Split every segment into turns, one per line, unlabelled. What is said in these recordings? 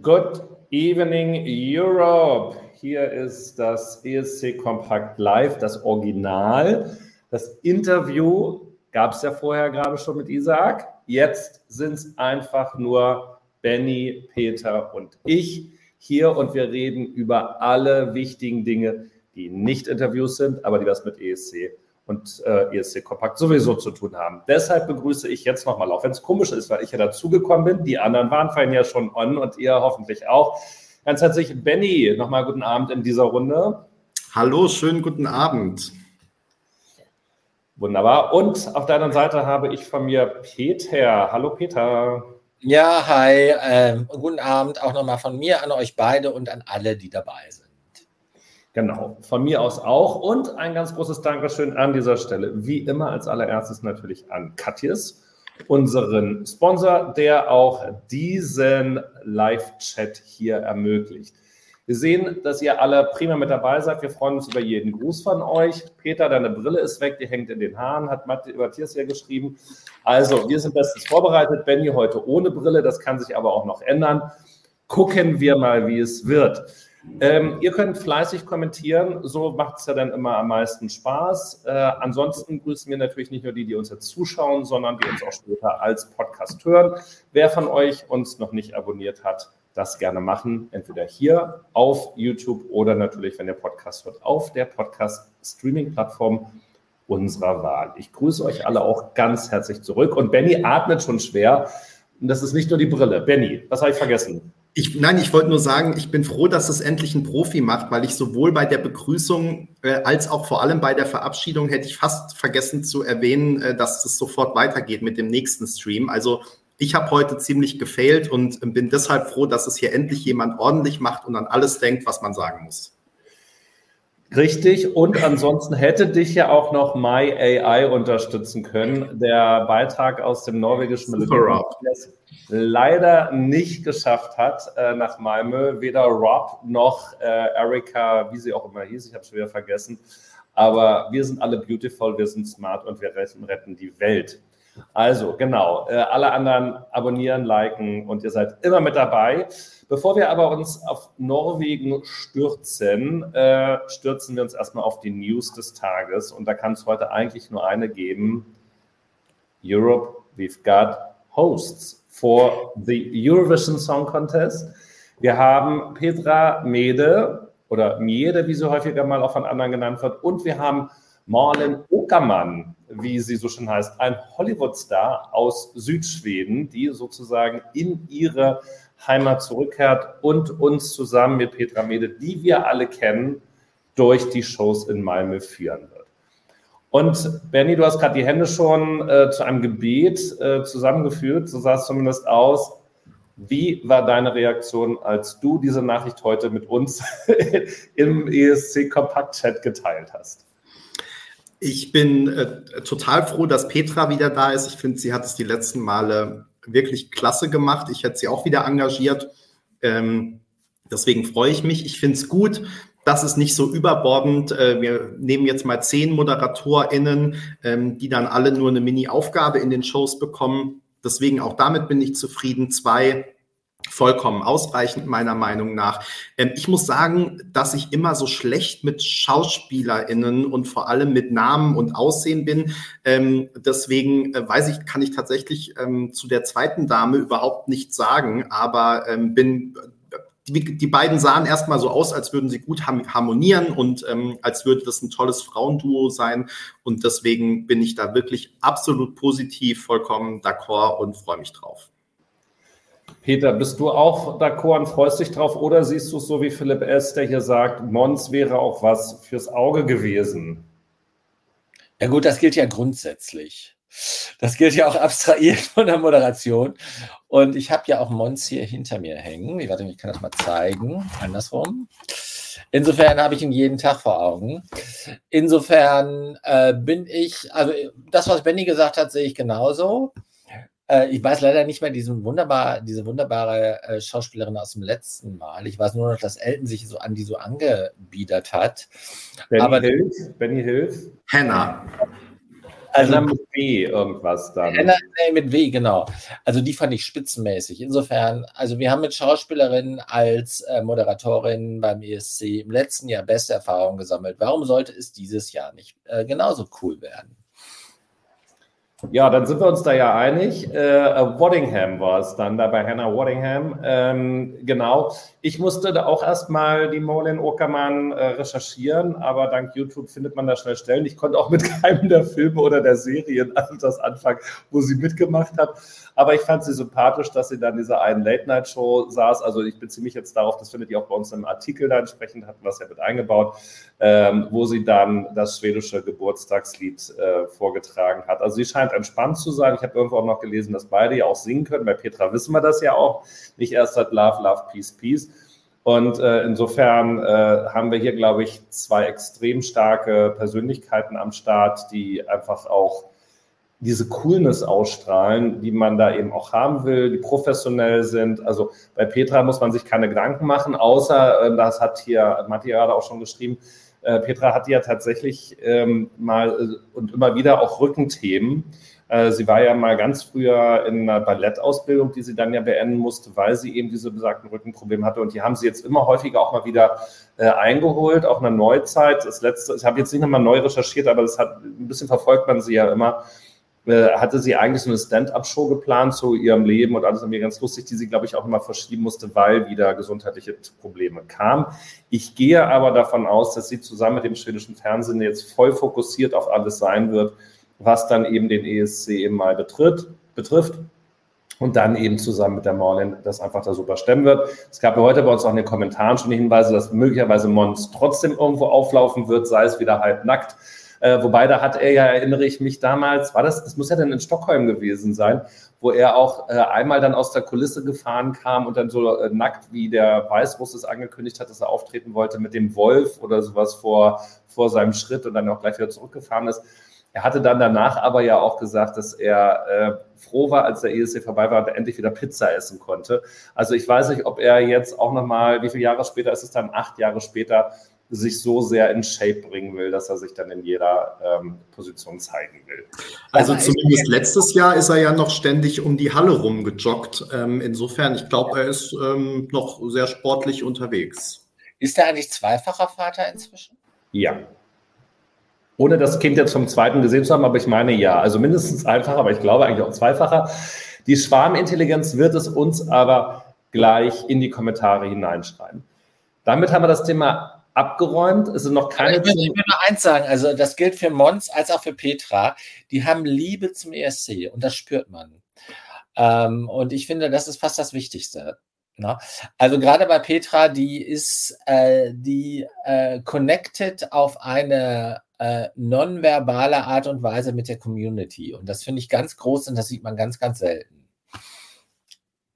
Good evening, Europe. Hier ist das ESC Kompakt Live, das Original. Das Interview gab es ja vorher gerade schon mit Isaac. Jetzt sind es einfach nur Benny, Peter und ich hier und wir reden über alle wichtigen Dinge, die nicht Interviews sind, aber die was mit ESC und äh, ESC Kompakt sowieso zu tun haben. Deshalb begrüße ich jetzt nochmal, auch wenn es komisch ist, weil ich ja dazugekommen bin. Die anderen waren vorhin ja schon on und ihr hoffentlich auch. Ganz herzlich, Benny, nochmal guten Abend in dieser Runde.
Hallo, schönen guten Abend.
Wunderbar. Und auf der anderen Seite habe ich von mir Peter. Hallo Peter.
Ja, hi. Ähm, guten Abend auch nochmal von mir an euch beide und an alle, die dabei sind.
Genau, von mir aus auch. Und ein ganz großes Dankeschön an dieser Stelle, wie immer als allererstes natürlich an Katjes, unseren Sponsor, der auch diesen Live-Chat hier ermöglicht. Wir sehen, dass ihr alle prima mit dabei seid. Wir freuen uns über jeden Gruß von euch. Peter, deine Brille ist weg, die hängt in den Haaren, hat Matthias ja geschrieben. Also, wir sind bestens vorbereitet. Benny heute ohne Brille, das kann sich aber auch noch ändern. Gucken wir mal, wie es wird. Ähm, ihr könnt fleißig kommentieren, so macht es ja dann immer am meisten Spaß. Äh, ansonsten grüßen wir natürlich nicht nur die, die uns jetzt zuschauen, sondern die uns auch später als Podcast hören. Wer von euch uns noch nicht abonniert hat, das gerne machen, entweder hier auf YouTube oder natürlich, wenn der Podcast wird, auf der Podcast-Streaming-Plattform unserer Wahl. Ich grüße euch alle auch ganz herzlich zurück. Und Benny atmet schon schwer. Und das ist nicht nur die Brille. Benny, was habe ich vergessen?
Ich, nein, ich wollte nur sagen, ich bin froh, dass es endlich ein Profi macht, weil ich sowohl bei der Begrüßung äh, als auch vor allem bei der Verabschiedung hätte ich fast vergessen zu erwähnen, äh, dass es sofort weitergeht mit dem nächsten Stream. Also ich habe heute ziemlich gefailt und bin deshalb froh, dass es hier endlich jemand ordentlich macht und an alles denkt, was man sagen muss.
Richtig. Und ansonsten hätte dich ja auch noch My AI unterstützen können. Der Beitrag aus dem norwegischen Melodie leider nicht geschafft hat äh, nach Malmö. Weder Rob noch äh, Erika, wie sie auch immer hieß, ich habe schon wieder vergessen. Aber wir sind alle beautiful, wir sind smart und wir retten, retten die Welt. Also genau, äh, alle anderen abonnieren, liken und ihr seid immer mit dabei. Bevor wir aber uns auf Norwegen stürzen, äh, stürzen wir uns erstmal auf die News des Tages. Und da kann es heute eigentlich nur eine geben. Europe, we've got hosts for the Eurovision Song Contest. Wir haben Petra Mede oder Miede, wie sie häufiger mal auch von anderen genannt wird. Und wir haben Marlen Ockermann, wie sie so schön heißt, ein Hollywood-Star aus Südschweden, die sozusagen in ihre Heimat zurückkehrt und uns zusammen mit Petra Mede, die wir alle kennen, durch die Shows in Malmö führen. Und Benny, du hast gerade die Hände schon äh, zu einem Gebet äh, zusammengeführt, so sah es zumindest aus. Wie war deine Reaktion, als du diese Nachricht heute mit uns im ESC Kompakt Chat geteilt hast?
Ich bin äh, total froh, dass Petra wieder da ist. Ich finde, sie hat es die letzten Male wirklich klasse gemacht. Ich hätte sie auch wieder engagiert. Ähm, deswegen freue ich mich. Ich finde es gut, dass es nicht so überbordend. Äh, wir nehmen jetzt mal zehn ModeratorInnen, ähm, die dann alle nur eine Mini-Aufgabe in den Shows bekommen. Deswegen auch damit bin ich zufrieden. Zwei vollkommen ausreichend meiner Meinung nach. Ähm, ich muss sagen, dass ich immer so schlecht mit SchauspielerInnen und vor allem mit Namen und Aussehen bin. Ähm, deswegen äh, weiß ich, kann ich tatsächlich zu der zweiten Dame überhaupt nichts sagen, aber bin die, die beiden sahen erstmal so aus, als würden sie gut harmonieren und ähm, als würde das ein tolles Frauenduo sein. Und deswegen bin ich da wirklich absolut positiv, vollkommen d'accord und freue mich drauf.
Peter, bist du auch d'accord und freust dich drauf oder siehst du es so wie Philipp S., der hier sagt, Mons wäre auch was fürs Auge gewesen?
Ja gut, das gilt ja grundsätzlich. Das gilt ja auch abstrahiert von der Moderation. Und ich habe ja auch Mons hier hinter mir hängen. Ich, warte, ich kann das mal zeigen. Andersrum. Insofern habe ich ihn jeden Tag vor Augen. Insofern äh, bin ich, also das, was Benny gesagt hat, sehe ich genauso. Äh, ich weiß leider nicht mehr diesen wunderbar, diese wunderbare äh, Schauspielerin aus dem letzten Mal. Ich weiß nur noch, dass Elton sich so an die so angebiedert hat.
Benny Aber Hills? Benny Hills?
Hannah.
Also Henna mit W irgendwas dann. Nee, mit W, genau. Also die fand ich spitzenmäßig. Insofern, also wir haben mit Schauspielerinnen als äh, Moderatorin beim ESC im letzten Jahr beste Erfahrungen gesammelt. Warum sollte es dieses Jahr nicht äh, genauso cool werden?
Ja, dann sind wir uns da ja einig. Äh, Waddingham war es dann, da bei Hannah Waddingham. Ähm, genau. Ich musste da auch erstmal die Molin Ockermann äh, recherchieren, aber dank YouTube findet man da schnell Stellen. Ich konnte auch mit keinem der Filme oder der Serien das anfangen, wo sie mitgemacht hat. Aber ich fand sie sympathisch, dass sie dann dieser einen Late-Night-Show saß. Also ich beziehe mich jetzt darauf, das findet ihr auch bei uns im Artikel da entsprechend, hatten wir es ja mit eingebaut, ähm, wo sie dann das schwedische Geburtstagslied äh, vorgetragen hat. Also sie scheint entspannt zu sein. Ich habe irgendwo auch noch gelesen, dass beide ja auch singen können. Bei Petra wissen wir das ja auch. Nicht erst seit Love, Love, Peace, Peace. Und äh, insofern äh, haben wir hier, glaube ich, zwei extrem starke Persönlichkeiten am Start, die einfach auch diese Coolness ausstrahlen, die man da eben auch haben will, die professionell sind. Also bei Petra muss man sich keine Gedanken machen, außer, äh, das hat hier Matti gerade auch schon geschrieben, äh, Petra hat ja tatsächlich ähm, mal äh, und immer wieder auch Rückenthemen. Äh, sie war ja mal ganz früher in einer Ballettausbildung, die sie dann ja beenden musste, weil sie eben diese besagten Rückenprobleme hatte. Und die haben sie jetzt immer häufiger auch mal wieder äh, eingeholt, auch in der Neuzeit. Das letzte, ich habe jetzt nicht nochmal neu recherchiert, aber das hat ein bisschen verfolgt man sie ja immer hatte sie eigentlich so eine Stand-up-Show geplant zu ihrem Leben und alles irgendwie ganz lustig, die sie, glaube ich, auch immer verschieben musste, weil wieder gesundheitliche Probleme kamen. Ich gehe aber davon aus, dass sie zusammen mit dem schwedischen Fernsehen jetzt voll fokussiert auf alles sein wird, was dann eben den ESC eben mal betritt, betrifft. Und dann eben zusammen mit der Morlin das einfach da super stemmen wird. Es gab ja heute bei uns auch in den Kommentaren schon Hinweise, dass möglicherweise Mons trotzdem irgendwo auflaufen wird, sei es wieder halb nackt äh, wobei da hat er ja, erinnere ich mich damals, war das, das muss ja dann in Stockholm gewesen sein, wo er auch äh, einmal dann aus der Kulisse gefahren kam und dann so äh, nackt, wie der Weißruss es angekündigt hat, dass er auftreten wollte mit dem Wolf oder sowas vor, vor seinem Schritt und dann auch gleich wieder zurückgefahren ist. Er hatte dann danach aber ja auch gesagt, dass er äh, froh war, als der ESC vorbei war und er endlich wieder Pizza essen konnte. Also ich weiß nicht, ob er jetzt auch nochmal, wie viele Jahre später ist es dann? Acht Jahre später sich so sehr in Shape bringen will, dass er sich dann in jeder ähm, Position zeigen will.
Also zumindest letztes Jahr ist er ja noch ständig um die Halle rumgejoggt. Ähm, insofern, ich glaube, er ist ähm, noch sehr sportlich unterwegs.
Ist er eigentlich zweifacher Vater inzwischen?
Ja. Ohne das Kind jetzt vom zweiten gesehen zu haben, aber ich meine ja. Also mindestens einfacher, aber ich glaube eigentlich auch zweifacher. Die Schwarmintelligenz wird es uns aber gleich in die Kommentare hineinschreiben. Damit haben wir das Thema abgeräumt. Es sind noch keine.
Ich will, ich will, nur eins sagen: Also, das gilt für Mons als auch für Petra. Die haben Liebe zum ESC und das spürt man. Ähm, und ich finde, das ist fast das Wichtigste. Ne? Also, gerade bei Petra, die ist äh, die äh, connected auf eine äh, nonverbale Art und Weise mit der Community. Und das finde ich ganz groß und das sieht man ganz, ganz selten.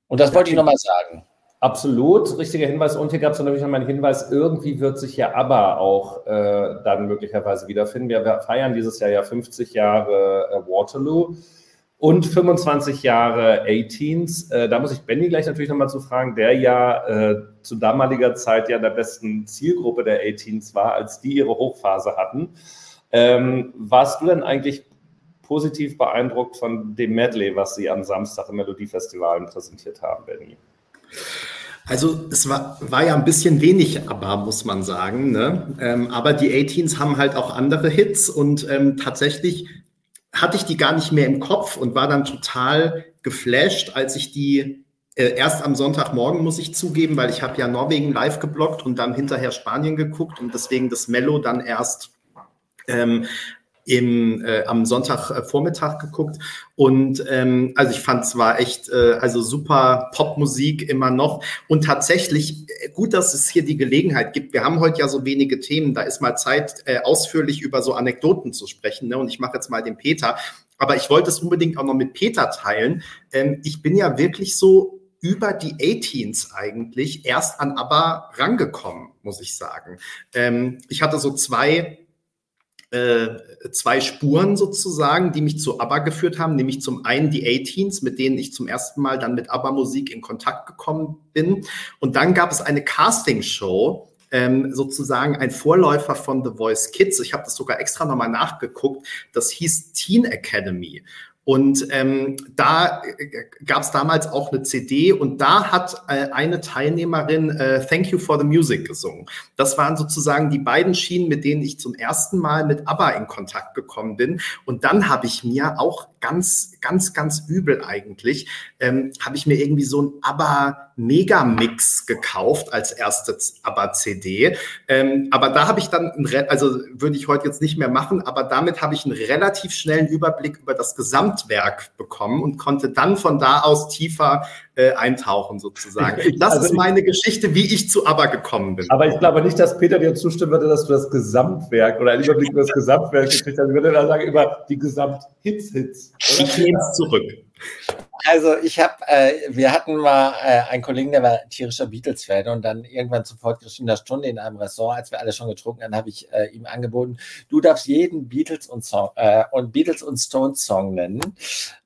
Und das wollte ich nochmal sagen.
Absolut, richtiger Hinweis. Und hier gab es natürlich noch mal einen Hinweis, irgendwie wird sich ja ABBA auch äh, dann möglicherweise wiederfinden. Wir feiern dieses Jahr ja 50 Jahre äh, Waterloo und 25 Jahre 18s. Äh, da muss ich Benny gleich natürlich nochmal zu fragen, der ja äh, zu damaliger Zeit ja der besten Zielgruppe der 18s war, als die ihre Hochphase hatten. Ähm, warst du denn eigentlich positiv beeindruckt von dem Medley, was sie am Samstag im Melodiefestival präsentiert haben, Benny?
Also es war, war ja ein bisschen wenig aber muss man sagen. Ne? Ähm, aber die 18s haben halt auch andere Hits und ähm, tatsächlich hatte ich die gar nicht mehr im Kopf und war dann total geflasht, als ich die äh, erst am Sonntagmorgen, muss ich zugeben, weil ich habe ja Norwegen live geblockt und dann hinterher Spanien geguckt und deswegen das Mello dann erst ähm, im, äh, am Sonntagvormittag geguckt und ähm, also ich fand es war echt äh, also super Popmusik immer noch und tatsächlich äh, gut, dass es hier die Gelegenheit gibt. Wir haben heute ja so wenige Themen, da ist mal Zeit äh, ausführlich über so Anekdoten zu sprechen ne? und ich mache jetzt mal den Peter, aber ich wollte es unbedingt auch noch mit Peter teilen. Ähm, ich bin ja wirklich so über die 18s eigentlich erst an ABBA rangekommen, muss ich sagen. Ähm, ich hatte so zwei äh, zwei Spuren sozusagen, die mich zu ABBA geführt haben, nämlich zum einen die A-Teens, mit denen ich zum ersten Mal dann mit ABBA-Musik in Kontakt gekommen bin. Und dann gab es eine Castingshow ähm, sozusagen ein Vorläufer von The Voice Kids. Ich habe das sogar extra nochmal nachgeguckt. Das hieß Teen Academy. Und ähm, da äh, gab es damals auch eine CD und da hat äh, eine Teilnehmerin äh, Thank You for the Music gesungen. Das waren sozusagen die beiden Schienen, mit denen ich zum ersten Mal mit ABBA in Kontakt gekommen bin. Und dann habe ich mir auch ganz, ganz, ganz übel eigentlich, ähm, habe ich mir irgendwie so ein ABBA Megamix gekauft als erste ABBA-CD. Ähm, aber da habe ich dann, also würde ich heute jetzt nicht mehr machen, aber damit habe ich einen relativ schnellen Überblick über das Gesamtwerk bekommen und konnte dann von da aus tiefer äh, eintauchen sozusagen. Das also ist meine ich, Geschichte, wie ich zu ABBA gekommen bin.
Aber ich glaube nicht, dass Peter dir zustimmen würde, dass du das Gesamtwerk oder einen Überblick über das Gesamtwerk gekriegt hast. Ich würde dann sagen, über die Gesamt-Hits-Hits.
Ich nehme es zurück.
Also ich habe, äh, wir hatten mal äh, einen Kollegen, der war tierischer Beatles-Fan und dann irgendwann zu fortgeschrittener Stunde in einem Restaurant, als wir alle schon getrunken haben, habe ich äh, ihm angeboten, du darfst jeden Beatles und, Song, äh, und Beatles und Stones Song nennen,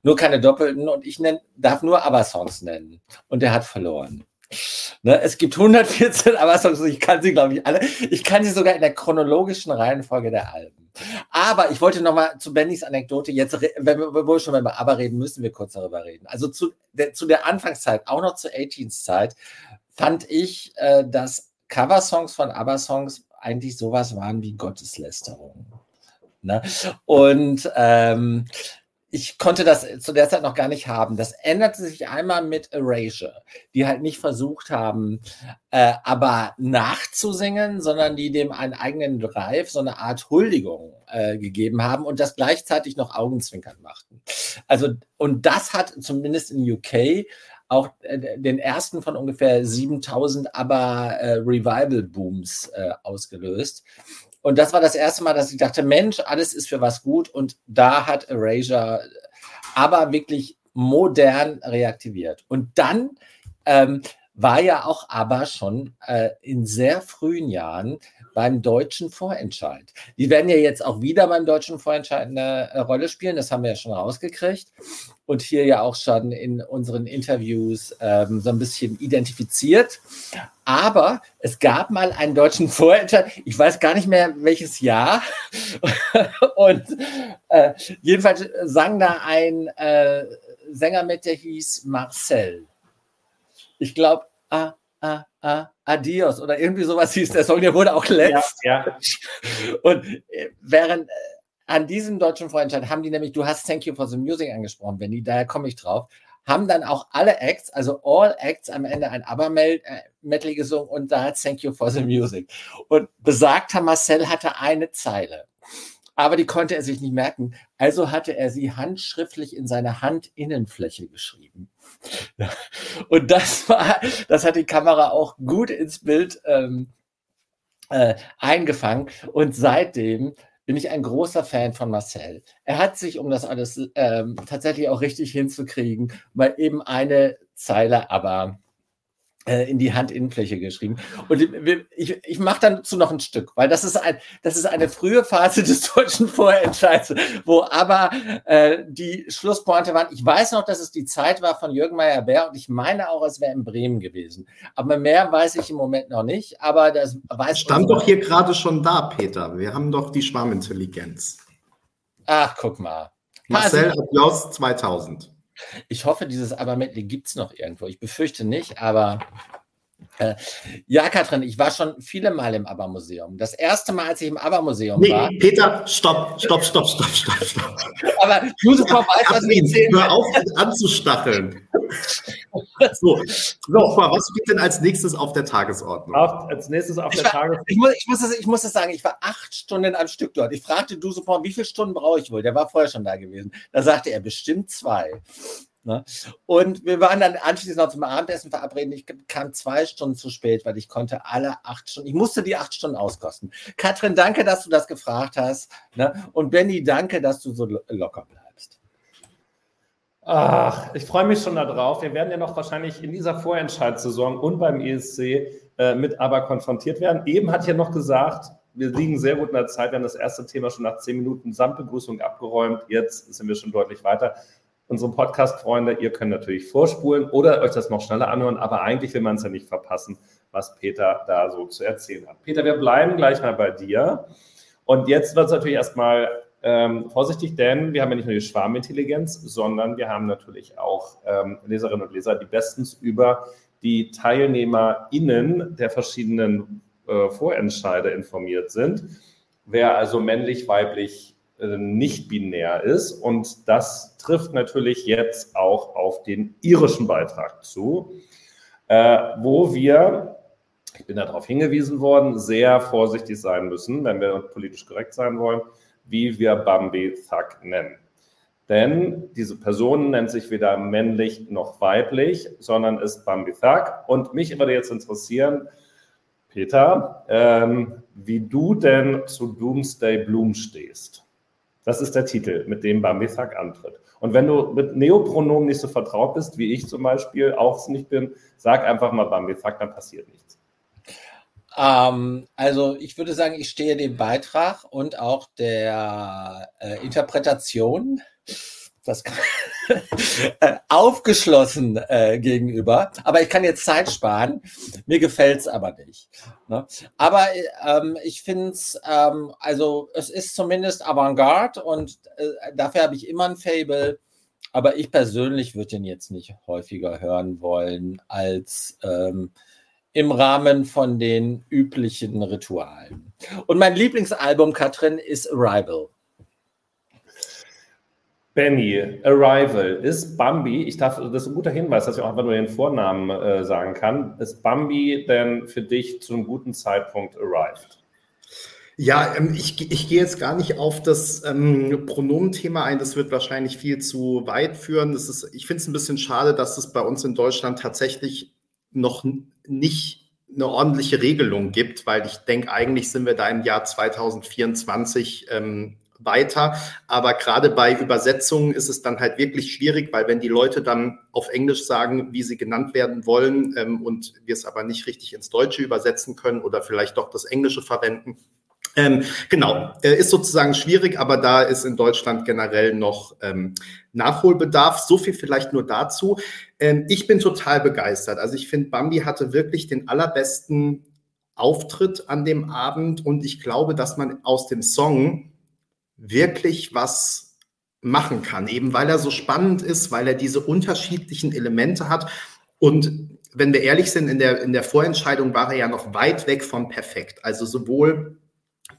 nur keine doppelten und ich nenn, darf nur ABBA-Songs nennen. Und der hat verloren. Ne, es gibt 114 ABBA-Songs und ich kann sie, glaube ich, alle. Ich kann sie sogar in der chronologischen Reihenfolge der Alben. Aber ich wollte noch mal zu Bennys Anekdote jetzt, wenn wir, wo wir schon über Aber reden, müssen wir kurz darüber reden. Also zu der, zu der Anfangszeit, auch noch zur 18th Zeit, fand ich, äh, dass Coversongs von ABBA-Songs eigentlich sowas waren wie Gotteslästerung. Ne? Und ähm, ich konnte das zu der Zeit noch gar nicht haben. Das änderte sich einmal mit Erasure, die halt nicht versucht haben, äh, aber nachzusingen, sondern die dem einen eigenen Drive, so eine Art Huldigung äh, gegeben haben und das gleichzeitig noch Augenzwinkern machten. Also, und das hat zumindest in UK auch äh, den ersten von ungefähr 7000 aber äh, Revival Booms äh, ausgelöst. Und das war das erste Mal, dass ich dachte, Mensch, alles ist für was gut. Und da hat Erasure aber wirklich modern reaktiviert. Und dann ähm, war ja auch aber schon äh, in sehr frühen Jahren beim deutschen Vorentscheid. Die werden ja jetzt auch wieder beim deutschen Vorentscheid eine äh, Rolle spielen, das haben wir ja schon rausgekriegt und hier ja auch schon in unseren Interviews ähm, so ein bisschen identifiziert. Aber es gab mal einen deutschen Vorentscheid, ich weiß gar nicht mehr welches Jahr. und äh, jedenfalls sang da ein äh, Sänger mit, der hieß Marcel. Ich glaube, ah, ah, ah, Adios oder irgendwie sowas hieß der Song, der wurde auch letzt. Ja, ja. Und äh, während äh, an diesem deutschen Vorentscheid haben die nämlich, du hast Thank You for the Music angesprochen, Benny, daher komme ich drauf, haben dann auch alle Acts, also all Acts am Ende ein ABBA-Medley gesungen und da hat Thank You for the Music. Und besagter Marcel hatte eine Zeile aber die konnte er sich nicht merken. Also hatte er sie handschriftlich in seine Handinnenfläche geschrieben. Und das war, das hat die Kamera auch gut ins Bild ähm, äh, eingefangen. Und seitdem bin ich ein großer Fan von Marcel. Er hat sich, um das alles ähm, tatsächlich auch richtig hinzukriegen, mal eben eine Zeile aber in die Handinnenfläche geschrieben. Und ich, ich mache dazu noch ein Stück, weil das ist, ein, das ist eine frühe Phase des deutschen Vorentscheids, wo aber äh, die Schlusspointe waren, ich weiß noch, dass es die Zeit war von Jürgen Meyer-Bär und ich meine auch, es wäre in Bremen gewesen. Aber mehr weiß ich im Moment noch nicht, aber das weiß
Stand doch hier gerade schon da, Peter. Wir haben doch die Schwarmintelligenz.
Ach, guck mal.
Marcel Applaus 2000.
Ich hoffe, dieses Aber-Medley gibt es noch irgendwo. Ich befürchte nicht, aber äh, ja, Katrin, ich war schon viele Mal im ABBA-Museum. Das erste Mal, als ich im ABBA-Museum nee, war.
Peter, stopp, stopp, stopp, stopp, stopp, stopp.
Aber Josef ja, weiß, was ich erzählen
Hör auf, anzustacheln. so, so. was steht denn als nächstes auf der Tagesordnung?
Auf, als nächstes auf
ich
der Tagesordnung.
Ich muss, ich, muss das, ich muss das sagen, ich war acht Stunden am Stück dort. Ich fragte Dusupon, wie viele Stunden brauche ich wohl? Der war vorher schon da gewesen. Da sagte er, bestimmt zwei. Ne? Und wir waren dann anschließend noch zum Abendessen verabredet. Ich kam zwei Stunden zu spät, weil ich konnte alle acht Stunden, ich musste die acht Stunden auskosten. Katrin, danke, dass du das gefragt hast. Ne? Und Benny, danke, dass du so locker bleibst.
Ach, ich freue mich schon darauf. Wir werden ja noch wahrscheinlich in dieser Vorentscheidssaison und beim ESC äh, mit aber konfrontiert werden. Eben hat ja noch gesagt, wir liegen sehr gut in der Zeit. Wir haben das erste Thema schon nach zehn Minuten samt Begrüßung abgeräumt. Jetzt sind wir schon deutlich weiter. Unsere Podcast-Freunde, ihr könnt natürlich vorspulen oder euch das noch schneller anhören, aber eigentlich will man es ja nicht verpassen, was Peter da so zu erzählen hat. Peter, wir bleiben gleich mal bei dir. Und jetzt wird es natürlich erstmal ähm, vorsichtig, denn wir haben ja nicht nur die Schwarmintelligenz, sondern wir haben natürlich auch ähm, Leserinnen und Leser, die bestens über die TeilnehmerInnen der verschiedenen äh, Vorentscheide informiert sind. Wer also männlich, weiblich, nicht binär ist. Und das trifft natürlich jetzt auch auf den irischen Beitrag zu, äh, wo wir, ich bin darauf hingewiesen worden, sehr vorsichtig sein müssen, wenn wir politisch korrekt sein wollen, wie wir Bambi Thug nennen. Denn diese Person nennt sich weder männlich noch weiblich, sondern ist Bambi Thug. Und mich würde jetzt interessieren, Peter, ähm, wie du denn zu Doomsday Bloom stehst. Das ist der Titel, mit dem Bamithak antritt. Und wenn du mit Neopronomen nicht so vertraut bist, wie ich zum Beispiel auch nicht bin, sag einfach mal Bamithak, dann passiert nichts.
Ähm, also ich würde sagen, ich stehe dem Beitrag und auch der äh, Interpretation das kann, äh, aufgeschlossen äh, gegenüber. Aber ich kann jetzt Zeit sparen. Mir gefällt's aber nicht. Ne? Aber ähm, ich finde es, ähm, also es ist zumindest Avantgarde und äh, dafür habe ich immer ein Fable. Aber ich persönlich würde den jetzt nicht häufiger hören wollen als ähm, im Rahmen von den üblichen Ritualen. Und mein Lieblingsalbum, Katrin, ist Arrival.
Benny, Arrival, ist Bambi, ich darf, das ist ein guter Hinweis, dass ich auch einfach nur den Vornamen äh, sagen kann, ist Bambi denn für dich zu einem guten Zeitpunkt arrived?
Ja, ähm, ich, ich gehe jetzt gar nicht auf das ähm, Pronomenthema ein. Das wird wahrscheinlich viel zu weit führen. Das ist, ich finde es ein bisschen schade, dass es bei uns in Deutschland tatsächlich noch nicht eine ordentliche Regelung gibt, weil ich denke, eigentlich sind wir da im Jahr 2024 ähm, weiter. Aber gerade bei Übersetzungen ist es dann halt wirklich schwierig, weil wenn die Leute dann auf Englisch sagen, wie sie genannt werden wollen ähm, und wir es aber nicht richtig ins Deutsche übersetzen können oder vielleicht doch das Englische verwenden, ähm, genau, äh, ist sozusagen schwierig, aber da ist in Deutschland generell noch ähm, Nachholbedarf. So viel vielleicht nur dazu. Ähm, ich bin total begeistert. Also ich finde, Bambi hatte wirklich den allerbesten Auftritt an dem Abend und ich glaube, dass man aus dem Song wirklich was machen kann, eben weil er so spannend ist, weil er diese unterschiedlichen Elemente hat. Und wenn wir ehrlich sind, in der, in der Vorentscheidung war er ja noch weit weg vom Perfekt. Also sowohl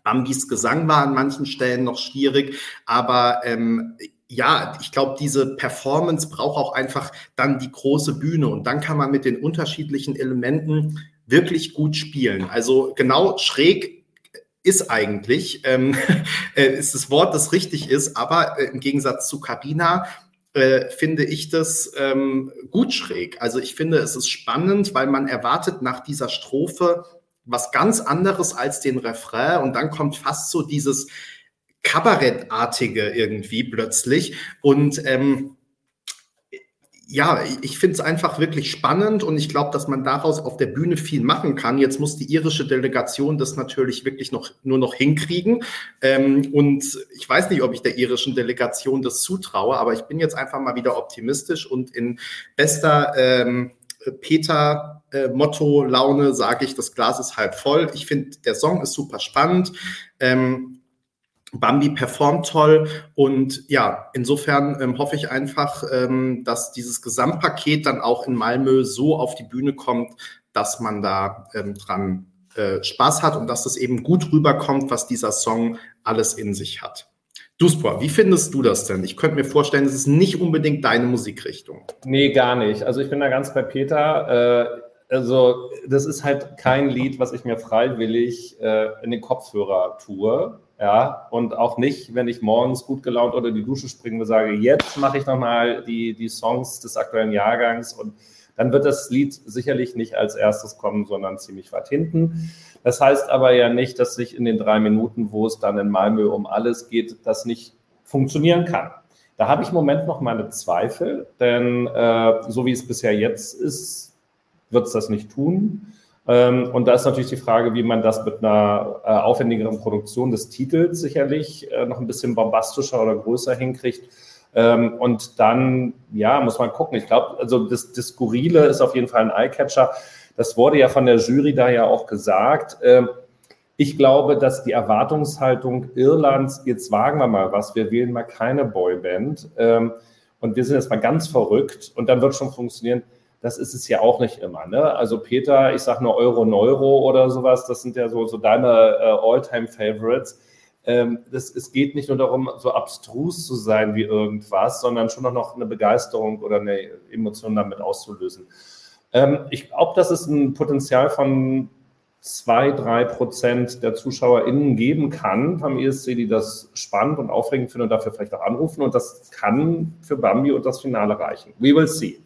Bambis Gesang war an manchen Stellen noch schwierig, aber ähm, ja, ich glaube, diese Performance braucht auch einfach dann die große Bühne und dann kann man mit den unterschiedlichen Elementen wirklich gut spielen. Also genau schräg ist eigentlich, ähm, äh, ist das Wort, das richtig ist, aber äh, im Gegensatz zu Carina äh, finde ich das ähm, gut schräg. Also ich finde, es ist spannend, weil man erwartet nach dieser Strophe was ganz anderes als den Refrain und dann kommt fast so dieses Kabarettartige irgendwie plötzlich und ähm, ja, ich finde es einfach wirklich spannend und ich glaube, dass man daraus auf der Bühne viel machen kann. Jetzt muss die irische Delegation das natürlich wirklich noch nur noch hinkriegen. Ähm, und ich weiß nicht, ob ich der irischen Delegation das zutraue, aber ich bin jetzt einfach mal wieder optimistisch und in bester ähm, Peter äh, Motto Laune sage ich, das Glas ist halb voll. Ich finde, der Song ist super spannend. Ähm, Bambi performt toll und ja, insofern ähm, hoffe ich einfach, ähm, dass dieses Gesamtpaket dann auch in Malmö so auf die Bühne kommt, dass man da ähm, dran äh, Spaß hat und dass das eben gut rüberkommt, was dieser Song alles in sich hat. Duspor, wie findest du das denn? Ich könnte mir vorstellen, es ist nicht unbedingt deine Musikrichtung.
Nee, gar nicht. Also ich bin da ganz bei Peter. Äh, also das ist halt kein Lied, was ich mir freiwillig äh, in den Kopfhörer tue ja, und auch nicht, wenn ich morgens gut gelaunt unter die Dusche springe und sage, jetzt mache ich nochmal die, die Songs des aktuellen Jahrgangs und dann wird das Lied sicherlich nicht als erstes kommen, sondern ziemlich weit hinten. Das heißt aber ja nicht, dass sich in den drei Minuten, wo es dann in Malmö um alles geht, das nicht funktionieren kann. Da habe ich im Moment noch meine Zweifel, denn äh, so wie es bisher jetzt ist, wird es das nicht tun. Ähm, und da ist natürlich die Frage, wie man das mit einer äh, aufwendigeren Produktion des Titels sicherlich äh, noch ein bisschen bombastischer oder größer hinkriegt. Ähm, und dann, ja, muss man gucken. Ich glaube, also das, das Skurrile ist auf jeden Fall ein Eyecatcher. Das wurde ja von der Jury da ja auch gesagt. Ähm, ich glaube, dass die Erwartungshaltung Irlands, jetzt wagen wir mal was, wir wählen mal keine Boyband und wir sind jetzt mal ganz verrückt und dann wird schon funktionieren. Das ist es ja auch nicht immer. Ne? Also Peter, ich sage nur Euro Neuro oder sowas, das sind ja so, so deine äh, All-Time-Favorites. Ähm, das, es geht nicht nur darum, so abstrus zu sein wie irgendwas, sondern schon noch eine Begeisterung oder eine Emotion damit auszulösen. Ähm, ich glaube, dass es ein Potenzial von zwei, drei Prozent der ZuschauerInnen geben kann beim ESC, die das spannend und aufregend finden und dafür vielleicht auch anrufen. Und das kann für Bambi und das Finale reichen. We will see.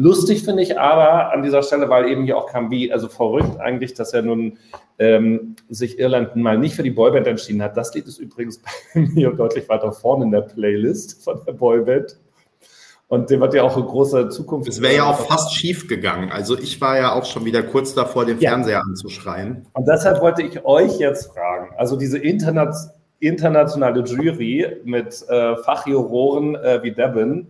Lustig finde ich aber an dieser Stelle, weil eben hier auch kam, wie, also verrückt eigentlich, dass er nun ähm, sich Irland mal nicht für die Boyband entschieden hat. Das Lied ist übrigens bei mir deutlich weiter vorne in der Playlist von der Boyband. Und dem wird ja auch eine große Zukunft.
Es wäre ja auch fast schief gegangen. Also ich war ja auch schon wieder kurz davor, den ja. Fernseher anzuschreien.
Und deshalb wollte ich euch jetzt fragen. Also diese Internet, internationale Jury mit äh, Fachjuroren äh, wie Devin,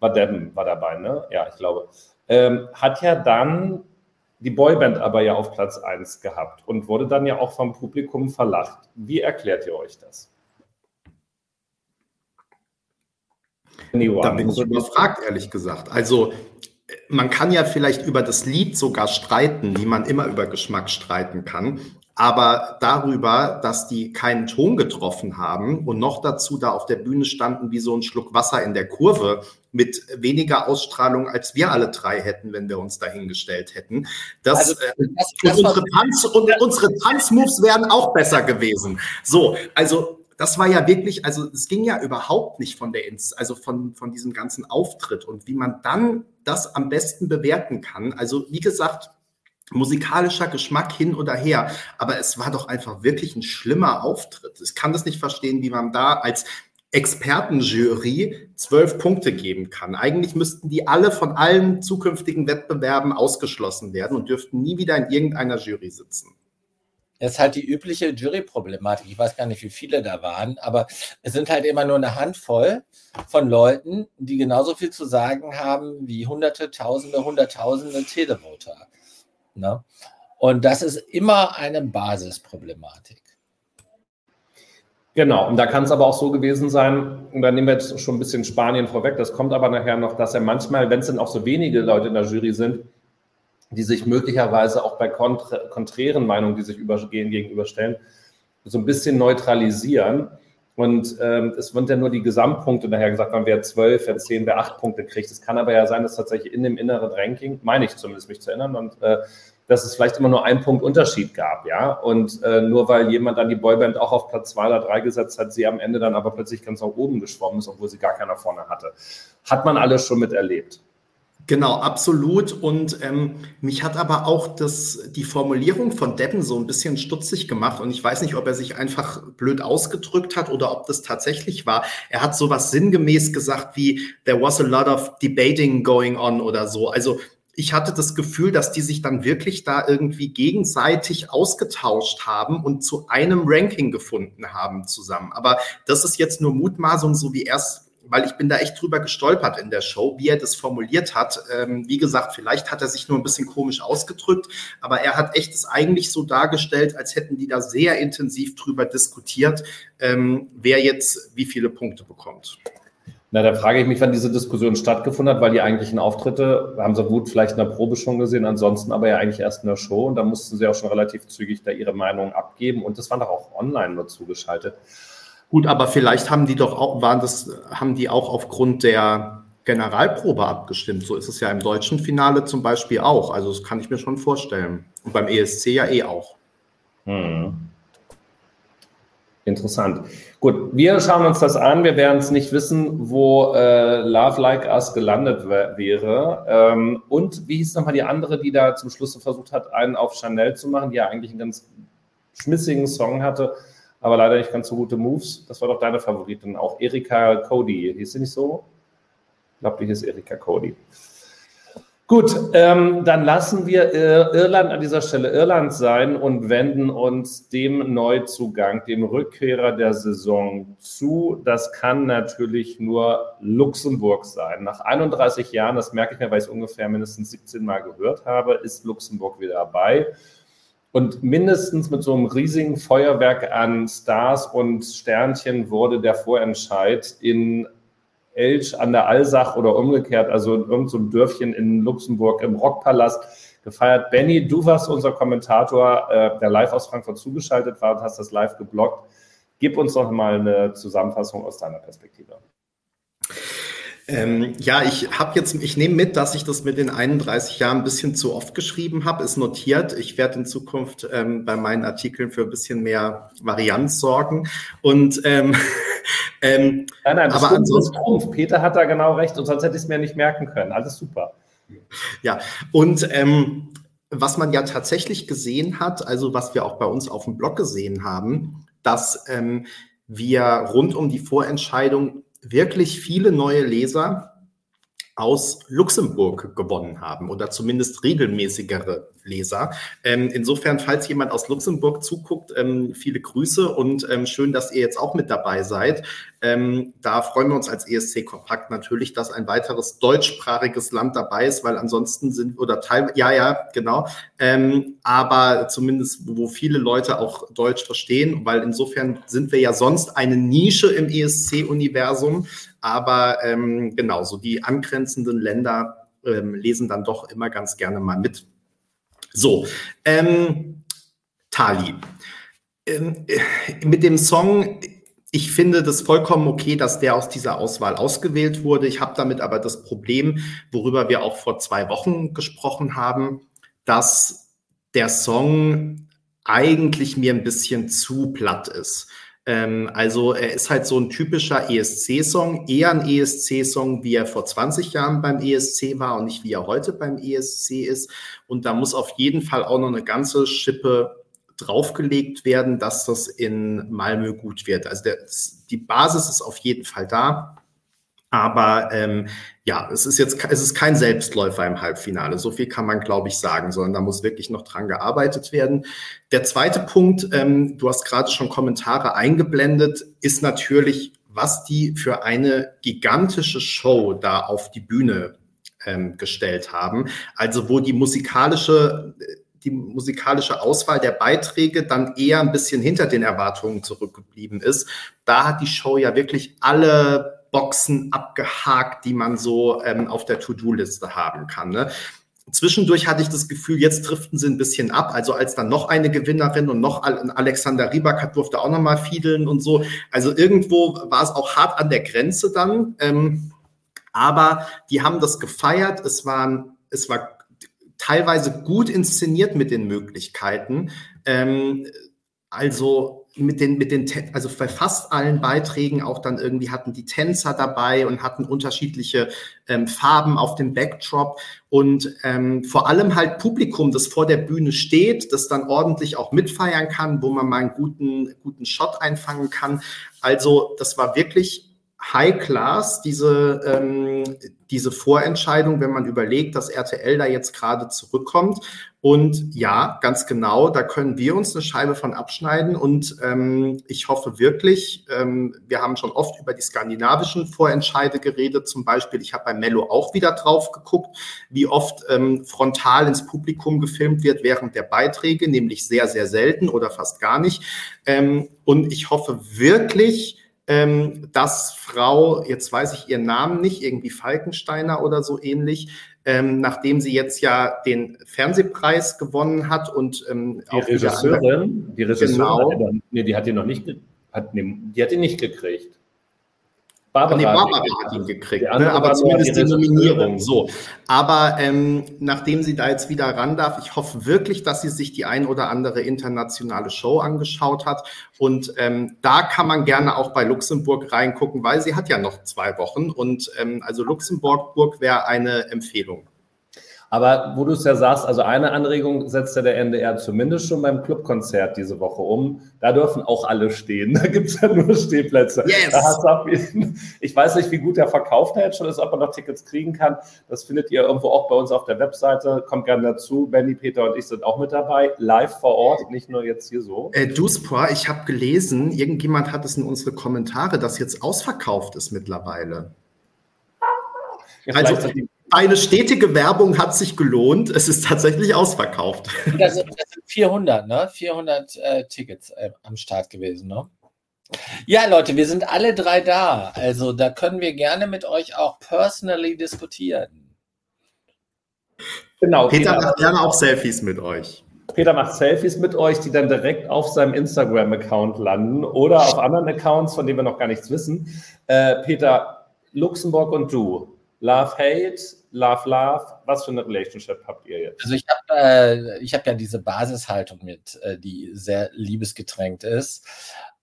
war Devin war dabei, ne? Ja, ich glaube. Ähm, hat ja dann die Boyband aber ja auf Platz 1 gehabt und wurde dann ja auch vom Publikum verlacht. Wie erklärt ihr euch das?
Da bin ich überfragt, ehrlich gesagt. Also man kann ja vielleicht über das Lied sogar streiten, wie man immer über Geschmack streiten kann. Aber darüber, dass die keinen Ton getroffen haben und noch dazu da auf der Bühne standen wie so ein Schluck Wasser in der Kurve mit weniger Ausstrahlung, als wir alle drei hätten, wenn wir uns dahingestellt hätten. Das, also, äh, das, das unsere, Tanz, und unsere Tanzmoves wären auch besser gewesen. So, also das war ja wirklich, also es ging ja überhaupt nicht von der, also von, von diesem ganzen Auftritt und wie man dann das am besten bewerten kann. Also wie gesagt, musikalischer Geschmack hin oder her, aber es war doch einfach wirklich ein schlimmer Auftritt. Ich kann das nicht verstehen, wie man da als Expertenjury zwölf Punkte geben kann. Eigentlich müssten die alle von allen zukünftigen Wettbewerben ausgeschlossen werden und dürften nie wieder in irgendeiner Jury sitzen.
Das ist halt die übliche Jury-Problematik. Ich weiß gar nicht, wie viele da waren, aber es sind halt immer nur eine Handvoll von Leuten, die genauso viel zu sagen haben wie Hunderte, Tausende, Hunderttausende Televoter. Ne? Und das ist immer eine Basisproblematik.
Genau, und da kann es aber auch so gewesen sein, und da nehmen wir jetzt schon ein bisschen Spanien vorweg, das kommt aber nachher noch, dass er manchmal, wenn es dann auch so wenige Leute in der Jury sind, die sich möglicherweise auch bei konträ konträren Meinungen, die sich übergehen, gegenüberstellen, so ein bisschen neutralisieren. Und ähm, es wird ja nur die Gesamtpunkte nachher gesagt, man wer zwölf, wer zehn, wer acht Punkte kriegt. Es kann aber ja sein, dass tatsächlich in dem inneren Ranking, meine ich zumindest mich zu erinnern, und äh, dass es vielleicht immer nur einen Punkt Unterschied gab, ja. Und äh, nur weil jemand dann die Boyband auch auf Platz zwei oder drei gesetzt hat, sie am Ende dann aber plötzlich ganz nach oben geschwommen ist, obwohl sie gar keiner vorne hatte. Hat man alles schon miterlebt.
Genau, absolut. Und ähm, mich hat aber auch das, die Formulierung von Deppen so ein bisschen stutzig gemacht. Und ich weiß nicht, ob er sich einfach blöd ausgedrückt hat oder ob das tatsächlich war. Er hat sowas sinngemäß gesagt wie, there was a lot of debating going on oder so. Also ich hatte das Gefühl, dass die sich dann wirklich da irgendwie gegenseitig ausgetauscht haben und zu einem Ranking gefunden haben zusammen. Aber das ist jetzt nur Mutmaßung, so wie er es weil ich bin da echt drüber gestolpert in der Show, wie er das formuliert hat. Ähm, wie gesagt, vielleicht hat er sich nur ein bisschen komisch ausgedrückt, aber er hat echt es eigentlich so dargestellt, als hätten die da sehr intensiv drüber diskutiert, ähm, wer jetzt wie viele Punkte bekommt.
Na, da frage ich mich, wann diese Diskussion stattgefunden hat, weil die eigentlichen Auftritte haben sie gut vielleicht in der Probe schon gesehen, ansonsten aber ja eigentlich erst in der Show und da mussten sie auch schon relativ zügig da ihre Meinung abgeben und das war doch auch online nur zugeschaltet.
Gut, aber vielleicht haben die doch auch, waren das, haben die auch aufgrund der Generalprobe abgestimmt. So ist es ja im deutschen Finale zum Beispiel auch. Also das kann ich mir schon vorstellen. Und beim ESC ja eh auch. Hm.
Interessant. Gut, wir schauen uns das an. Wir werden es nicht wissen, wo äh, Love Like Us gelandet wäre. Ähm, und wie hieß nochmal die andere, die da zum Schluss versucht hat, einen auf Chanel zu machen, die ja eigentlich einen ganz schmissigen Song hatte aber leider nicht ganz so gute Moves. Das war doch deine Favoritin, auch Erika Cody. Hieß sie nicht so? Ich glaube, die hieß Erika Cody. Gut, ähm, dann lassen wir äh, Irland an dieser Stelle Irland sein und wenden uns dem Neuzugang, dem Rückkehrer der Saison zu. Das kann natürlich nur Luxemburg sein. Nach 31 Jahren, das merke ich mir, weil ich es ungefähr mindestens 17 Mal gehört habe, ist Luxemburg wieder dabei. Und mindestens mit so einem riesigen Feuerwerk an Stars und Sternchen wurde der Vorentscheid in Elch an der Alsach oder umgekehrt, also in irgendeinem so Dörfchen in Luxemburg im Rockpalast gefeiert. Benny, du warst unser Kommentator, äh, der live aus Frankfurt zugeschaltet war und hast das live geblockt. Gib uns doch mal eine Zusammenfassung aus deiner Perspektive.
Ähm, ja, ich habe jetzt, ich nehme mit, dass ich das mit den 31 Jahren ein bisschen zu oft geschrieben habe, ist notiert. Ich werde in Zukunft ähm, bei meinen Artikeln für ein bisschen mehr Varianz sorgen. Und ähm,
ähm, nein, nein, aber ansonsten, Trumpf. Peter hat da genau recht und sonst hätte ich es mir nicht merken können. Alles super.
Ja, und ähm, was man ja tatsächlich gesehen hat, also was wir auch bei uns auf dem Blog gesehen haben, dass ähm, wir rund um die Vorentscheidung wirklich viele neue Leser aus Luxemburg gewonnen haben oder zumindest regelmäßigere Leser. Ähm, insofern, falls jemand aus Luxemburg zuguckt, ähm, viele Grüße und ähm, schön, dass ihr jetzt auch mit dabei seid. Ähm, da freuen wir uns als ESC Kompakt natürlich, dass ein weiteres deutschsprachiges Land dabei ist, weil ansonsten sind oder teil ja ja genau, ähm, aber zumindest wo viele Leute auch Deutsch verstehen, weil insofern sind wir ja sonst eine Nische im ESC Universum aber ähm, genau, so die angrenzenden Länder lesen dann doch immer ganz gerne mal mit. So, ähm, Tali. Ähm, äh, mit dem Song, ich finde das vollkommen okay, dass der aus dieser Auswahl ausgewählt wurde. Ich habe damit aber das Problem, worüber wir auch vor zwei Wochen gesprochen haben, dass der Song eigentlich mir ein bisschen zu platt ist. Ähm, also er ist halt so ein typischer ESC-Song, eher ein ESC-Song, wie er vor 20 Jahren beim ESC war und nicht wie er heute beim ESC ist. Und da muss auf jeden Fall auch noch eine ganze Schippe draufgelegt werden, dass das in Malmö gut wird. Also der, die Basis ist auf jeden Fall da. Aber ähm, ja, es ist jetzt es ist kein Selbstläufer im Halbfinale. So viel kann man, glaube ich, sagen, sondern da muss wirklich noch dran gearbeitet werden. Der zweite Punkt, ähm, du hast gerade schon Kommentare eingeblendet, ist natürlich, was die für eine gigantische Show da auf die Bühne ähm, gestellt haben. Also wo die musikalische die musikalische Auswahl der Beiträge dann eher ein bisschen hinter den Erwartungen zurückgeblieben ist. Da hat die Show ja wirklich alle Boxen abgehakt, die man so ähm, auf der To-Do-Liste haben kann. Ne? Zwischendurch hatte ich das Gefühl, jetzt driften sie ein bisschen ab. Also als dann noch eine Gewinnerin und noch Alexander Rybak durfte auch noch mal fiedeln und so. Also irgendwo war es auch hart an der Grenze dann. Ähm, aber die haben das gefeiert. Es waren, es war teilweise gut inszeniert mit den Möglichkeiten. Ähm, also mit den, mit den, also bei fast allen Beiträgen auch dann irgendwie hatten die Tänzer dabei und hatten unterschiedliche ähm, Farben auf dem Backdrop und ähm, vor allem halt Publikum, das vor der Bühne steht, das dann ordentlich auch mitfeiern kann, wo man mal einen guten, guten Shot einfangen kann. Also das war wirklich High Class, diese, ähm, diese Vorentscheidung, wenn man überlegt, dass RTL da jetzt gerade zurückkommt. Und ja, ganz genau, da können wir uns eine Scheibe von abschneiden. Und ähm, ich hoffe wirklich, ähm, wir haben schon oft über die skandinavischen Vorentscheide geredet. Zum Beispiel, ich habe bei Mello auch wieder drauf geguckt, wie oft ähm, frontal ins Publikum gefilmt wird während der Beiträge, nämlich sehr, sehr selten oder fast gar nicht. Ähm, und ich hoffe wirklich, ähm, dass Frau, jetzt weiß ich ihren Namen nicht, irgendwie Falkensteiner oder so ähnlich, ähm, nachdem sie jetzt ja den Fernsehpreis gewonnen hat und
ähm, die Regisseurin, die Regisseurin, genau. nee, die hat ihn noch nicht, hat, nee, die hat ihn nicht gekriegt.
Barbara, nee, Barbara hat ihn gekriegt, ne? aber zumindest die Nominierung. So. Aber ähm, nachdem sie da jetzt wieder ran darf, ich hoffe wirklich, dass sie sich die ein oder andere internationale Show angeschaut hat. Und ähm, da kann man gerne auch bei Luxemburg reingucken, weil sie hat ja noch zwei Wochen. Und ähm, also Luxemburg wäre eine Empfehlung.
Aber wo du es ja sagst, also eine Anregung setzt ja der NDR zumindest schon beim Clubkonzert diese Woche um. Da dürfen auch alle stehen. Da gibt es ja nur Stehplätze. Yes. ich weiß nicht, wie gut der Verkauf da jetzt schon ist, ob man noch Tickets kriegen kann. Das findet ihr irgendwo auch bei uns auf der Webseite. Kommt gerne dazu. Benny, Peter und ich sind auch mit dabei. Live vor Ort, nicht nur jetzt hier so.
Äh, Duspor, ich habe gelesen, irgendjemand hat es in unsere Kommentare, dass jetzt ausverkauft ist mittlerweile. Ja, also, eine stetige Werbung hat sich gelohnt. Es ist tatsächlich ausverkauft.
Das sind, das sind 400, ne? 400 äh, Tickets äh, am Start gewesen, ne? Ja, Leute, wir sind alle drei da. Also da können wir gerne mit euch auch personally diskutieren.
Genau. Peter, Peter macht gerne auch Selfies mit euch.
Peter macht Selfies mit euch, die dann direkt auf seinem Instagram-Account landen oder auf anderen Accounts, von denen wir noch gar nichts wissen. Äh, Peter, Luxemburg und du, Love, Hate, Love, Love. Was für eine Relationship habt ihr jetzt?
Also ich habe äh, hab ja diese Basishaltung mit, äh, die sehr liebesgetränkt ist.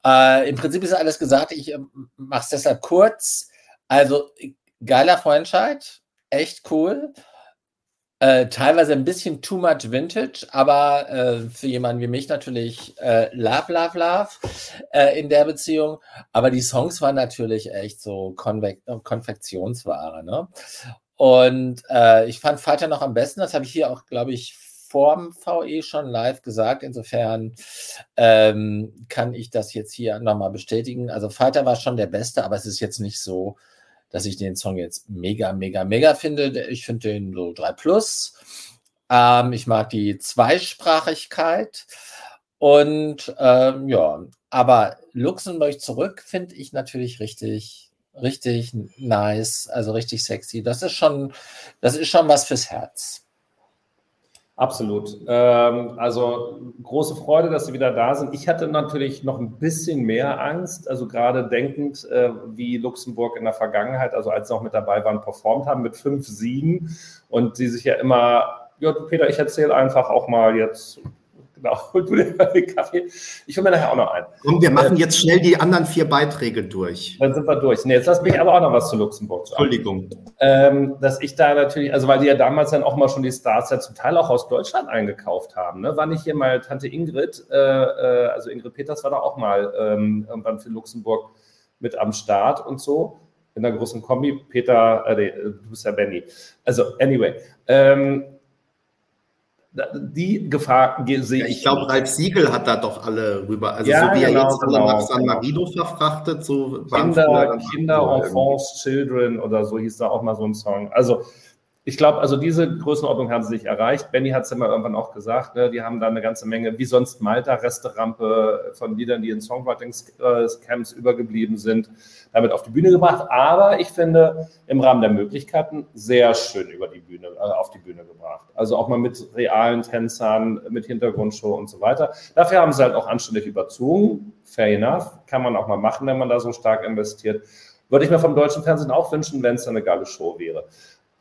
Äh, Im Prinzip ist alles gesagt. Ich äh, mache es deshalb kurz. Also geiler Freundscheid, echt cool. Äh, teilweise ein bisschen too much Vintage, aber äh, für jemanden wie mich natürlich äh, Love, Love, Love äh, in der Beziehung. Aber die Songs waren natürlich echt so Konve Konfektionsware. Ne? Und äh, ich fand Vater noch am besten, das habe ich hier auch, glaube ich, vorm VE schon live gesagt. Insofern ähm, kann ich das jetzt hier nochmal bestätigen. Also Vater war schon der Beste, aber es ist jetzt nicht so, dass ich den Song jetzt mega, mega, mega finde. Ich finde den so 3 plus. Ähm, ich mag die Zweisprachigkeit. Und ähm, ja, aber Luxemburg zurück finde ich natürlich richtig, richtig nice, also richtig sexy. Das ist schon, das ist schon was fürs Herz.
Absolut. Ähm, also große Freude, dass Sie wieder da sind. Ich hatte natürlich noch ein bisschen mehr Angst, also gerade denkend, äh, wie Luxemburg in der Vergangenheit, also als Sie noch mit dabei waren, performt haben mit fünf Siegen und Sie sich ja immer, ja, Peter, ich erzähle einfach auch mal jetzt Genau, hol du dir den Kaffee. Ich hole mir nachher auch noch einen.
Komm, wir machen äh, jetzt schnell die anderen vier Beiträge durch.
Dann sind wir durch. Nee, jetzt lass mich aber auch noch was zu Luxemburg
sagen. Entschuldigung.
Ähm, dass ich da natürlich, also weil die ja damals dann auch mal schon die Stars ja zum Teil auch aus Deutschland eingekauft haben. Ne? War nicht hier mal Tante Ingrid, äh, äh, also Ingrid Peters war da auch mal ähm, irgendwann für Luxemburg mit am Start und so in der großen Kombi. Peter, äh, du bist ja Benny. Also, anyway. Ähm, die Gefahr sehe
ja, ich. Ich glaube, Ralf Siegel hat da doch alle rüber. Also ja, so wie genau, er jetzt alle nach San Marino verfrachtet, so
Kinder, Kinder, Enfants, Children oder so hieß da auch mal so ein Song. Also ich glaube, also diese Größenordnung haben sie sich erreicht. Benny hat es mal irgendwann auch gesagt, ne? die haben da eine ganze Menge, wie sonst Malta, Resterampe von Liedern, die in Songwriting-Camps übergeblieben sind, damit auf die Bühne gebracht. Aber ich finde, im Rahmen der Möglichkeiten sehr schön über die Bühne, äh, auf die Bühne gebracht. Also auch mal mit realen Tänzern, mit Hintergrundshow und so weiter. Dafür haben sie halt auch anständig überzogen. Fair enough. Kann man auch mal machen, wenn man da so stark investiert. Würde ich mir vom deutschen Fernsehen auch wünschen, wenn es eine geile Show wäre.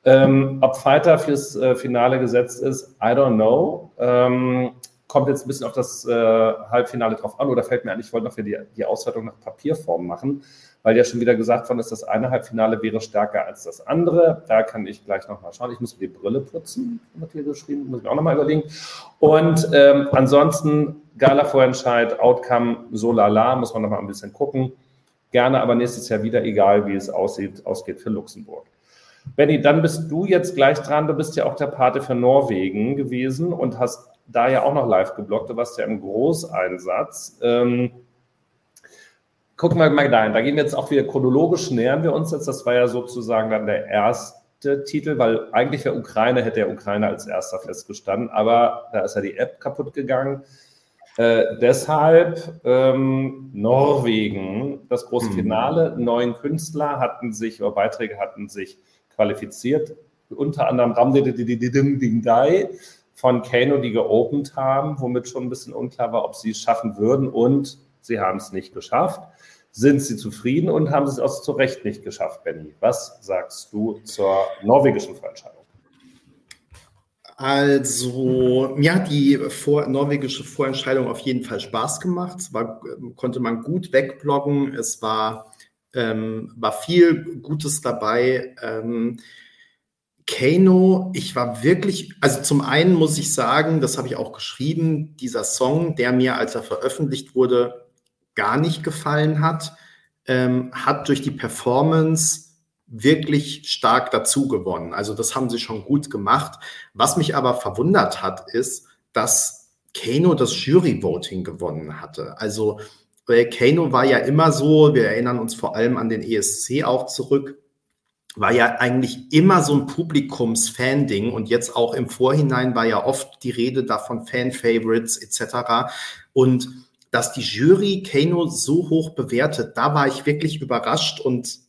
Ähm, ob Fighter fürs äh, Finale gesetzt ist, I don't know. Ähm, kommt jetzt ein bisschen auf das äh, Halbfinale drauf an oder fällt mir ein, ich wollte noch für die, die Auswertung nach Papierform machen, weil ja schon wieder gesagt worden ist, das eine Halbfinale wäre stärker als das andere. Da kann ich gleich nochmal schauen. Ich muss mir die Brille putzen, wird hier geschrieben, muss ich mir auch nochmal überlegen. Und ähm, ansonsten, Gala-Vorentscheid, Outcome, so lala, muss man nochmal ein bisschen gucken. Gerne aber nächstes Jahr wieder, egal wie es aussieht, ausgeht für Luxemburg. Benny, dann bist du jetzt gleich dran. Du bist ja auch der Pate für Norwegen gewesen und hast da ja auch noch live geblockt. Du warst ja im Großeinsatz. Ähm, gucken wir mal dahin. Da gehen wir jetzt auch wieder chronologisch nähern wir uns jetzt. Das war ja sozusagen dann der erste Titel, weil eigentlich der Ukraine hätte der Ukraine als erster festgestanden, aber da ist ja die App kaputt gegangen. Äh, deshalb ähm, Norwegen, das große mhm. Finale. Neun Künstler hatten sich, oder Beiträge hatten sich qualifiziert. Unter anderem Ramdai von Kano, die geopend haben, womit schon ein bisschen unklar war, ob sie es schaffen würden. Und sie haben es nicht geschafft. Sind sie zufrieden und haben es auch zu Recht nicht geschafft, Benny? Was sagst du zur norwegischen Veranstaltung?
Also, mir hat die vor, norwegische Vorentscheidung auf jeden Fall Spaß gemacht. War, konnte man gut wegbloggen. Es war ähm, war viel Gutes dabei. Ähm, Kano, ich war wirklich, also zum einen muss ich sagen, das habe ich auch geschrieben, dieser Song, der mir, als er veröffentlicht wurde, gar nicht gefallen hat, ähm, hat durch die Performance wirklich stark dazu gewonnen. Also das haben sie schon gut gemacht. Was mich aber verwundert hat, ist, dass Kano das Jury-Voting gewonnen hatte. Also äh, Kano war ja immer so, wir erinnern uns vor allem an den ESC auch zurück, war ja eigentlich immer so ein Publikums-Fan-Ding und jetzt auch im Vorhinein war ja oft die Rede davon Fan-Favorites etc. Und dass die Jury Kano so hoch bewertet, da war ich wirklich überrascht und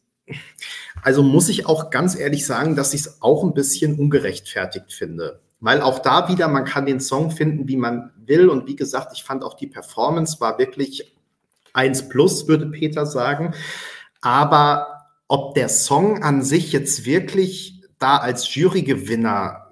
also muss ich auch ganz ehrlich sagen, dass ich es auch ein bisschen ungerechtfertigt finde. Weil auch da wieder, man kann den Song finden, wie man will. Und wie gesagt, ich fand auch die Performance war wirklich eins plus, würde Peter sagen. Aber ob der Song an sich jetzt wirklich da als Jurygewinner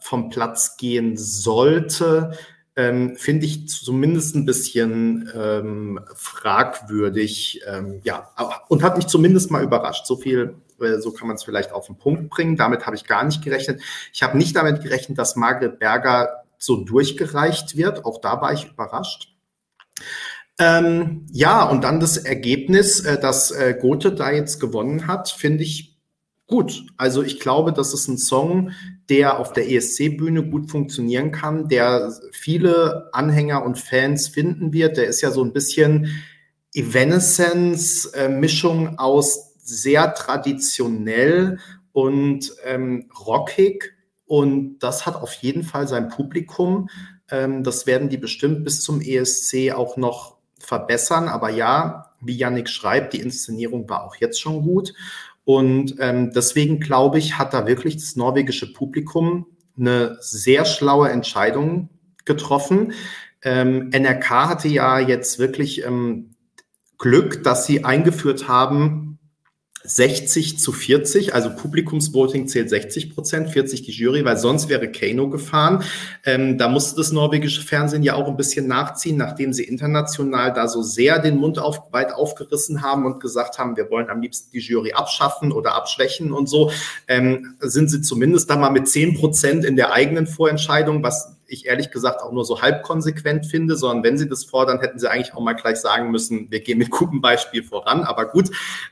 vom Platz gehen sollte, ähm, finde ich zumindest ein bisschen ähm, fragwürdig. Ähm, ja, und hat mich zumindest mal überrascht. So viel, äh, so kann man es vielleicht auf den Punkt bringen. Damit habe ich gar nicht gerechnet. Ich habe nicht damit gerechnet, dass Margret Berger so durchgereicht wird. Auch da war ich überrascht. Ähm, ja, und dann das Ergebnis, äh, dass äh, Gothe da jetzt gewonnen hat, finde ich gut. Also ich glaube, das ist ein Song, der auf der ESC-Bühne gut funktionieren kann, der viele Anhänger und Fans finden wird. Der ist ja so ein bisschen Evanescence-Mischung äh, aus sehr traditionell und ähm, rockig. Und das hat auf jeden Fall sein Publikum. Ähm, das werden die bestimmt bis zum ESC auch noch verbessern. Aber ja, wie Yannick schreibt, die Inszenierung war auch jetzt schon gut. Und ähm, deswegen glaube ich, hat da wirklich das norwegische Publikum eine sehr schlaue Entscheidung getroffen. Ähm, NRK hatte ja jetzt wirklich ähm, Glück, dass sie eingeführt haben, 60 zu 40, also Publikumsvoting zählt 60 Prozent, 40 die Jury, weil sonst wäre Kano gefahren. Ähm, da musste das norwegische Fernsehen ja auch ein bisschen nachziehen, nachdem sie international da so sehr den Mund auf, weit aufgerissen haben und gesagt haben, wir wollen am liebsten die Jury abschaffen oder abschwächen und so, ähm, sind sie zumindest da mal mit 10 Prozent in der eigenen Vorentscheidung, was ich ehrlich gesagt auch nur so halb konsequent finde, sondern wenn sie das fordern, hätten sie eigentlich auch mal gleich sagen müssen, wir gehen mit gutem Beispiel voran. Aber gut,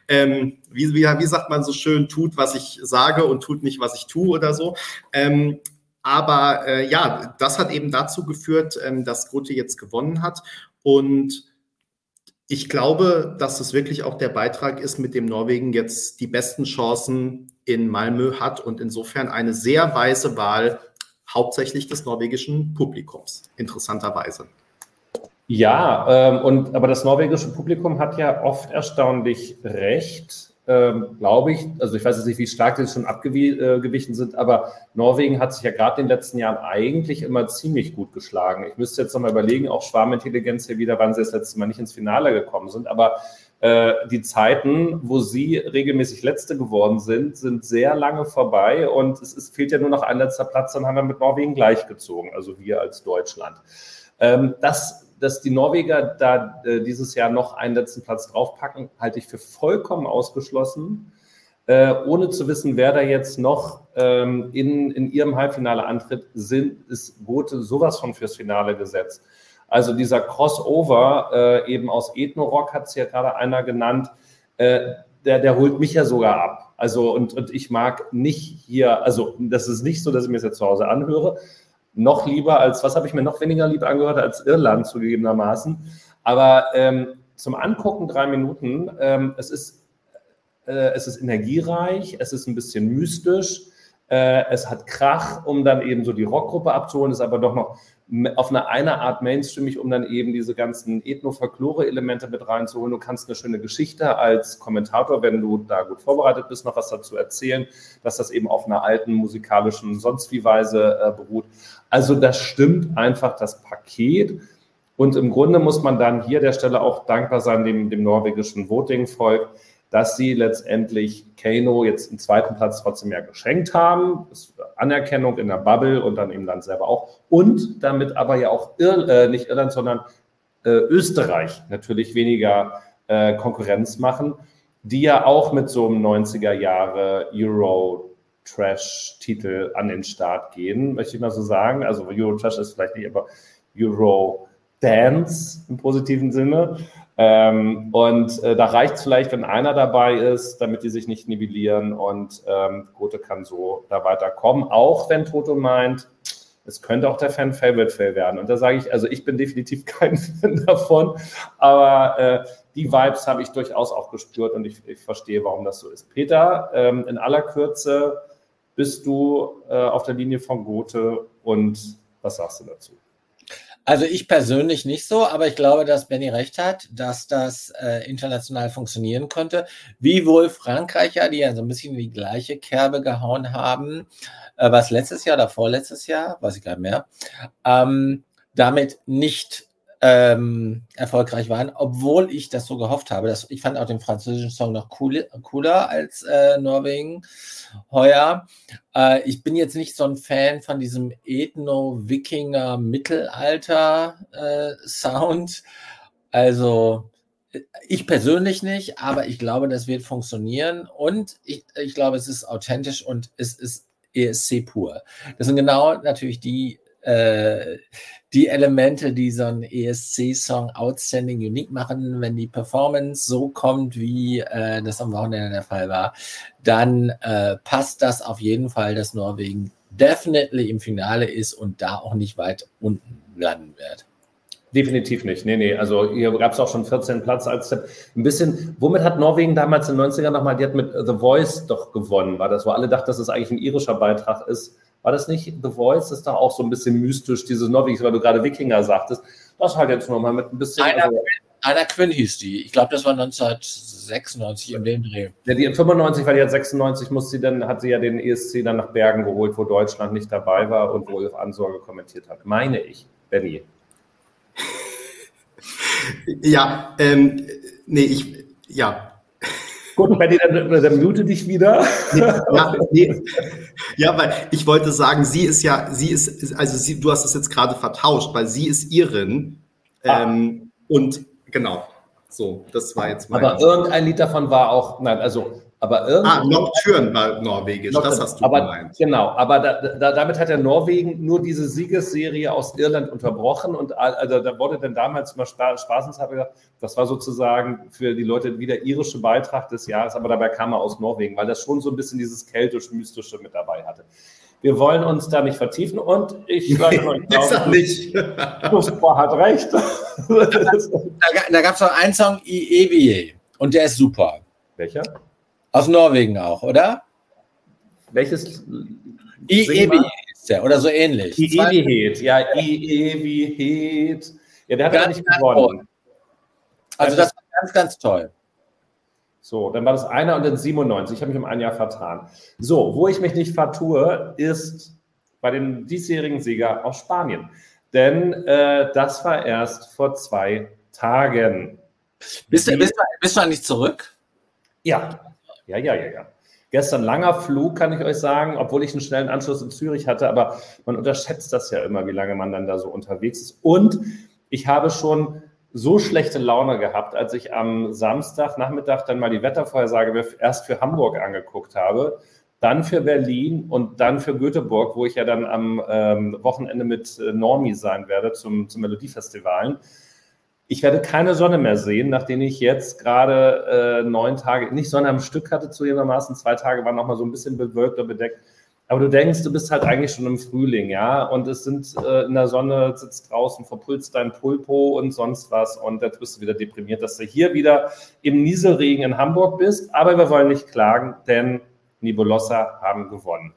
ähm, wie, wie, wie sagt man so schön, tut, was ich sage und tut nicht, was ich tue oder so. Ähm, aber äh, ja, das hat eben dazu geführt, ähm, dass Grote jetzt gewonnen hat. Und ich glaube, dass es wirklich auch der Beitrag ist, mit dem Norwegen jetzt die besten Chancen in Malmö hat und insofern eine sehr weise Wahl hauptsächlich des norwegischen Publikums, interessanterweise.
Ja, ähm, und, aber das norwegische Publikum hat ja oft erstaunlich recht, ähm, glaube ich. Also ich weiß jetzt nicht, wie stark die schon abgewichen sind, aber Norwegen hat sich ja gerade in den letzten Jahren eigentlich immer ziemlich gut geschlagen. Ich müsste jetzt nochmal überlegen, auch Schwarmintelligenz hier wieder, wann sie das letzte Mal nicht ins Finale gekommen sind, aber äh, die Zeiten, wo sie regelmäßig Letzte geworden sind, sind sehr lange vorbei und es, es fehlt ja nur noch ein letzter Platz, dann haben wir mit Norwegen gleichgezogen, also wir als Deutschland. Ähm, dass, dass die Norweger da äh, dieses Jahr noch einen letzten Platz draufpacken, halte ich für vollkommen ausgeschlossen. Äh, ohne zu wissen, wer da jetzt noch ähm, in, in ihrem Halbfinale antritt, sind, ist Gothe sowas von fürs Finale gesetzt. Also dieser Crossover äh, eben aus Ethno-Rock hat es ja gerade einer genannt, äh, der, der holt mich ja sogar ab. Also und, und ich mag nicht hier, also das ist nicht so, dass ich mir das jetzt zu Hause anhöre, noch lieber als, was habe ich mir noch weniger lieb angehört als Irland zugegebenermaßen. Aber ähm, zum Angucken drei Minuten, ähm, es, ist, äh, es ist energiereich, es ist ein bisschen mystisch, äh, es hat Krach, um dann eben so die Rockgruppe abzuholen, ist aber doch noch auf eine, eine Art mainstreamig, um dann eben diese ganzen Ethno-Folklore-Elemente mit reinzuholen. Du kannst eine schöne Geschichte als Kommentator, wenn du da gut vorbereitet bist, noch was dazu erzählen, dass das eben auf einer alten musikalischen sonst wie Weise äh, beruht. Also das stimmt einfach das Paket. Und im Grunde muss man dann hier der Stelle auch dankbar sein dem, dem norwegischen Voting-Volk, dass sie letztendlich Kano jetzt einen zweiten Platz trotzdem ja geschenkt haben. Anerkennung in der Bubble und dann im Land selber auch. Und damit aber ja auch Ir äh, nicht Irland, sondern äh, Österreich natürlich weniger äh, Konkurrenz machen, die ja auch mit so einem 90er Jahre Euro Trash-Titel an den Start gehen, möchte ich mal so sagen. Also Euro-Trash ist vielleicht nicht, aber Euro-Dance im positiven Sinne. Ähm, und äh, da reicht es vielleicht, wenn einer dabei ist, damit die sich nicht nivellieren und ähm, Gote kann so da weiterkommen, auch wenn Toto meint, es könnte auch der Fan-Favorite-Fail werden. Und da sage ich, also ich bin definitiv kein Fan davon, aber äh, die Vibes habe ich durchaus auch gespürt und ich, ich verstehe, warum das so ist. Peter, ähm, in aller Kürze bist du äh, auf der Linie von Gothe und was sagst du dazu?
Also ich persönlich nicht so, aber ich glaube, dass Benny recht hat, dass das äh, international funktionieren könnte. Wie wohl Frankreicher, die ja so ein bisschen in die gleiche Kerbe gehauen haben, äh, was letztes Jahr oder vorletztes Jahr, weiß ich gar nicht mehr, ähm, damit nicht ähm, erfolgreich waren, obwohl ich das so gehofft habe. Dass, ich fand auch den französischen Song noch cool, cooler als äh, Norwegen heuer. Äh, ich bin jetzt nicht so ein Fan von diesem Ethno-Wikinger-Mittelalter-Sound. Äh, also ich persönlich nicht, aber ich glaube, das wird funktionieren und ich, ich glaube, es ist authentisch und es ist ESC pur. Das sind genau natürlich die äh, die Elemente, die so einen ESC-Song outstanding unique machen, wenn die Performance so kommt, wie äh, das am Wochenende der Fall war, dann äh, passt das auf jeden Fall, dass Norwegen definitely im Finale ist und da auch nicht weit unten landen wird.
Definitiv nicht. Nee, nee. Also hier gab es auch schon 14 Platz als Ein bisschen, womit hat Norwegen damals in den 90ern nochmal, die hat mit The Voice doch gewonnen, war das, wo alle dachten, dass es das eigentlich ein irischer Beitrag ist. War das nicht The Voice? Das ist doch auch so ein bisschen mystisch, dieses Norwegisch, weil du gerade Wikinger sagtest. Das halt jetzt nochmal mit ein bisschen.
Einer, also, Anna Quinn hieß die. Ich glaube, das war 1996 im dem Dreh.
Ja, die in 95, weil die hat 96 muss sie dann, hat sie ja den ESC dann nach Bergen geholt, wo Deutschland nicht dabei war und wo Ulf Ansorge kommentiert hat. Meine ich, Benny.
ja, ähm, nee, ich, ja,
Gut, Benny, dann, dann mute dich wieder.
Ja, nee. ja, weil ich wollte sagen, sie ist ja, sie ist, also sie, du hast es jetzt gerade vertauscht, weil sie ist Irin. Ah. Ähm, und genau, so, das war jetzt
mein. Aber irgendein Lied davon war auch, nein, also aber
ah, Nocturne war norwegisch,
Nocturne, das hast du aber, gemeint. Genau, aber da, da, damit hat ja Norwegen nur diese Siegesserie aus Irland unterbrochen und also da wurde dann damals mal spaßenshalber gesagt, das war sozusagen für die Leute wieder irische Beitrag des Jahres, aber dabei kam er aus Norwegen, weil das schon so ein bisschen dieses keltisch-mystische mit dabei hatte. Wir wollen uns da nicht vertiefen und ich sage
mal, ich glaube, nicht.
Fußball hat recht. da,
da gab es noch einen Song, Evie, und der ist super.
Welcher?
Aus Norwegen auch, oder?
Welches?
Ievi ist der, oder so ähnlich.
Ievihet, ja, Ievihet. Ja, der hat ja nicht gewonnen.
Also das war ganz, ganz toll.
So, dann war das einer und dann 97. Ich habe mich um ein Jahr vertan. So, wo ich mich nicht vertue, ist bei dem diesjährigen Sieger aus Spanien. Denn äh, das war erst vor zwei Tagen.
Bist du, bist, bist du eigentlich zurück?
Ja, ja, ja, ja, ja. Gestern langer Flug, kann ich euch sagen, obwohl ich einen schnellen Anschluss in Zürich hatte, aber man unterschätzt das ja immer, wie lange man dann da so unterwegs ist. Und ich habe schon so schlechte Laune gehabt, als ich am Samstagnachmittag dann mal die Wettervorhersage erst für Hamburg angeguckt habe, dann für Berlin und dann für Göteborg, wo ich ja dann am ähm, Wochenende mit äh, Normi sein werde zum, zum Melodiefestivalen ich werde keine Sonne mehr sehen, nachdem ich jetzt gerade äh, neun Tage, nicht Sonne am Stück hatte zugegebenermaßen, zwei Tage waren noch mal so ein bisschen bewölkt oder bedeckt. Aber du denkst, du bist halt eigentlich schon im Frühling, ja, und es sind äh, in der Sonne, sitzt draußen, verpulst dein Pulpo und sonst was und jetzt bist du wieder deprimiert, dass du hier wieder im Nieselregen in Hamburg bist. Aber wir wollen nicht klagen, denn Nibolossa haben gewonnen.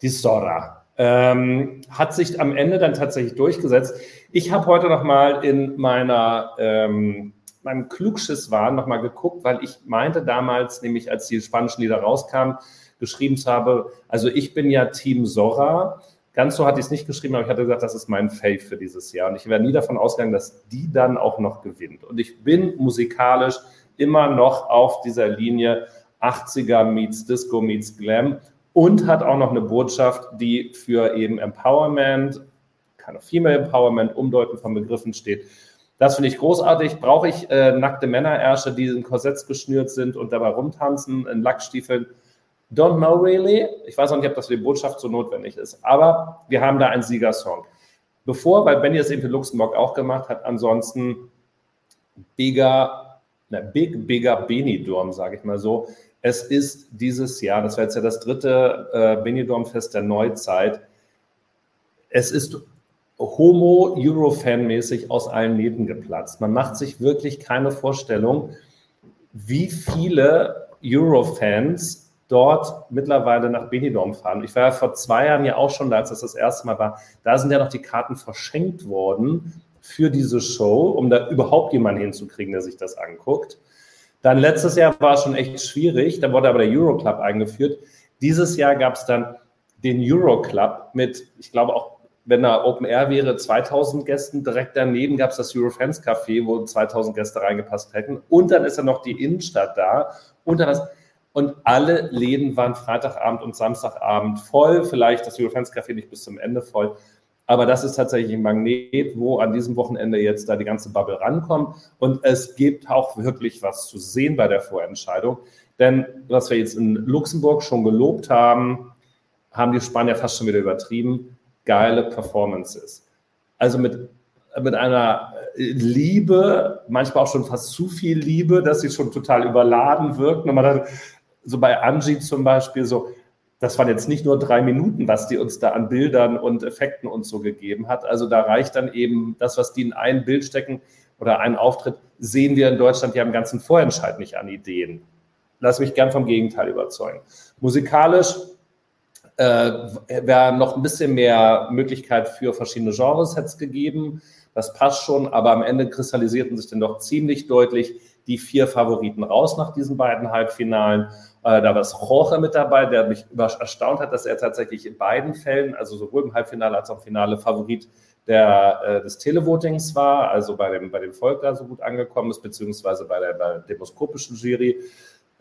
Die Sora ähm, hat sich am Ende dann tatsächlich durchgesetzt. Ich habe heute noch mal in meiner ähm, meinem Klugschiss-Wahn noch mal geguckt, weil ich meinte damals, nämlich als die spanischen Lieder rauskamen, geschrieben habe, also ich bin ja Team Sora. Ganz so hatte ich es nicht geschrieben, aber ich hatte gesagt, das ist mein Fave für dieses Jahr. Und ich wäre nie davon ausgegangen, dass die dann auch noch gewinnt. Und ich bin musikalisch immer noch auf dieser Linie 80er meets Disco meets Glam und hat auch noch eine Botschaft, die für eben Empowerment, kann auch Female Empowerment, Umdeuten von Begriffen steht. Das finde ich großartig. Brauche ich äh, nackte Männerärsche, die in Korsetts geschnürt sind und dabei rumtanzen, in Lackstiefeln? Don't know really. Ich weiß auch nicht, ob das für die Botschaft so notwendig ist. Aber wir haben da einen Siegersong. Bevor, weil Benny es eben für Luxemburg auch gemacht hat, ansonsten Bigger, na, Big Bigger Benidorm, sage ich mal so. Es ist dieses Jahr, das war jetzt ja das dritte äh, Benidorm-Fest der Neuzeit. Es ist Homo-Euro-Fan-mäßig aus allen Nähten geplatzt. Man macht sich wirklich keine Vorstellung, wie viele Euro-Fans dort mittlerweile nach Benidorm fahren. Ich war ja vor zwei Jahren ja auch schon da, als das das erste Mal war. Da sind ja noch die Karten verschenkt worden für diese Show, um da überhaupt jemanden hinzukriegen, der sich das anguckt. Dann letztes Jahr war es schon echt schwierig, da wurde aber der Euroclub eingeführt. Dieses Jahr gab es dann den Euroclub mit, ich glaube auch, wenn da Open Air wäre, 2000 Gästen. Direkt daneben gab es das Eurofans Café, wo 2000 Gäste reingepasst hätten. Und dann ist ja noch die Innenstadt da. Und dann das, und alle Läden waren Freitagabend und Samstagabend voll. Vielleicht das Eurofans Café nicht bis zum Ende voll. Aber das ist tatsächlich ein Magnet, wo an diesem Wochenende jetzt da die ganze Bubble rankommt. Und es gibt auch wirklich was zu sehen bei der Vorentscheidung. Denn was wir jetzt in Luxemburg schon gelobt haben, haben die Spanier fast schon wieder übertrieben. Geile Performances. Also mit, mit einer Liebe, manchmal auch schon fast zu viel Liebe, dass sie schon total überladen wirkt. Und man dann, so bei Angie zum Beispiel so, das waren jetzt nicht nur drei Minuten, was die uns da an Bildern und Effekten uns so gegeben hat. Also da reicht dann eben das, was die in ein Bild stecken oder einen Auftritt, sehen wir in Deutschland ja im ganzen Vorentscheid nicht an Ideen. Lass mich gern vom Gegenteil überzeugen. Musikalisch äh, wäre noch ein bisschen mehr Möglichkeit für verschiedene Genres hätte es gegeben. Das passt schon, aber am Ende kristallisierten sich dann doch ziemlich deutlich die vier Favoriten raus nach diesen beiden Halbfinalen. Äh, da war es Jorge mit dabei, der mich erstaunt hat, dass er tatsächlich in beiden Fällen, also sowohl im Halbfinale als auch im Finale, Favorit der, äh, des Televotings war, also bei dem, bei dem Volk da so gut angekommen ist, beziehungsweise bei der, bei der demoskopischen Jury.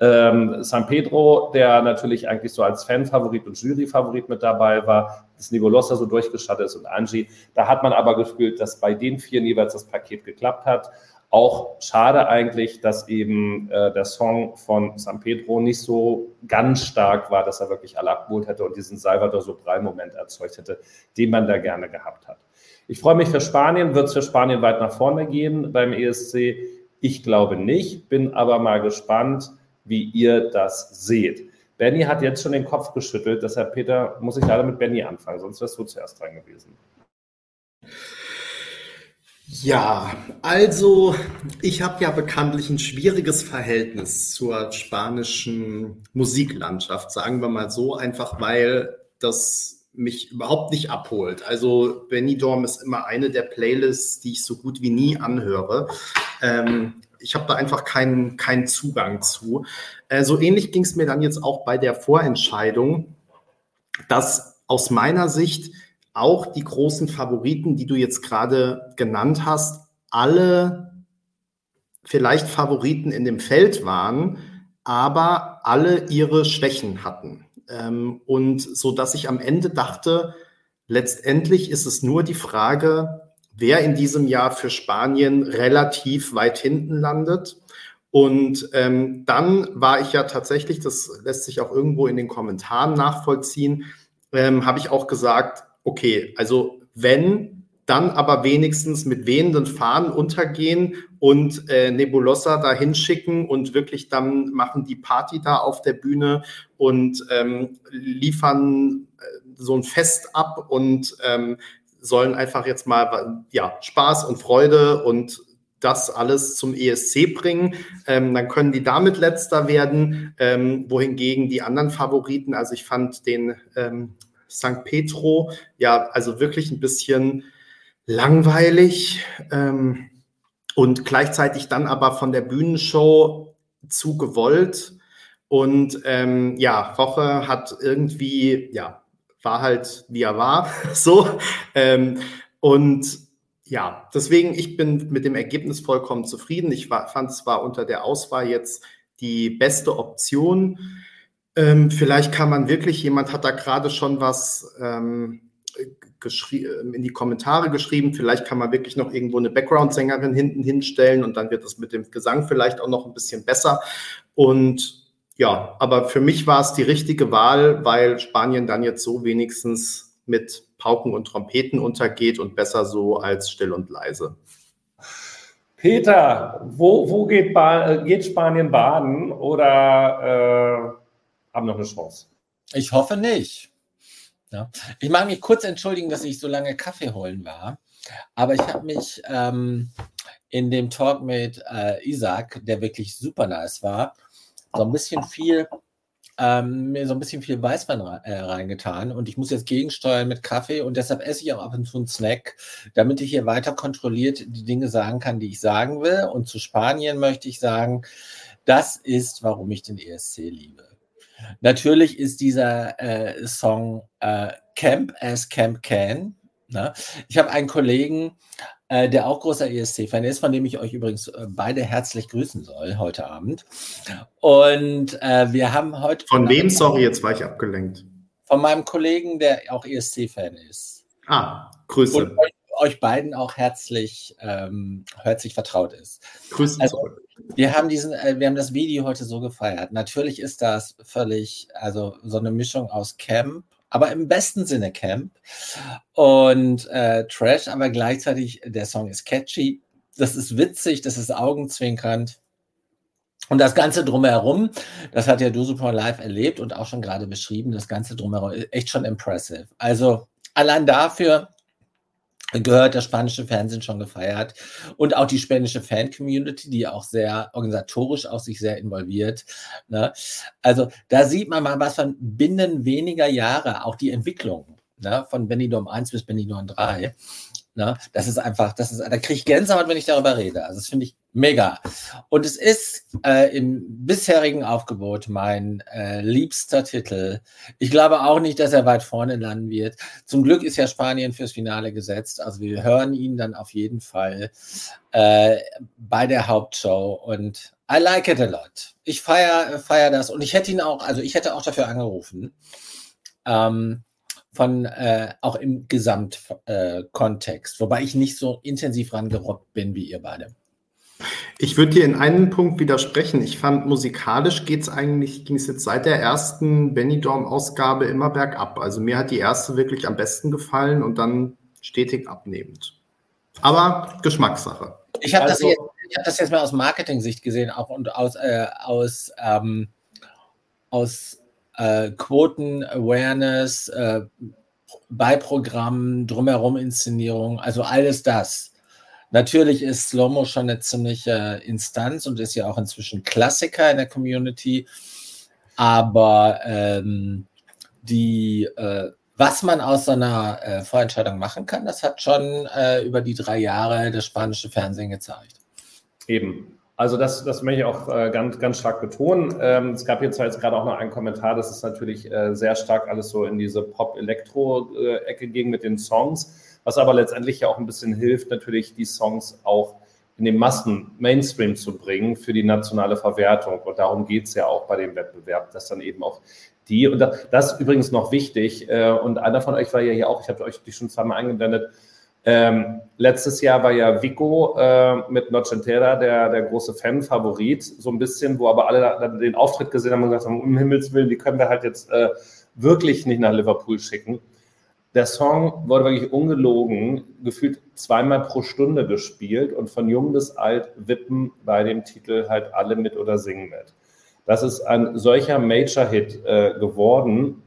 Ähm, San Pedro, der natürlich eigentlich so als Fanfavorit und Juryfavorit mit dabei war, dass Nicolosa so durchgestattet ist und Angie. Da hat man aber gefühlt, dass bei den vier jeweils das Paket geklappt hat. Auch schade eigentlich, dass eben äh, der Song von San Pedro nicht so ganz stark war, dass er wirklich alle abgeholt hätte und diesen Salvador Sobral-Moment erzeugt hätte, den man da gerne gehabt hat. Ich freue mich für Spanien. Wird es für Spanien weit nach vorne gehen beim ESC? Ich glaube nicht, bin aber mal gespannt, wie ihr das seht. Benny hat jetzt schon den Kopf geschüttelt, deshalb, Peter, muss ich leider mit Benny anfangen, sonst wärst du zuerst dran gewesen.
Ja, also ich habe ja bekanntlich ein schwieriges Verhältnis zur spanischen Musiklandschaft, sagen wir mal so, einfach weil das mich überhaupt nicht abholt. Also Benidorm ist immer eine der Playlists, die ich so gut wie nie anhöre. Ähm, ich habe da einfach keinen, keinen Zugang zu. Äh, so ähnlich ging es mir dann jetzt auch bei der Vorentscheidung, dass aus meiner Sicht auch die großen Favoriten, die du jetzt gerade genannt hast, alle vielleicht Favoriten in dem Feld waren, aber alle ihre Schwächen hatten. Ähm, und so dass ich am Ende dachte, letztendlich ist es nur die Frage, wer in diesem Jahr für Spanien relativ weit hinten landet. Und ähm, dann war ich ja tatsächlich, das lässt sich auch irgendwo in den Kommentaren nachvollziehen, ähm, habe ich auch gesagt, okay, also wenn, dann aber wenigstens mit wehenden Fahnen untergehen und äh, Nebulosa da hinschicken und wirklich dann machen die Party da auf der Bühne und ähm, liefern äh, so ein Fest ab und ähm, sollen einfach jetzt mal ja, Spaß und Freude und das alles zum ESC bringen. Ähm, dann können die damit letzter werden, ähm, wohingegen die anderen Favoriten, also ich fand den ähm, St. Petro, ja, also wirklich ein bisschen langweilig ähm, und gleichzeitig dann aber von der Bühnenshow zu gewollt. Und ähm, ja, Woche hat irgendwie, ja, war halt wie er war, so. Ähm, und ja, deswegen, ich bin mit dem Ergebnis vollkommen zufrieden. Ich fand es war unter der Auswahl jetzt die beste Option. Ähm, vielleicht kann man wirklich, jemand hat da gerade schon was ähm, in die Kommentare geschrieben, vielleicht kann man wirklich noch irgendwo eine Background-Sängerin hinten hinstellen und dann wird es mit dem Gesang vielleicht auch noch ein bisschen besser. Und ja, aber für mich war es die richtige Wahl, weil Spanien dann jetzt so wenigstens mit Pauken und Trompeten untergeht und besser so als still und leise.
Peter, wo, wo geht, ba geht Spanien baden oder äh, haben noch eine Chance?
Ich hoffe nicht. Ja. Ich mag mich kurz entschuldigen, dass ich so lange Kaffee holen war, aber ich habe mich ähm, in dem Talk mit äh, Isaac, der wirklich super nice war, so ein bisschen viel ähm, mir so ein bisschen viel Weißwein äh, reingetan und ich muss jetzt gegensteuern mit Kaffee und deshalb esse ich auch ab und zu einen Snack, damit ich hier weiter kontrolliert die Dinge sagen kann, die ich sagen will. Und zu Spanien möchte ich sagen, das ist, warum ich den ESC liebe. Natürlich ist dieser äh, Song äh, Camp as Camp Can. Ne? Ich habe einen Kollegen, äh, der auch großer ESC-Fan ist, von dem ich euch übrigens äh, beide herzlich grüßen soll heute Abend. Und äh, wir haben heute.
Von wem? Sorry, jetzt war ich abgelenkt.
Von meinem Kollegen, der auch ESC-Fan ist.
Ah, Grüße. Und
euch, beiden auch herzlich, ähm, herzlich vertraut ist.
Grüße.
Also, wir haben diesen, äh, wir haben das Video heute so gefeiert. Natürlich ist das völlig, also so eine Mischung aus Camp aber im besten Sinne Camp und äh, Trash, aber gleichzeitig der Song ist catchy, das ist witzig, das ist augenzwinkernd. Und das Ganze drumherum, das hat ja du super live erlebt und auch schon gerade beschrieben, das Ganze drumherum ist echt schon impressive. Also allein dafür gehört der spanische Fernsehen schon gefeiert und auch die spanische Fan-Community, die auch sehr organisatorisch auch sich sehr involviert. Ne? Also da sieht man mal was von binnen weniger Jahre auch die Entwicklung ne? von Benidorm 1 bis Benidorm 3 Ne? Das ist einfach, das ist, da kriege ich Gänsehaut, wenn ich darüber rede. Also das finde ich mega. Und es ist äh, im bisherigen Aufgebot mein äh, liebster Titel. Ich glaube auch nicht, dass er weit vorne landen wird. Zum Glück ist ja Spanien fürs Finale gesetzt. Also wir hören ihn dann auf jeden Fall äh, bei der Hauptshow und I like it a lot. Ich feiere feier das und ich hätte ihn auch, also ich hätte auch dafür angerufen. Ähm, von äh, auch im Gesamtkontext, äh, wobei ich nicht so intensiv rangerobbt bin wie ihr beide.
Ich würde dir in einem Punkt widersprechen. Ich fand, musikalisch geht es eigentlich, ging es jetzt seit der ersten Benny Dorm-Ausgabe immer bergab. Also mir hat die erste wirklich am besten gefallen und dann stetig abnehmend. Aber Geschmackssache.
Ich habe also, das, hab das, jetzt mal aus Marketing-Sicht gesehen, auch und aus, äh, aus, ähm, aus äh, Quoten-Awareness, äh, Beiprogramm, drumherum Inszenierung, also alles das. Natürlich ist Slomo schon eine ziemliche Instanz und ist ja auch inzwischen Klassiker in der Community. Aber ähm, die, äh, was man aus so einer äh, Vorentscheidung machen kann, das hat schon äh, über die drei Jahre das spanische Fernsehen gezeigt.
Eben. Also das, das möchte ich auch äh, ganz, ganz stark betonen. Ähm, es gab jetzt jetzt gerade auch noch einen Kommentar, dass es natürlich äh, sehr stark alles so in diese Pop-Elektro-Ecke ging mit den Songs, was aber letztendlich ja auch ein bisschen hilft, natürlich die Songs auch in den Massen Mainstream zu bringen für die nationale Verwertung. Und darum geht es ja auch bei dem Wettbewerb, dass dann eben auch die, und das ist übrigens noch wichtig, äh, und einer von euch war ja hier auch, ich habe euch die schon zweimal eingeblendet, ähm, letztes Jahr war ja Vico äh, mit Nocentera der, der große Fan-Favorit, so ein bisschen, wo aber alle dann den Auftritt gesehen haben und gesagt haben, um Himmels Willen, die können wir halt jetzt äh, wirklich nicht nach Liverpool schicken. Der Song wurde wirklich ungelogen, gefühlt zweimal pro Stunde gespielt und von jung bis alt wippen bei dem Titel halt alle mit oder singen mit. Das ist ein solcher Major-Hit äh, geworden,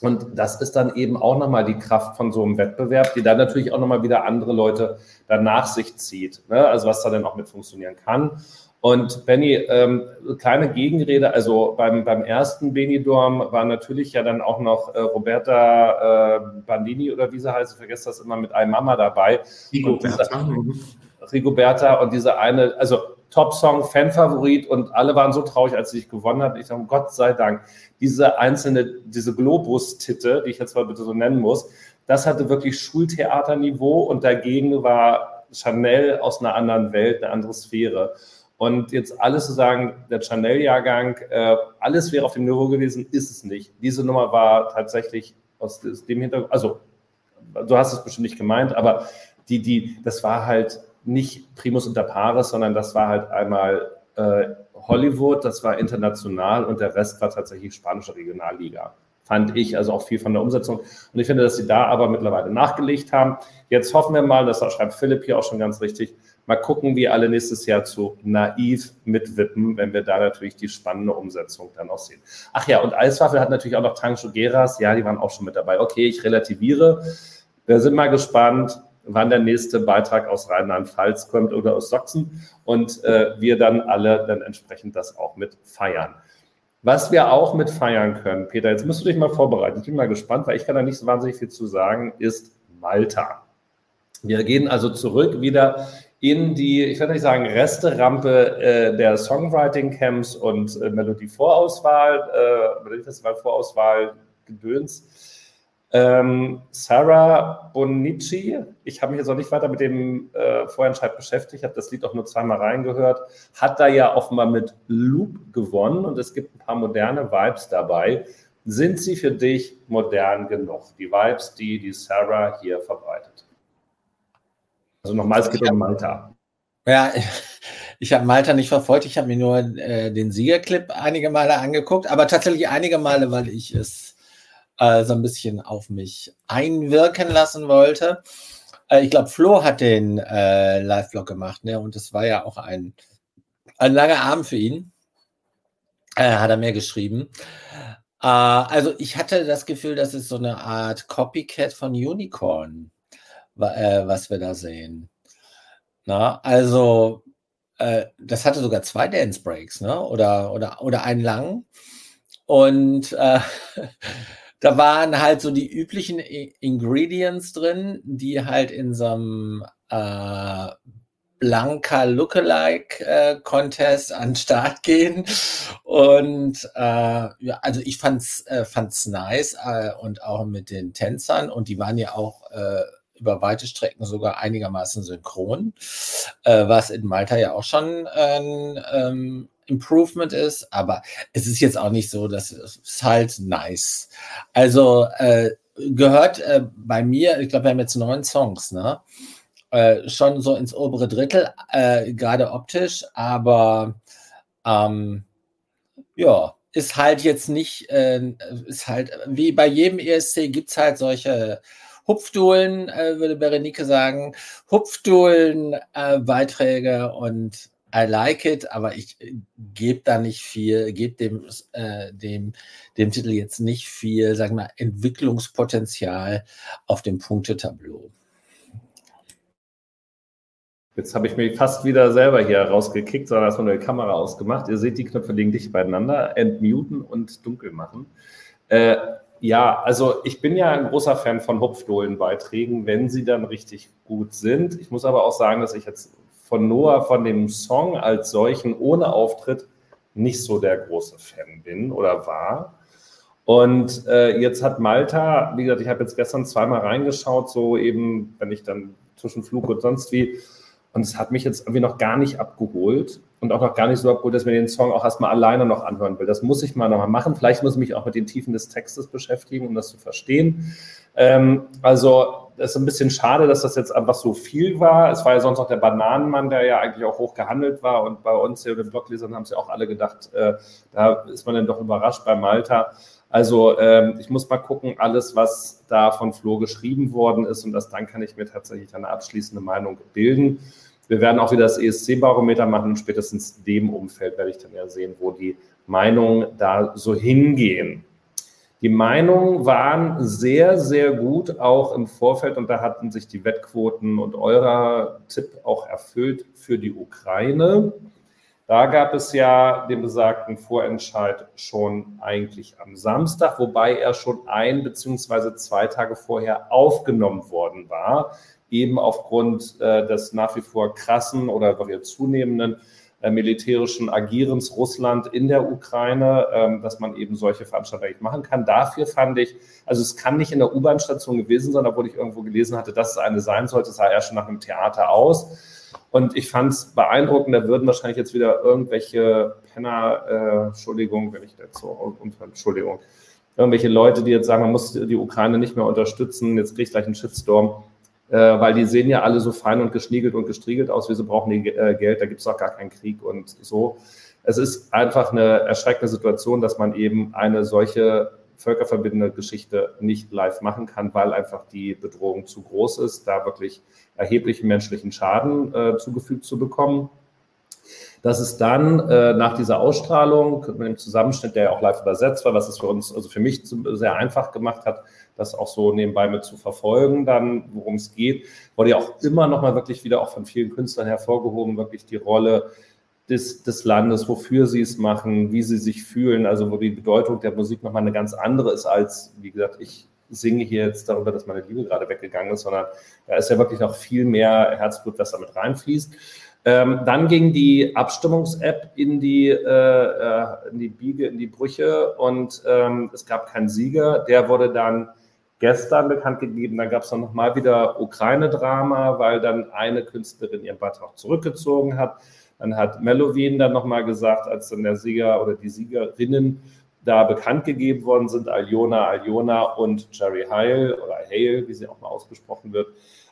und das ist dann eben auch nochmal die Kraft von so einem Wettbewerb, die dann natürlich auch nochmal wieder andere Leute dann nach sich zieht. Ne? Also was da dann auch mit funktionieren kann. Und Benny, ähm, kleine Gegenrede, also beim, beim ersten Benidorm war natürlich ja dann auch noch äh, Roberta äh, Bandini oder wie sie heißt, ich vergesse das immer mit einem Mama dabei. Rigoberta. Und Rigoberta und diese eine, also Top-Song, Fanfavorit und alle waren so traurig, als sie sich gewonnen hat. Ich sage, Gott sei Dank, diese einzelne, diese Globus-Titte, die ich jetzt mal bitte so nennen muss, das hatte wirklich Schultheaterniveau und dagegen war Chanel aus einer anderen Welt, eine andere Sphäre. Und jetzt alles zu sagen, der Chanel-Jahrgang, äh, alles wäre auf dem Niveau gewesen, ist es nicht. Diese Nummer war tatsächlich aus dem Hintergrund, also du hast es bestimmt nicht gemeint, aber die, die, das war halt nicht Primus inter pares, sondern das war halt einmal äh, Hollywood, das war international und der Rest war tatsächlich spanische Regionalliga. Fand ich also auch viel von der Umsetzung. Und ich finde, dass sie da aber mittlerweile nachgelegt haben. Jetzt hoffen wir mal, das schreibt Philipp hier auch schon ganz richtig, mal gucken, wie alle nächstes Jahr zu naiv mitwippen, wenn wir da natürlich die spannende Umsetzung dann auch sehen. Ach ja, und Eiswaffel hat natürlich auch noch Tancho Geras. Ja, die waren auch schon mit dabei. Okay, ich relativiere. Wir sind mal gespannt wann der nächste Beitrag aus Rheinland-Pfalz kommt oder aus Sachsen und äh, wir dann alle dann entsprechend das auch mit feiern. Was wir auch mit feiern können, Peter, jetzt musst du dich mal vorbereiten. Ich bin mal gespannt, weil ich kann da nicht so wahnsinnig viel zu sagen, ist Malta. Wir gehen also zurück wieder in die, ich würde nicht sagen, Resterampe äh, der Songwriting-Camps und äh, Melodie-Vorauswahl, äh, Melodie-Festival-Vorauswahl, Gedöns ähm, Sarah Bonici, ich habe mich jetzt auch nicht weiter mit dem äh, Vorentscheid beschäftigt, habe das Lied auch nur zweimal reingehört, hat da ja offenbar mit Loop gewonnen und es gibt ein paar moderne Vibes dabei. Sind sie für dich modern genug, die Vibes, die die Sarah hier verbreitet? Also nochmal, es geht um Malta.
Ja, ich habe Malta nicht verfolgt, ich habe mir nur äh, den Siegerclip einige Male angeguckt, aber tatsächlich einige Male, weil ich es äh, so ein bisschen auf mich einwirken lassen wollte. Äh, ich glaube, Flo hat den äh, Live-Vlog gemacht, ne? Und es war ja auch ein, ein langer Abend für ihn. Äh, hat er mir geschrieben. Äh, also ich hatte das Gefühl, das ist so eine Art Copycat von Unicorn, äh, was wir da sehen. Na, also äh, das hatte sogar zwei Dance Breaks, ne? Oder, oder, oder einen lang. Und äh, da waren halt so die üblichen Ingredients drin, die halt in so einem äh, Blanka Lookalike äh, Contest an den Start gehen. Und äh, ja, also ich fand's, äh, fand's nice äh, und auch mit den Tänzern und die waren ja auch äh, über weite Strecken sogar einigermaßen synchron, äh, was in Malta ja auch schon ein ähm, Improvement ist, aber es ist jetzt auch nicht so, dass es halt nice. Also äh, gehört äh, bei mir, ich glaube, wir haben jetzt neun Songs, ne? Äh, schon so ins obere Drittel, äh, gerade optisch, aber ähm, ja, ist halt jetzt nicht, äh, ist halt, wie bei jedem ESC gibt es halt solche Hupfdohlen, äh, würde Berenike sagen, Hupfdohlen-Beiträge und I like it, aber ich äh, gebe da nicht viel, gebe dem, äh, dem, dem Titel jetzt nicht viel, sagen wir, Entwicklungspotenzial auf dem Punktetableau.
Jetzt habe ich mich fast wieder selber hier rausgekickt, sondern hast eine Kamera ausgemacht. Ihr seht, die Knöpfe liegen dicht beieinander. Entmuten und dunkel machen. Äh, ja, also ich bin ja ein großer Fan von Hupfdohlen-Beiträgen, wenn sie dann richtig gut sind. Ich muss aber auch sagen, dass ich jetzt von Noah, von dem Song als solchen ohne Auftritt nicht so der große Fan bin oder war. Und äh, jetzt hat Malta, wie gesagt, ich habe jetzt gestern zweimal reingeschaut, so eben, wenn ich dann zwischen Flug und sonst wie. Und es hat mich jetzt irgendwie noch gar nicht abgeholt und auch noch gar nicht so abgeholt, dass mir den Song auch erstmal alleine noch anhören will. Das muss ich mal nochmal machen. Vielleicht muss ich mich auch mit den Tiefen des Textes beschäftigen, um das zu verstehen. Ähm, also es ist ein bisschen schade, dass das jetzt einfach so viel war. Es war ja sonst noch der Bananenmann, der ja eigentlich auch hoch gehandelt war. Und bei uns hier den Bloglesern haben es ja auch alle gedacht, äh, da ist man dann doch überrascht bei Malta. Also ähm, ich muss mal gucken, alles, was da von Flo geschrieben worden ist. Und das dann kann ich mir tatsächlich eine abschließende Meinung bilden. Wir werden auch wieder das ESC-Barometer machen und spätestens dem Umfeld werde ich dann ja sehen, wo die Meinungen da so hingehen. Die Meinungen waren sehr, sehr gut, auch im Vorfeld, und da hatten sich die Wettquoten und eurer Tipp auch erfüllt für die Ukraine. Da gab es ja den besagten Vorentscheid schon eigentlich am Samstag, wobei er schon ein beziehungsweise zwei Tage vorher aufgenommen worden war, eben aufgrund äh, des nach wie vor krassen oder zunehmenden äh, militärischen Agierens Russland in der Ukraine, ähm, dass man eben solche Veranstaltungen machen kann. Dafür fand ich, also es kann nicht in der U-Bahn-Station gewesen sein, obwohl ich irgendwo gelesen hatte, dass es eine sein sollte. Es sah eher schon nach einem Theater aus. Und ich fand es beeindruckend, da würden wahrscheinlich jetzt wieder irgendwelche Penner, äh, Entschuldigung, wenn ich so, Entschuldigung, irgendwelche Leute, die jetzt sagen, man muss die Ukraine nicht mehr unterstützen, jetzt kriege ich gleich einen Shitstorm äh, weil die sehen ja alle so fein und geschniegelt und gestriegelt aus, wie sie brauchen die äh, Geld, da gibt es auch gar keinen Krieg und so. es ist einfach eine erschreckende Situation, dass man eben eine solche völkerverbindende Geschichte nicht live machen kann, weil einfach die Bedrohung zu groß ist, da wirklich erheblichen menschlichen Schaden äh, zugefügt zu bekommen. Dass es dann äh, nach dieser Ausstrahlung mit dem Zusammenschnitt, der ja auch live übersetzt war, was es für uns, also für mich sehr einfach gemacht hat, das auch so nebenbei mit zu verfolgen, dann worum es geht, wurde ja auch immer noch mal wirklich wieder auch von vielen Künstlern hervorgehoben, wirklich die Rolle des, des Landes, wofür sie es machen, wie sie sich fühlen, also wo die Bedeutung der Musik nochmal eine ganz andere ist als, wie gesagt, ich singe hier jetzt darüber, dass meine Liebe gerade weggegangen ist, sondern da ist ja wirklich noch viel mehr Herzblut, das damit reinfließt. Ähm, dann ging die Abstimmungs-App in die, äh, äh, in die Biege, in die Brüche und ähm, es gab keinen Sieger. Der wurde dann gestern bekannt gegeben. Dann gab es dann nochmal wieder Ukraine-Drama, weil dann eine Künstlerin ihren Beitrag zurückgezogen hat. Dann hat Melowin dann nochmal gesagt, als dann der Sieger oder die Siegerinnen da bekannt gegeben worden sind, Aljona, Aljona und Jerry Heil oder Hale, wie sie auch mal ausgesprochen wird,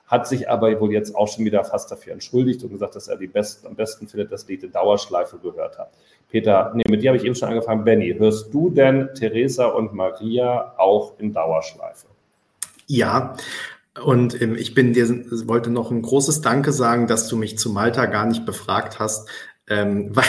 hat sich aber wohl jetzt auch schon wieder fast dafür entschuldigt und gesagt, dass er die besten, am besten findet, dass Lied in Dauerschleife gehört hat. Peter, nee, mit dir habe ich eben schon angefangen. Benny, hörst du denn Theresa und Maria auch in Dauerschleife?
Ja, und ähm, ich bin dir, wollte noch ein großes Danke sagen, dass du mich zu Malta gar nicht befragt hast, ähm, weil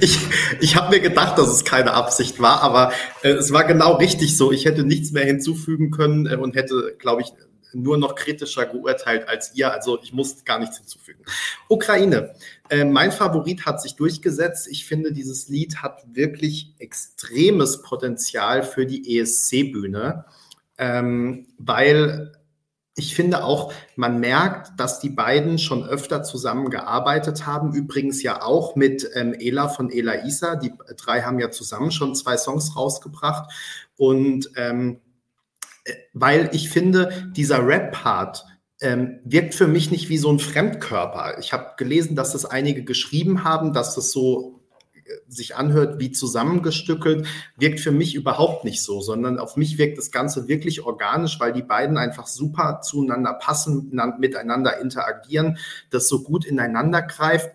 ich, ich habe mir gedacht, dass es keine Absicht war, aber äh, es war genau richtig so. Ich hätte nichts mehr hinzufügen können äh, und hätte, glaube ich, nur noch kritischer geurteilt als ihr. Also ich muss gar nichts hinzufügen. Ukraine. Äh, mein Favorit hat sich durchgesetzt. Ich finde, dieses Lied hat wirklich extremes Potenzial für die ESC-Bühne ähm, weil ich finde auch, man merkt, dass die beiden schon öfter zusammengearbeitet haben. Übrigens ja auch mit ähm, Ela von Ela Isa. Die drei haben ja zusammen schon zwei Songs rausgebracht. Und ähm, äh, weil ich finde, dieser Rap-Part ähm, wirkt für mich nicht wie so ein Fremdkörper. Ich habe gelesen, dass es einige geschrieben haben, dass es so sich anhört wie zusammengestückelt, wirkt für mich überhaupt nicht so, sondern auf mich wirkt das Ganze wirklich organisch, weil die beiden einfach super zueinander passen, miteinander interagieren, das so gut ineinander greift.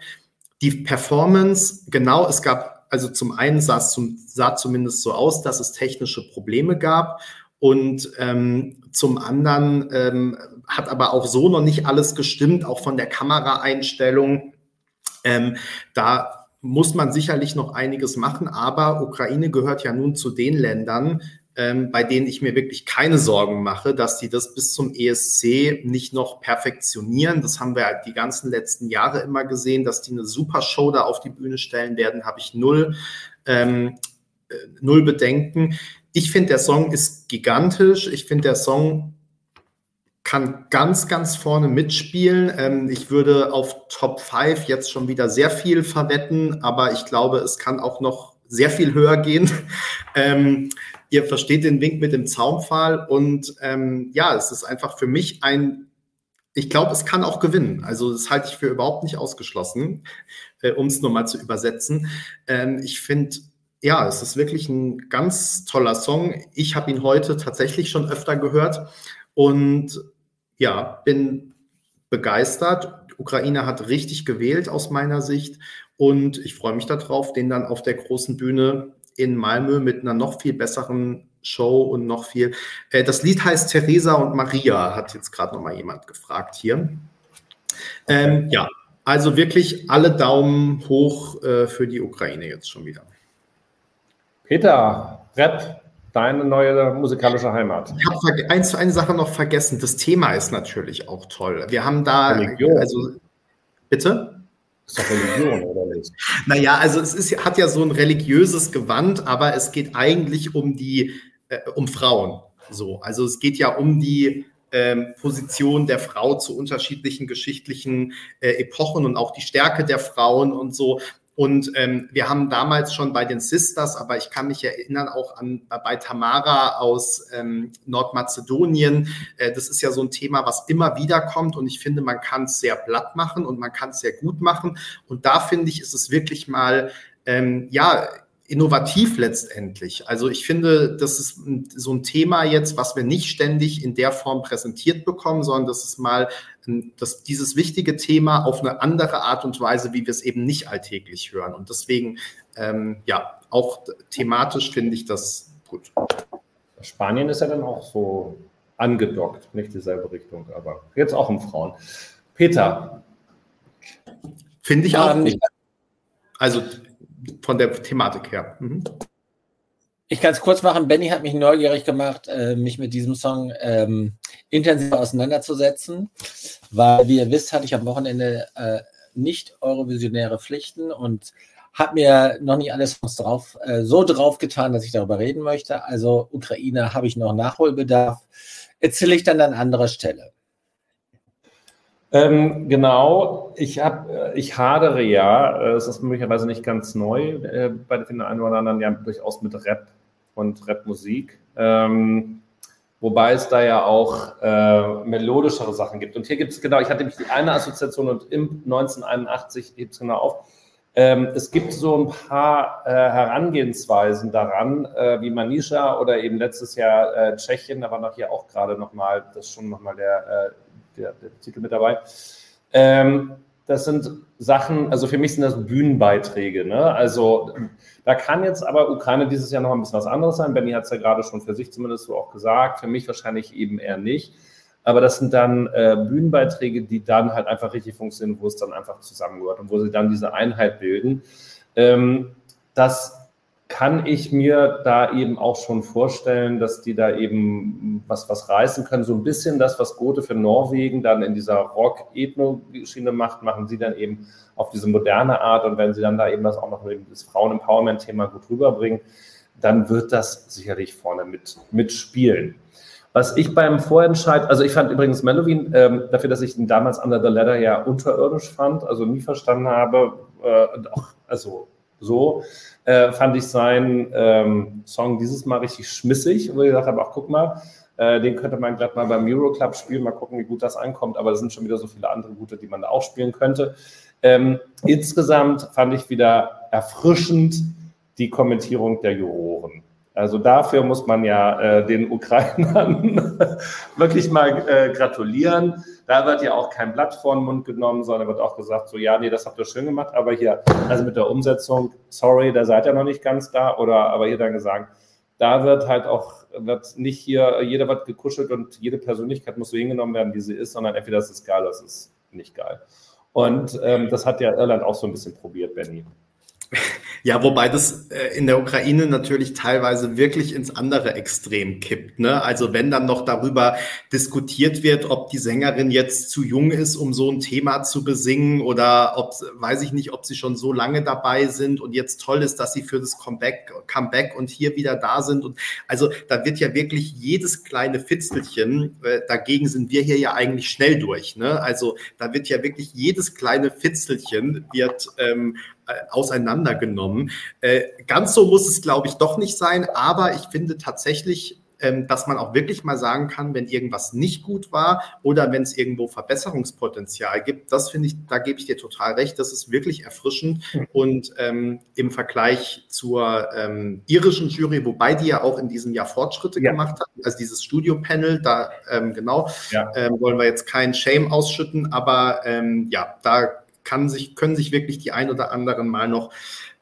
Die Performance, genau, es gab, also zum einen sah es zum, sah zumindest so aus, dass es technische Probleme gab und ähm, zum anderen ähm, hat aber auch so noch nicht alles gestimmt, auch von der Kameraeinstellung. Ähm, da muss man sicherlich noch einiges machen, aber Ukraine gehört ja nun zu den Ländern, ähm, bei denen ich mir wirklich keine Sorgen mache, dass die das bis zum ESC nicht noch perfektionieren. Das haben wir halt die ganzen letzten Jahre immer gesehen, dass die eine super Show da auf die Bühne stellen werden, habe ich null, ähm, äh, null Bedenken. Ich finde, der Song ist gigantisch. Ich finde, der Song kann ganz, ganz vorne mitspielen. Ähm, ich würde auf Top 5 jetzt schon wieder sehr viel verwetten, aber ich glaube, es kann auch noch sehr viel höher gehen. Ähm, ihr versteht den Wink mit dem Zaunpfahl und ähm, ja, es ist einfach für mich ein, ich glaube, es kann auch gewinnen. Also das halte ich für überhaupt nicht ausgeschlossen, äh, um es nochmal zu übersetzen. Ähm, ich finde, ja, es ist wirklich ein ganz toller Song. Ich habe ihn heute tatsächlich schon öfter gehört und ja, bin begeistert. Ukraine hat richtig gewählt aus meiner Sicht und ich freue mich darauf, den dann auf der großen Bühne in Malmö mit einer noch viel besseren Show und noch viel. Äh, das Lied heißt Theresa und Maria, hat jetzt gerade noch mal jemand gefragt hier. Ähm, ja, also wirklich alle Daumen hoch äh, für die Ukraine jetzt schon wieder.
Peter, Rap, deine neue musikalische Heimat.
Ich habe eins, eine Sache noch vergessen. Das Thema ist natürlich auch toll. Wir haben da, Religion. also bitte.
Ist doch Religion, oder nicht?
Naja, also es ist, hat ja so ein religiöses Gewand, aber es geht eigentlich um die, äh, um Frauen. So, also es geht ja um die ähm, Position der Frau zu unterschiedlichen geschichtlichen äh, Epochen und auch die Stärke der Frauen und so. Und ähm, wir haben damals schon bei den Sisters, aber ich kann mich erinnern auch an bei Tamara aus ähm, Nordmazedonien. Äh, das ist ja so ein Thema, was immer wieder kommt und ich finde, man kann es sehr blatt machen und man kann es sehr gut machen. Und da finde ich, ist es wirklich mal, ähm, ja, innovativ letztendlich. Also ich finde, das ist so ein Thema jetzt, was wir nicht ständig in der Form präsentiert bekommen, sondern das ist mal dass dieses wichtige Thema auf eine andere Art und Weise, wie wir es eben nicht alltäglich hören. Und deswegen, ähm, ja, auch thematisch finde ich das gut.
Spanien ist ja dann auch so angedockt, nicht dieselbe Richtung, aber jetzt auch um Frauen. Peter.
Finde ich auch. Ähm, also von der Thematik her. Mhm.
Ich kann es kurz machen. Benny hat mich neugierig gemacht, äh, mich mit diesem Song ähm, intensiv auseinanderzusetzen, weil, wie ihr wisst, hatte ich am Wochenende äh, nicht eurovisionäre Pflichten und habe mir noch nicht alles drauf, äh, so drauf getan, dass ich darüber reden möchte. Also Ukraine habe ich noch Nachholbedarf. Erzähle ich dann an anderer Stelle.
Ähm, genau, ich habe, äh, ich hadere ja, äh, es ist möglicherweise nicht ganz neu, äh, bei den einen oder anderen ja durchaus mit Rap und Rapmusik. Ähm, wobei es da ja auch äh, melodischere Sachen gibt. Und hier gibt es genau, ich hatte nämlich die eine Assoziation und im 1981 hebt es genau auf. Ähm, es gibt so ein paar äh, Herangehensweisen daran, äh, wie Manisha oder eben letztes Jahr äh, Tschechien, da war noch hier auch gerade nochmal, das ist schon nochmal der, äh, der, der Titel mit dabei. Ähm, das sind Sachen, also für mich sind das Bühnenbeiträge. Ne? Also da kann jetzt aber Ukraine dieses Jahr noch ein bisschen was anderes sein. Benny hat es ja gerade schon für sich zumindest so auch gesagt, für mich wahrscheinlich eben eher nicht. Aber das sind dann äh, Bühnenbeiträge, die dann halt einfach richtig funktionieren, wo es dann einfach zusammengehört und wo sie dann diese Einheit bilden. Ähm, das kann ich mir da eben auch schon vorstellen, dass die da eben was, was reißen können. So ein bisschen das, was Gothe für Norwegen dann in dieser Rock-Ethno-Schiene macht, machen sie dann eben auf diese moderne Art. Und wenn sie dann da eben das auch noch das Frauen-Empowerment-Thema gut rüberbringen, dann wird das sicherlich vorne mit, mitspielen. Was ich beim Vorentscheid, also ich fand übrigens Melvin, ähm, dafür, dass ich ihn damals Under the Ladder ja unterirdisch fand, also nie verstanden habe, äh, auch, also so, äh, fand ich seinen ähm, Song dieses Mal richtig schmissig, wo ich gesagt habe, ach guck mal, äh, den könnte man glatt mal beim Euroclub spielen, mal gucken, wie gut das ankommt, aber es sind schon wieder so viele andere gute, die man da auch spielen könnte. Ähm, insgesamt fand ich wieder erfrischend die Kommentierung der Juroren. Also dafür muss man ja äh, den Ukrainern wirklich mal äh, gratulieren. Da wird ja auch kein Blatt vor den Mund genommen, sondern wird auch gesagt, so ja, nee, das habt ihr schön gemacht, aber hier, also mit der Umsetzung, sorry, da seid ihr noch nicht ganz da. Oder aber hier dann gesagt, da wird halt auch, wird nicht hier, jeder wird gekuschelt und jede Persönlichkeit muss so hingenommen werden, wie sie ist, sondern entweder das ist geil oder es ist nicht geil. Und ähm, das hat ja Irland auch so ein bisschen probiert, Benny.
Ja, wobei das äh, in der Ukraine natürlich teilweise wirklich ins andere Extrem kippt. Ne? Also wenn dann noch darüber diskutiert wird, ob die Sängerin jetzt zu jung ist, um so ein Thema zu besingen oder ob, weiß ich nicht, ob sie schon so lange dabei sind und jetzt toll ist, dass sie für das Comeback, Comeback und hier wieder da sind. Und also da wird ja wirklich jedes kleine Fitzelchen, äh, dagegen sind wir hier ja eigentlich schnell durch. Ne? Also da wird ja wirklich jedes kleine Fitzelchen wird ähm, äh, auseinandergenommen. Äh, ganz so muss es, glaube ich, doch nicht sein, aber ich finde tatsächlich, ähm, dass man auch wirklich mal sagen kann, wenn irgendwas nicht gut war oder wenn es irgendwo Verbesserungspotenzial gibt, das finde ich, da gebe ich dir total recht, das ist wirklich erfrischend mhm. und ähm, im Vergleich zur ähm, irischen Jury, wobei die ja auch in diesem Jahr Fortschritte ja. gemacht hat, also dieses Studio-Panel, da ähm, genau, ja. Ähm, wollen wir jetzt keinen Shame ausschütten, aber ähm, ja, da kann sich, können sich wirklich die ein oder anderen mal noch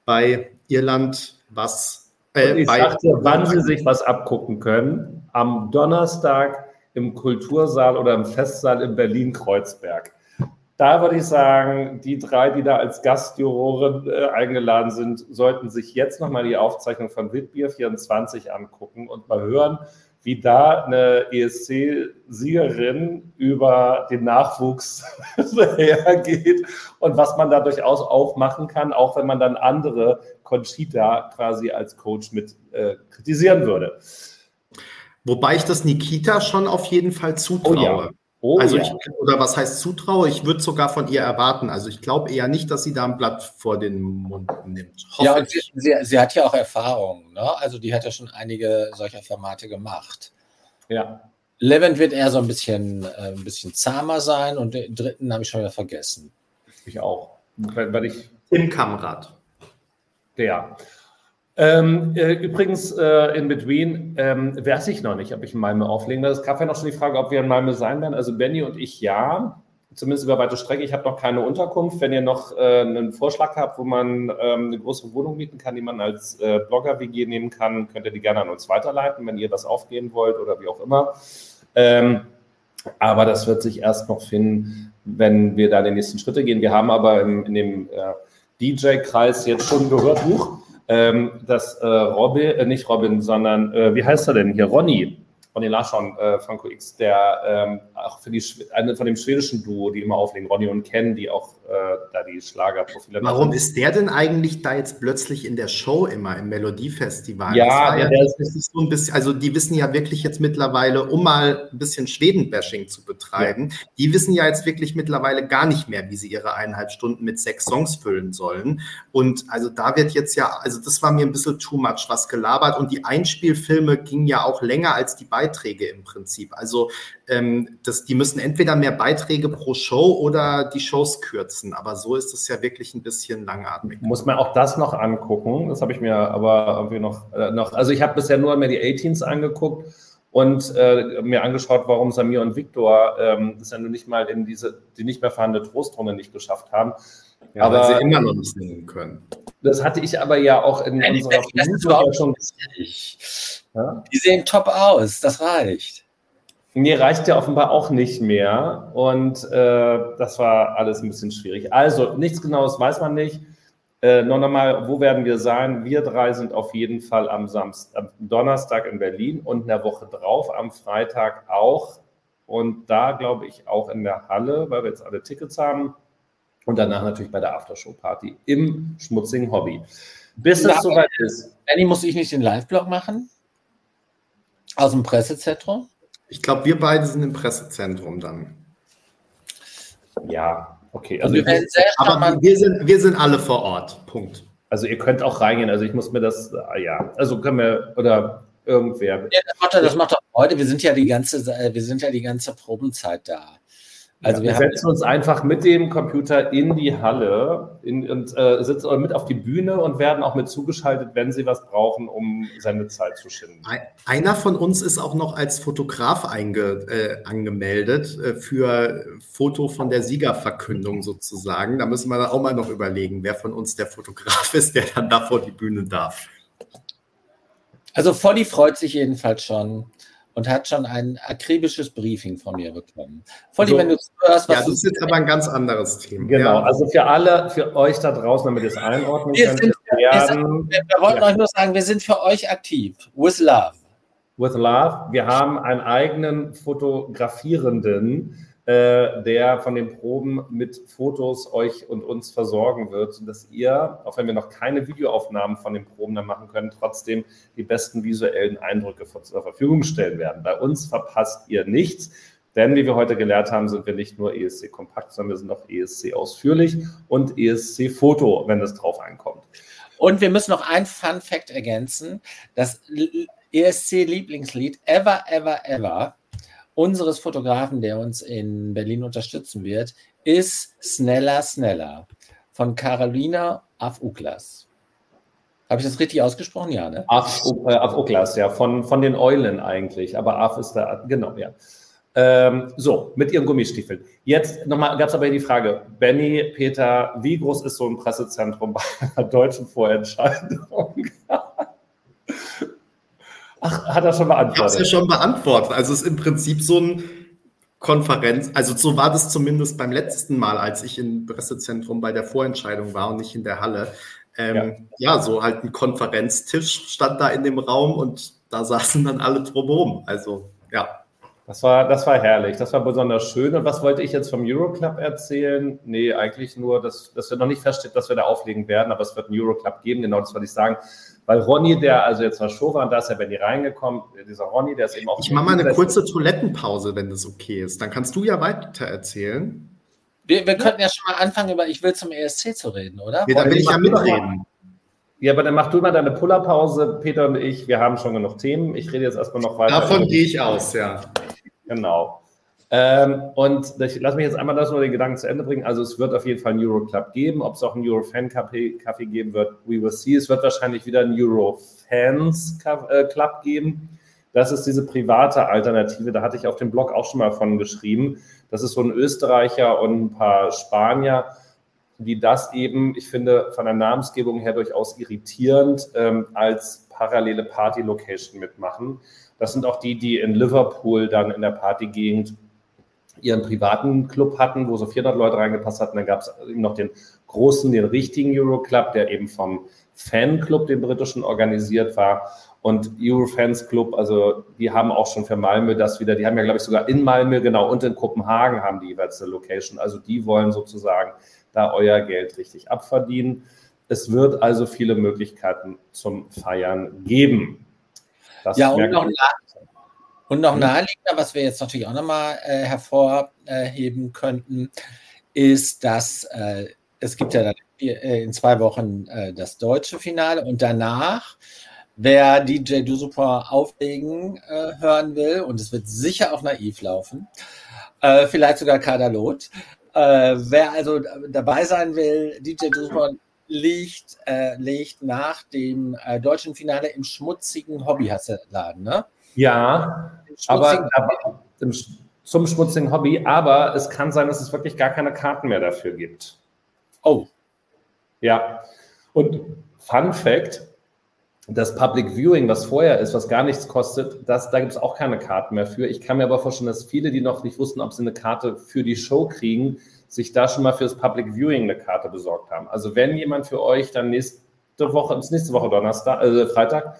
bei Irland was.
Äh, ich sagte, wann sie sich was abgucken können. Am Donnerstag im Kultursaal oder im Festsaal in Berlin-Kreuzberg. Da würde ich sagen, die drei, die da als Gastjuroren äh, eingeladen sind, sollten sich jetzt nochmal die Aufzeichnung von Witbier 24 angucken und mal hören, wie da eine ESC-Siegerin über den Nachwuchs hergeht und was man da durchaus auch machen kann, auch wenn man dann andere Conchita quasi als Coach mit äh, kritisieren würde.
Wobei ich das Nikita schon auf jeden Fall zutraue. Oh ja. Oh, also ich, oder was heißt zutraue? Ich würde sogar von ihr erwarten. Also ich glaube eher nicht, dass sie da ein Blatt vor den Mund nimmt.
Hoffe ja, sie, sie, sie, hat ja auch Erfahrung. Ne? Also die hat ja schon einige solcher Formate gemacht. Ja. Levent wird eher so ein bisschen, äh, ein bisschen zahmer sein und den dritten habe ich schon wieder vergessen.
Ich auch. Weil, weil ich
Tim Kamrat.
Der. Ähm, äh, übrigens, äh, in Between ähm, weiß ich noch nicht, ob ich in Malmö auflegen werde. Es gab ja noch schon die Frage, ob wir in Malmö sein werden. Also Benny und ich ja, zumindest über weite Strecke. Ich habe noch keine Unterkunft. Wenn ihr noch äh, einen Vorschlag habt, wo man ähm, eine größere Wohnung mieten kann, die man als äh, Blogger-WG nehmen kann, könnt ihr die gerne an uns weiterleiten, wenn ihr das aufgehen wollt oder wie auch immer. Ähm, aber das wird sich erst noch finden, wenn wir da die nächsten Schritte gehen. Wir haben aber im, in dem äh, DJ-Kreis jetzt schon gehört, Huch, ähm, dass äh, Robin, äh, nicht Robin, sondern äh, wie heißt er denn hier? Ronny, Ronny Larsson, äh, Franco X, der ähm, auch für die eine von dem schwedischen Duo, die immer auflegen, Ronny und Ken, die auch äh, da die Schlagerprofile
Warum machen. ist der denn eigentlich da jetzt plötzlich in der Show immer im Melodiefestival?
Ja,
ja, ist so ein bisschen, also die wissen ja wirklich jetzt mittlerweile, um mal ein bisschen Schweden-Bashing zu betreiben, ja. die wissen ja jetzt wirklich mittlerweile gar nicht mehr, wie sie ihre eineinhalb Stunden mit sechs Songs füllen sollen. Und also da wird jetzt ja, also das war mir ein bisschen too much was gelabert und die Einspielfilme gingen ja auch länger als die Beiträge im Prinzip. Also ähm, das, die müssen entweder mehr Beiträge pro Show oder die Shows kürzen. Aber so ist es ja wirklich ein bisschen langatmig.
Muss man auch das noch angucken. Das habe ich mir aber irgendwie noch, äh, noch also ich habe bisher nur mir die A-Teens angeguckt und äh, mir angeschaut, warum Samir und Viktor ähm, das ja nur nicht mal in diese, die nicht mehr vorhandene Trostrunde nicht geschafft haben.
Ja, aber weil sie immer noch nicht singen können.
Das hatte ich aber ja auch in Nein, unserer
überhaupt schon. Ja? Die sehen top aus, das reicht.
Mir reicht ja offenbar auch nicht mehr und äh, das war alles ein bisschen schwierig. Also nichts Genaues weiß man nicht. Äh, noch einmal, wo werden wir sein? Wir drei sind auf jeden Fall am Samstag, am Donnerstag in Berlin und in der Woche drauf am Freitag auch. Und da glaube ich auch in der Halle, weil wir jetzt alle Tickets haben. Und danach natürlich bei der Aftershow-Party im schmutzigen Hobby.
Bis es soweit ist. Annie, muss ich nicht den Live-Blog machen? Aus dem Pressezentrum?
Ich glaube, wir beide sind im Pressezentrum dann.
Ja, okay.
Also, wir aber wir sind, wir sind alle vor Ort. Punkt.
Also ihr könnt auch reingehen. Also ich muss mir das, ah, ja, also können wir, oder irgendwer.
Ja, das macht, das macht doch heute. Wir sind ja die ganze, wir sind ja die ganze Probenzeit da.
Also ja, wir, wir setzen uns einfach mit dem Computer in die Halle in, und äh, sitzen mit auf die Bühne und werden auch mit zugeschaltet, wenn sie was brauchen, um seine Zeit zu schinden.
Einer von uns ist auch noch als Fotograf einge, äh, angemeldet äh, für Foto von der Siegerverkündung sozusagen. Da müssen wir dann auch mal noch überlegen, wer von uns der Fotograf ist, der dann da vor die Bühne darf.
Also Volli freut sich jedenfalls schon und hat schon ein akribisches Briefing von mir bekommen.
Volli, so, wenn du hörst, was. Ja, das ist jetzt aber ein ganz anderes Thema.
Genau, ja. also für alle, für euch da draußen, damit ihr es einordnen wir könnt. Sind,
wir, wir, wir wollten ja. euch nur sagen, wir sind für euch aktiv. With love.
With love. Wir haben einen eigenen Fotografierenden, äh, der von den Proben mit Fotos euch und uns versorgen wird, sodass ihr, auch wenn wir noch keine Videoaufnahmen von den Proben dann machen können, trotzdem die besten visuellen Eindrücke zur Verfügung stellen werden. Bei uns verpasst ihr nichts. Denn wie wir heute gelernt haben, sind wir nicht nur ESC kompakt, sondern wir sind auch ESC ausführlich und ESC Foto, wenn es drauf ankommt.
Und wir müssen noch ein Fun Fact ergänzen. Das ESC Lieblingslied Ever, Ever, Ever unseres Fotografen, der uns in Berlin unterstützen wird, ist Sneller, Sneller von Carolina Afuklas. Habe ich das richtig ausgesprochen? Ja, ne?
Af, äh, Afuklas, ja, von, von den Eulen eigentlich. Aber Af ist da, genau, ja. Ähm, so, mit ihren Gummistiefeln. Jetzt nochmal, gab es aber die Frage, Benny, Peter, wie groß ist so ein Pressezentrum bei einer deutschen Vorentscheidung?
Ach, hat er schon beantwortet? Ich habe es ja schon beantwortet. Also es ist im Prinzip so ein Konferenz, also so war das zumindest beim letzten Mal, als ich im Pressezentrum bei der Vorentscheidung war und nicht in der Halle. Ähm, ja. ja. so halt ein Konferenztisch stand da in dem Raum und da saßen dann alle drumherum. Also ja.
Das war, das war herrlich, das war besonders schön. Und was wollte ich jetzt vom Euroclub erzählen? Nee, eigentlich nur, dass, dass wir noch nicht feststeht, dass wir da auflegen werden, aber es wird einen Euroclub geben, genau das wollte ich sagen. Weil Ronny, der also jetzt war Show war, und da ist ja Benny reingekommen, dieser Ronny, der ist eben auch.
Ich mache mal eine kurze Toilettenpause, wenn das okay ist. Dann kannst du ja weiter erzählen.
Wir, wir könnten ja schon mal anfangen, über Ich will zum ESC zu reden, oder?
Ja, da will ich ja mitreden.
Ja, aber dann mach du mal deine Pullerpause, Peter und ich. Wir haben schon genug Themen. Ich rede jetzt erstmal noch weiter.
Davon gehe ich aus, ja.
Genau. Ähm, und ich lass mich jetzt einmal das nur den Gedanken zu Ende bringen. Also es wird auf jeden Fall einen Euro-Club geben. Ob es auch einen Euro-Fan-Café geben wird, we will see. Es wird wahrscheinlich wieder einen Euro-Fans-Club geben. Das ist diese private Alternative. Da hatte ich auf dem Blog auch schon mal von geschrieben. Das ist so ein Österreicher und ein paar Spanier, die das eben, ich finde, von der Namensgebung her durchaus irritierend ähm, als parallele Party-Location mitmachen. Das sind auch die, die in Liverpool dann in der Partygegend ihren privaten Club hatten, wo so 400 Leute reingepasst hatten. Dann gab es eben noch den großen, den richtigen Euroclub, der eben vom Fanclub, den britischen, organisiert war. Und Eurofans Club, also die haben auch schon für Malmö das wieder, die haben ja, glaube ich, sogar in Malmö, genau, und in Kopenhagen haben die jeweils eine Location. Also die wollen sozusagen da euer Geld richtig abverdienen. Es wird also viele Möglichkeiten zum Feiern geben.
Das ja, und noch, und noch hm. naheliegender, was wir jetzt natürlich auch nochmal äh, hervorheben könnten, ist, dass äh, es gibt ja dann äh, in zwei Wochen äh, das deutsche Finale und danach, wer DJ Dusupor auflegen äh, hören will, und es wird sicher auch naiv laufen, äh, vielleicht sogar Kadalot, wer also dabei sein will, DJ Dusupor liegt, legt nach dem deutschen Finale im schmutzigen Hobbyladen, ne?
Ja, aber, aber zum schmutzigen Hobby, aber es kann sein, dass es wirklich gar keine Karten mehr dafür gibt. Oh. Ja. Und Fun Fact: Das Public Viewing, was vorher ist, was gar nichts kostet, das, da gibt es auch keine Karten mehr für. Ich kann mir aber vorstellen, dass viele, die noch nicht wussten, ob sie eine Karte für die Show kriegen, sich da schon mal für das Public Viewing eine Karte besorgt haben. Also wenn jemand für euch dann nächste Woche, nächste Woche Donnerstag, also Freitag,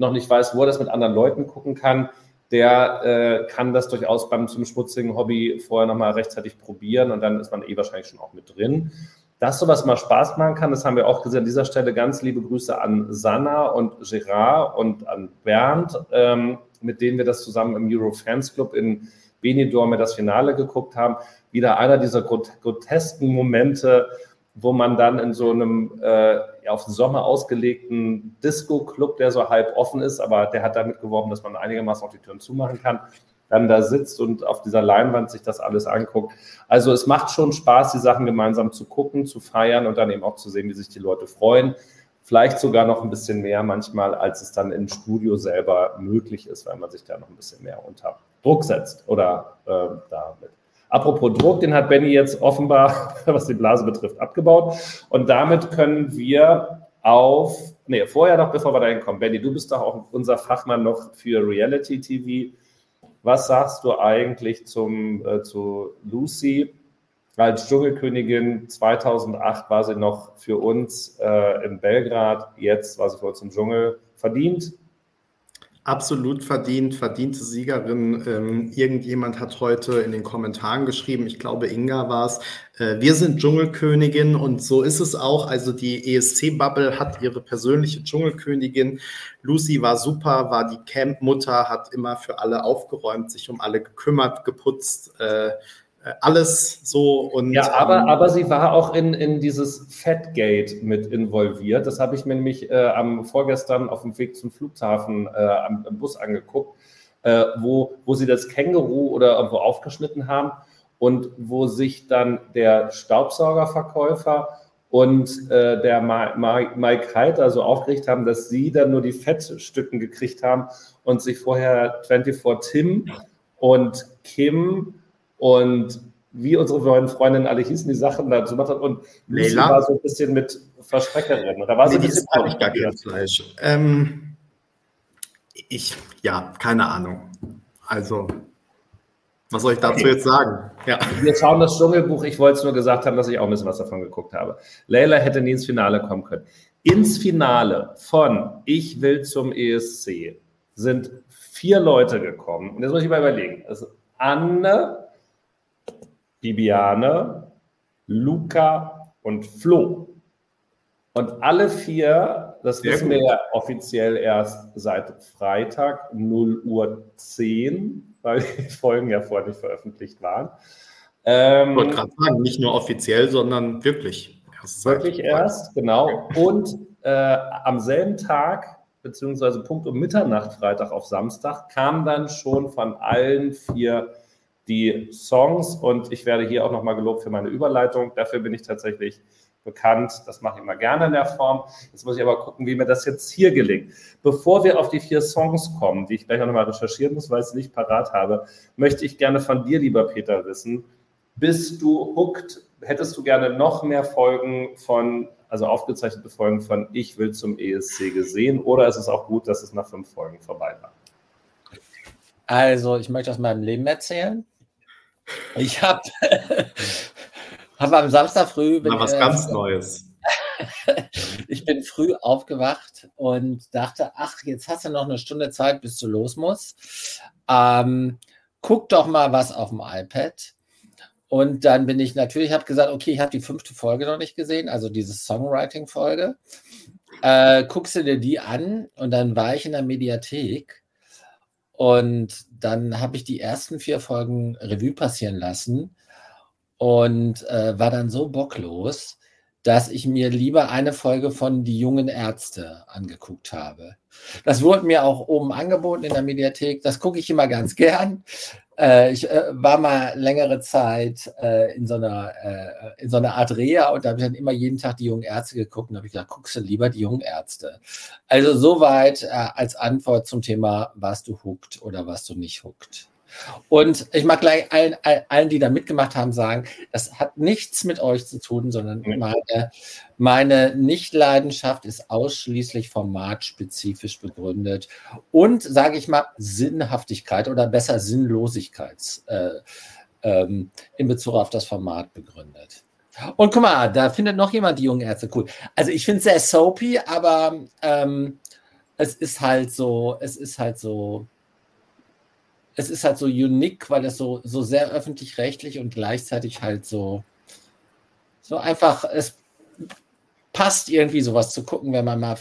noch nicht weiß, wo er das mit anderen Leuten gucken kann, der äh, kann das durchaus beim zum schmutzigen Hobby vorher nochmal rechtzeitig probieren und dann ist man eh wahrscheinlich schon auch mit drin. Dass sowas mal Spaß machen kann, das haben wir auch gesehen. An dieser Stelle ganz liebe Grüße an Sanna und Gerard und an Bernd, ähm, mit denen wir das zusammen im Euro Fans Club in Benidorm das Finale geguckt haben. Wieder einer dieser grotesken Momente, wo man dann in so einem äh, auf den Sommer ausgelegten Disco-Club, der so halb offen ist, aber der hat damit geworben, dass man einigermaßen auch die Türen zumachen kann, dann da sitzt und auf dieser Leinwand sich das alles anguckt. Also es macht schon Spaß, die Sachen gemeinsam zu gucken, zu feiern und dann eben auch zu sehen, wie sich die Leute freuen. Vielleicht sogar noch ein bisschen mehr manchmal, als es dann im Studio selber möglich ist, weil man sich da noch ein bisschen mehr unter Druck setzt oder äh, damit Apropos Druck, den hat Benny jetzt offenbar, was die Blase betrifft, abgebaut. Und damit können wir auf, nee, vorher noch, bevor wir dahin kommen. Benny, du bist doch auch unser Fachmann noch für Reality TV. Was sagst du eigentlich zum, äh, zu Lucy? Als Dschungelkönigin 2008 war sie noch für uns äh, in Belgrad, jetzt war sie für uns im Dschungel. Verdient?
Absolut verdient, verdiente Siegerin. Ähm, irgendjemand hat heute in den Kommentaren geschrieben, ich glaube Inga war es, äh, wir sind Dschungelkönigin und so ist es auch. Also die ESC-Bubble hat ihre persönliche Dschungelkönigin. Lucy war super, war die Campmutter, hat immer für alle aufgeräumt, sich um alle gekümmert, geputzt. Äh, alles so und.
Ja, aber, ähm, aber sie war auch in, in dieses Fatgate mit involviert. Das habe ich mir nämlich äh, am vorgestern auf dem Weg zum Flughafen äh, am, am, Bus angeguckt, äh, wo, wo sie das Känguru oder irgendwo aufgeschnitten haben und wo sich dann der Staubsaugerverkäufer und äh, der Mike Heiter so aufgeregt haben, dass sie dann nur die Fettstücken gekriegt haben und sich vorher 24 Tim und Kim und wie unsere beiden Freundinnen alle hießen, die Sachen dazu gemacht hat. Und Lucy war so ein bisschen mit Versteckerin. Oder war nee, sie ein bisschen
auch gar kein Fleisch. Ähm, ich, ja, keine Ahnung. Also, was soll ich dazu okay. jetzt sagen?
Ja. Wir schauen das Dschungelbuch. Ich wollte es nur gesagt haben, dass ich auch ein bisschen was davon geguckt habe. Leila hätte nie ins Finale kommen können. Ins Finale von Ich will zum ESC sind vier Leute gekommen. Und jetzt muss ich mal überlegen. Also Anne, Bibiane, Luca und Flo. Und alle vier, das Sehr wissen gut. wir ja offiziell erst seit Freitag 0 Uhr 10, weil die Folgen ja vorher nicht veröffentlicht waren.
Ähm, ich wollte gerade sagen, nicht nur offiziell, sondern wirklich.
Erst wirklich erst, genau. Und äh, am selben Tag, beziehungsweise Punkt um Mitternacht, Freitag auf Samstag, kam dann schon von allen vier die Songs und ich werde hier auch nochmal gelobt für meine Überleitung. Dafür bin ich tatsächlich bekannt. Das mache ich immer gerne in der Form. Jetzt muss ich aber gucken, wie mir das jetzt hier gelingt. Bevor wir auf die vier Songs kommen, die ich gleich noch mal recherchieren muss, weil ich es nicht parat habe, möchte ich gerne von dir, lieber Peter, wissen, bist du hooked? Hättest du gerne noch mehr Folgen von, also aufgezeichnete Folgen von Ich will zum ESC gesehen oder ist es auch gut, dass es nach fünf Folgen vorbei war?
Also, ich möchte aus meinem Leben erzählen. Ich habe hab am Samstag früh.
Bin, was äh, ganz Neues.
ich bin früh aufgewacht und dachte, ach, jetzt hast du noch eine Stunde Zeit, bis du los musst. Ähm, guck doch mal was auf dem iPad. Und dann bin ich natürlich, habe gesagt, okay, ich habe die fünfte Folge noch nicht gesehen, also diese Songwriting-Folge. Äh, guckst du dir die an und dann war ich in der Mediathek und dann habe ich die ersten vier Folgen Revue passieren lassen und äh, war dann so bocklos, dass ich mir lieber eine Folge von Die jungen Ärzte angeguckt habe. Das wurde mir auch oben angeboten in der Mediathek. Das gucke ich immer ganz gern. Äh, ich äh, war mal längere Zeit äh, in, so einer, äh, in so einer Art Reha und da habe ich dann immer jeden Tag die jungen Ärzte geguckt und habe ich gesagt, guckst du lieber die jungen Ärzte. Also soweit äh, als Antwort zum Thema, was du huckt oder was du nicht huckt. Und ich mag gleich allen, allen, die da mitgemacht haben, sagen, das hat nichts mit euch zu tun, sondern meine, meine Nicht-Leidenschaft ist ausschließlich formatspezifisch begründet und, sage ich mal, Sinnhaftigkeit oder besser Sinnlosigkeit äh, ähm, in Bezug auf das Format begründet. Und guck mal, da findet noch jemand die jungen Ärzte cool. Also ich finde es sehr soapy, aber ähm, es ist halt so, es ist halt so, es ist halt so unique, weil es so, so sehr öffentlich-rechtlich und gleichzeitig halt so, so einfach, es passt irgendwie sowas zu gucken, wenn man mal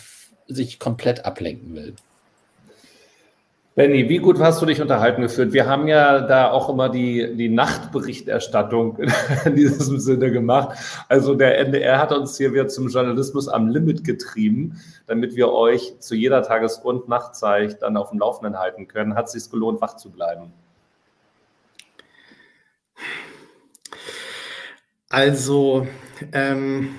sich komplett ablenken will.
Benny, wie gut hast du dich unterhalten gefühlt? Wir haben ja da auch immer die, die Nachtberichterstattung in diesem Sinne gemacht. Also der NDR hat uns hier wieder zum Journalismus am Limit getrieben, damit wir euch zu jeder Tages- und Nachtzeit dann auf dem Laufenden halten können. Hat es sich gelohnt, wach zu bleiben?
Also, ähm,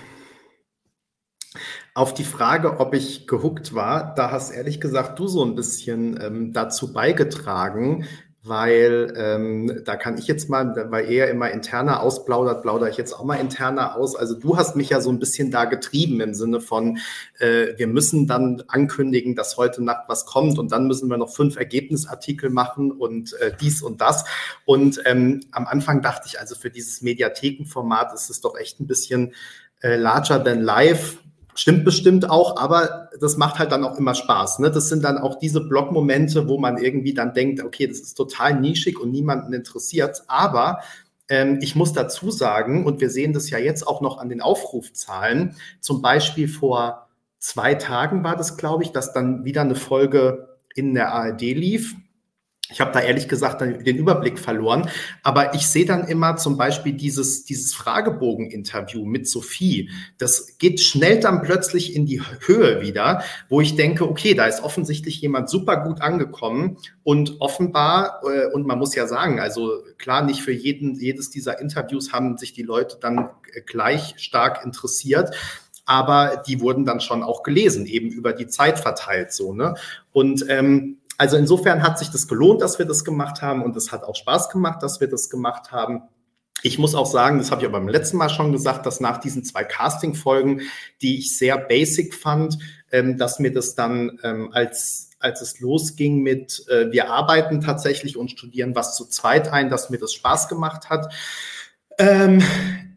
auf die Frage, ob ich gehuckt war, da hast ehrlich gesagt du so ein bisschen ähm, dazu beigetragen, weil ähm, da kann ich jetzt mal, weil er immer interner ausplaudert, plaudere ich jetzt auch mal interner aus. Also du hast mich ja so ein bisschen da getrieben im Sinne von, äh, wir müssen dann ankündigen, dass heute Nacht was kommt und dann müssen wir noch fünf Ergebnisartikel machen und äh, dies und das. Und ähm, am Anfang dachte ich, also für dieses Mediathekenformat ist es doch echt ein bisschen äh, larger than life Stimmt bestimmt auch, aber das macht halt dann auch immer Spaß. Ne? Das sind dann auch diese Blogmomente, wo man irgendwie dann denkt, okay, das ist total nischig und niemanden interessiert. Aber ähm, ich muss dazu sagen, und wir sehen das ja jetzt auch noch an den Aufrufzahlen, zum Beispiel vor zwei Tagen war das, glaube ich, dass dann wieder eine Folge in der ARD lief ich habe da ehrlich gesagt den Überblick verloren. Aber ich sehe dann immer zum Beispiel dieses, dieses Fragebogen-Interview mit Sophie. Das geht schnell dann plötzlich in die Höhe wieder, wo ich denke, okay, da ist offensichtlich jemand super gut angekommen und offenbar, äh, und man muss ja sagen, also klar, nicht für jeden, jedes dieser Interviews haben sich die Leute dann gleich stark interessiert aber die wurden dann schon auch gelesen, eben über die Zeit verteilt so. Ne? Und ähm, also insofern hat sich das gelohnt, dass wir das gemacht haben und es hat auch Spaß gemacht, dass wir das gemacht haben. Ich muss auch sagen, das habe ich aber beim letzten Mal schon gesagt, dass nach diesen zwei Casting-Folgen, die ich sehr basic fand, ähm, dass mir das dann ähm, als als es losging mit äh, wir arbeiten tatsächlich und studieren was zu zweit ein, dass mir das Spaß gemacht hat. Ähm,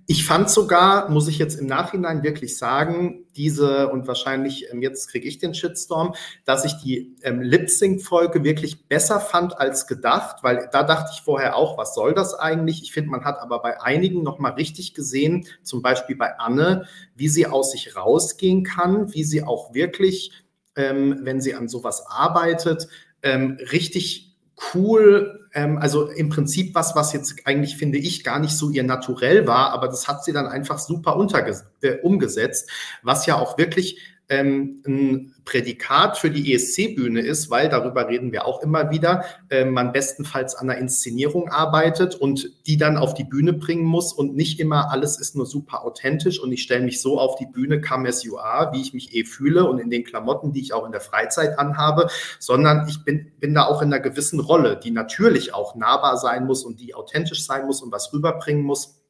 ich fand sogar, muss ich jetzt im Nachhinein wirklich sagen, diese, und wahrscheinlich ähm, jetzt kriege ich den Shitstorm, dass ich die ähm, Lip-Sync-Folge wirklich besser fand als gedacht, weil da dachte ich vorher auch, was soll das eigentlich? Ich finde, man hat aber bei einigen nochmal richtig gesehen, zum Beispiel bei Anne, wie sie aus sich rausgehen kann, wie sie auch wirklich, ähm, wenn sie an sowas arbeitet, ähm, richtig cool, ähm, also im Prinzip was, was jetzt eigentlich, finde ich, gar nicht so ihr Naturell war, aber das hat sie dann einfach super unterge äh, umgesetzt, was ja auch wirklich ähm, ein Prädikat für die ESC-Bühne ist, weil darüber reden wir auch immer wieder, äh, man bestenfalls an der Inszenierung arbeitet und die dann auf die Bühne bringen muss und nicht immer alles ist nur super authentisch und ich stelle mich so auf die Bühne, come as you are, wie ich mich eh fühle und in den Klamotten, die ich auch in der Freizeit anhabe, sondern ich bin, bin da auch in einer gewissen Rolle, die natürlich auch nahbar sein muss und die authentisch sein muss und was rüberbringen muss.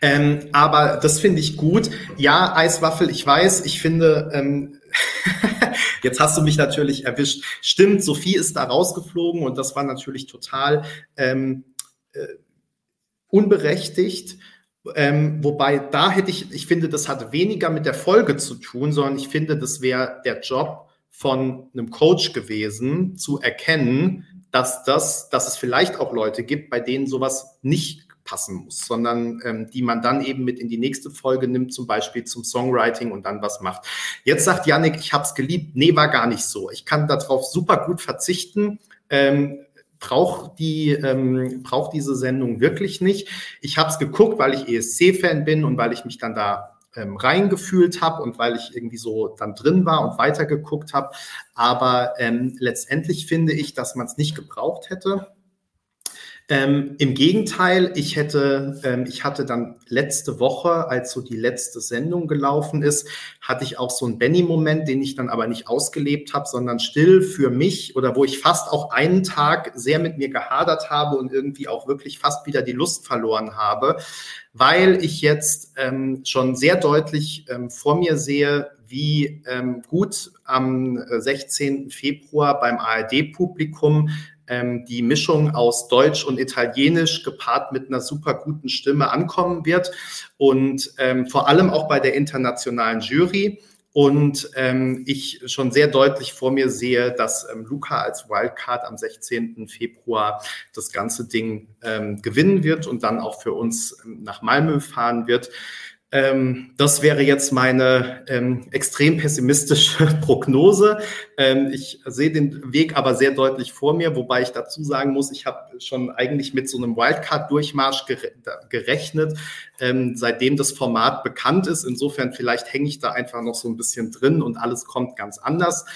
Ähm, aber das finde ich gut. Ja, Eiswaffel, ich weiß, ich finde, ähm, jetzt hast du mich natürlich erwischt. Stimmt, Sophie ist da rausgeflogen und das war natürlich total ähm, äh, unberechtigt. Ähm, wobei da hätte ich, ich finde, das hat weniger mit der Folge zu tun, sondern ich finde, das wäre der Job von einem Coach gewesen, zu erkennen, dass das, dass es vielleicht auch Leute gibt, bei denen sowas nicht passen muss, sondern ähm, die man dann eben mit in die nächste Folge nimmt, zum Beispiel zum Songwriting und dann was macht. Jetzt sagt Yannick, ich habe es geliebt. Nee, war gar nicht so. Ich kann darauf super gut verzichten. Ähm, braucht die ähm, braucht diese Sendung wirklich nicht. Ich habe es geguckt, weil ich ESC-Fan bin und weil ich mich dann da ähm, reingefühlt habe und weil ich irgendwie so dann drin war und weitergeguckt habe. Aber ähm, letztendlich finde ich, dass man es nicht gebraucht hätte. Ähm, Im Gegenteil, ich hätte, ähm, ich hatte dann letzte Woche, als so die letzte Sendung gelaufen ist, hatte ich auch so einen Benny-Moment, den ich dann aber nicht ausgelebt habe, sondern still für mich oder wo ich fast auch einen Tag sehr mit mir gehadert habe und irgendwie auch wirklich fast wieder die Lust verloren habe, weil ich jetzt ähm, schon sehr deutlich ähm, vor mir sehe, wie ähm, gut am 16. Äh, Februar beim ARD-Publikum die Mischung aus Deutsch und Italienisch gepaart mit einer super guten Stimme ankommen wird und ähm, vor allem auch bei der internationalen Jury. Und ähm, ich schon sehr deutlich vor mir sehe, dass ähm, Luca als Wildcard am 16. Februar das ganze Ding ähm, gewinnen wird und dann auch für uns ähm, nach Malmö fahren wird. Ähm, das wäre jetzt meine ähm, extrem pessimistische Prognose. Ähm, ich sehe den Weg aber sehr deutlich vor mir, wobei ich dazu sagen muss, ich habe schon eigentlich mit so einem Wildcard-Durchmarsch gerechnet, ähm, seitdem das Format bekannt ist. Insofern vielleicht hänge ich da einfach noch so ein bisschen drin und alles kommt ganz anders.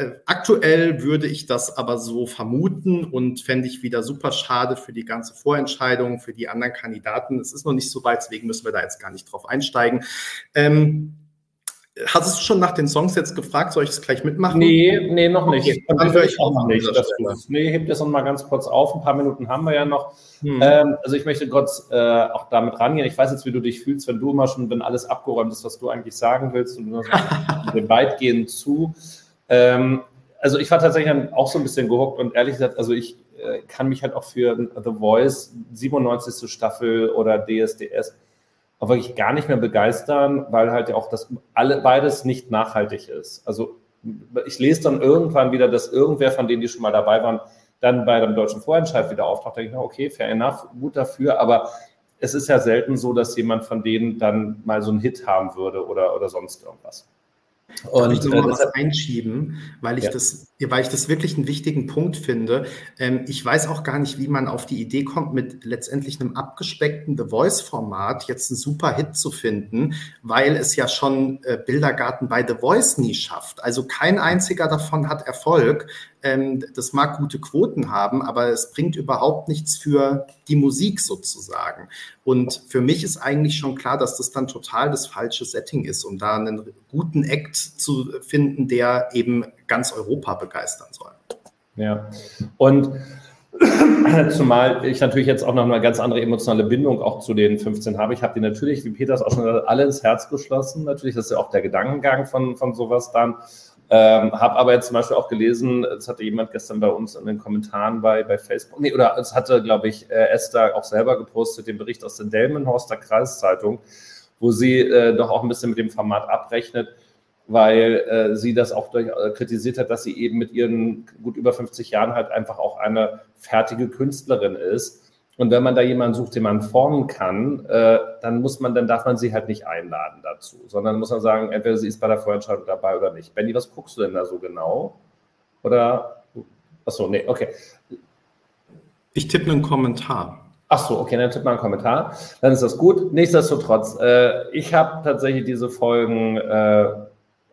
Äh, aktuell würde ich das aber so vermuten und fände ich wieder super schade für die ganze Vorentscheidung, für die anderen Kandidaten. Es ist noch nicht so weit, deswegen müssen wir da jetzt gar nicht drauf einsteigen. Ähm, Hast du schon nach den Songs jetzt gefragt? Soll ich es gleich mitmachen?
Nee, nee, noch nicht. Okay, dann höre ich auch noch nicht. Das nee, hebt das noch mal ganz kurz auf. Ein paar Minuten haben wir ja noch. Hm. Ähm, also ich möchte kurz äh, auch damit rangehen. Ich weiß jetzt, wie du dich fühlst, wenn du immer schon, wenn alles abgeräumt ist, was du eigentlich sagen willst und du dem weitgehend zu. Ähm, also ich war tatsächlich auch so ein bisschen gehuckt und ehrlich gesagt, also ich äh, kann mich halt auch für The Voice 97. Staffel oder DSDS auch wirklich gar nicht mehr begeistern, weil halt ja auch das alle beides nicht nachhaltig ist. Also ich lese dann irgendwann wieder, dass irgendwer von denen, die schon mal dabei waren, dann bei dem deutschen Vorentscheid wieder auftaucht. Da denke ich, okay, fair enough, gut dafür, aber es ist ja selten so, dass jemand von denen dann mal so einen Hit haben würde oder, oder sonst irgendwas.
Und ich noch äh, was einschieben, weil ich ja. das, weil ich das wirklich einen wichtigen Punkt finde. Ähm, ich weiß auch gar nicht, wie man auf die Idee kommt, mit letztendlich einem abgespeckten The Voice-Format jetzt einen super Hit zu finden, weil es ja schon äh, Bildergarten bei The Voice nie schafft. Also kein einziger davon hat Erfolg. Ähm, das mag gute Quoten haben, aber es bringt überhaupt nichts für die Musik sozusagen. Und für mich ist eigentlich schon klar, dass das dann total das falsche Setting ist, um da einen guten Act zu finden, der eben ganz Europa begeistern soll.
Ja, und Zumal ich natürlich jetzt auch noch eine ganz andere emotionale Bindung auch zu den 15 habe. Ich habe die natürlich, wie Peters auch schon gesagt, alle ins Herz geschlossen. Natürlich, das ist ja auch der Gedankengang von, von sowas dann. Ähm, habe aber jetzt zum Beispiel auch gelesen, es hatte jemand gestern bei uns in den Kommentaren bei, bei Facebook, nee, oder es hatte, glaube ich, äh, Esther auch selber gepostet, den Bericht aus der Delmenhorster Kreiszeitung, wo sie äh, doch auch ein bisschen mit dem Format abrechnet, weil äh, sie das auch durch, äh, kritisiert hat, dass sie eben mit ihren gut über 50 Jahren halt einfach auch eine fertige Künstlerin ist und wenn man da jemanden sucht, den man formen kann, äh, dann muss man, dann darf man sie halt nicht einladen dazu, sondern muss man sagen, entweder sie ist bei der Vorentscheidung dabei oder nicht. Benny, was guckst du denn da so genau? Oder, achso, nee, okay.
Ich tippe einen Kommentar.
Ach so, okay, dann tippt mal einen Kommentar. Dann ist das gut. Nichtsdestotrotz, äh, ich habe tatsächlich diese Folgen, äh,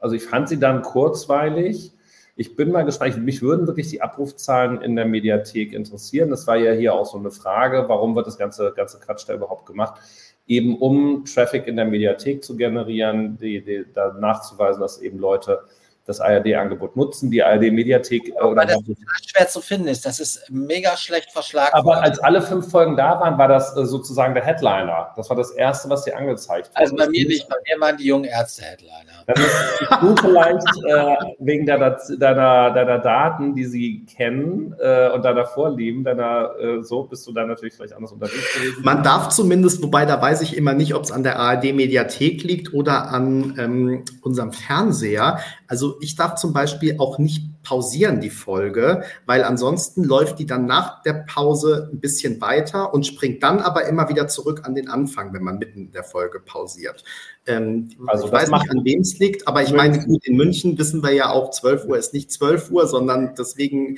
also ich fand sie dann kurzweilig. Ich bin mal gespannt. Mich würden wirklich die Abrufzahlen in der Mediathek interessieren. Das war ja hier auch so eine Frage. Warum wird das ganze, ganze Quatsch da überhaupt gemacht? Eben um Traffic in der Mediathek zu generieren, die, die, da nachzuweisen, dass eben Leute das ARD-Angebot nutzen. Die ARD-Mediathek.
Äh, Aber das schwer zu finden ist. Das ist mega schlecht verschlagen.
Aber als alle fünf Folgen da waren, war das äh, sozusagen der Headliner. Das war das Erste, was sie angezeigt
haben. Also bei mir nicht. Bei mir waren die jungen Ärzte Headliner.
Dann ist du vielleicht äh, wegen deiner, deiner, deiner Daten, die sie kennen äh, und deiner Vorlieben, deiner, äh, so bist du dann natürlich vielleicht anders unterwegs
gewesen. Man darf zumindest, wobei da weiß ich immer nicht, ob es an der ARD-Mediathek liegt oder an ähm, unserem Fernseher. Also ich darf zum Beispiel auch nicht pausieren die Folge, weil ansonsten läuft die dann nach der Pause ein bisschen weiter und springt dann aber immer wieder zurück an den Anfang, wenn man mitten in der Folge pausiert. Ähm, also ich weiß nicht, an wem es liegt, aber ich meine, gut, in München wissen wir ja auch, 12 Uhr ist nicht 12 Uhr, sondern deswegen,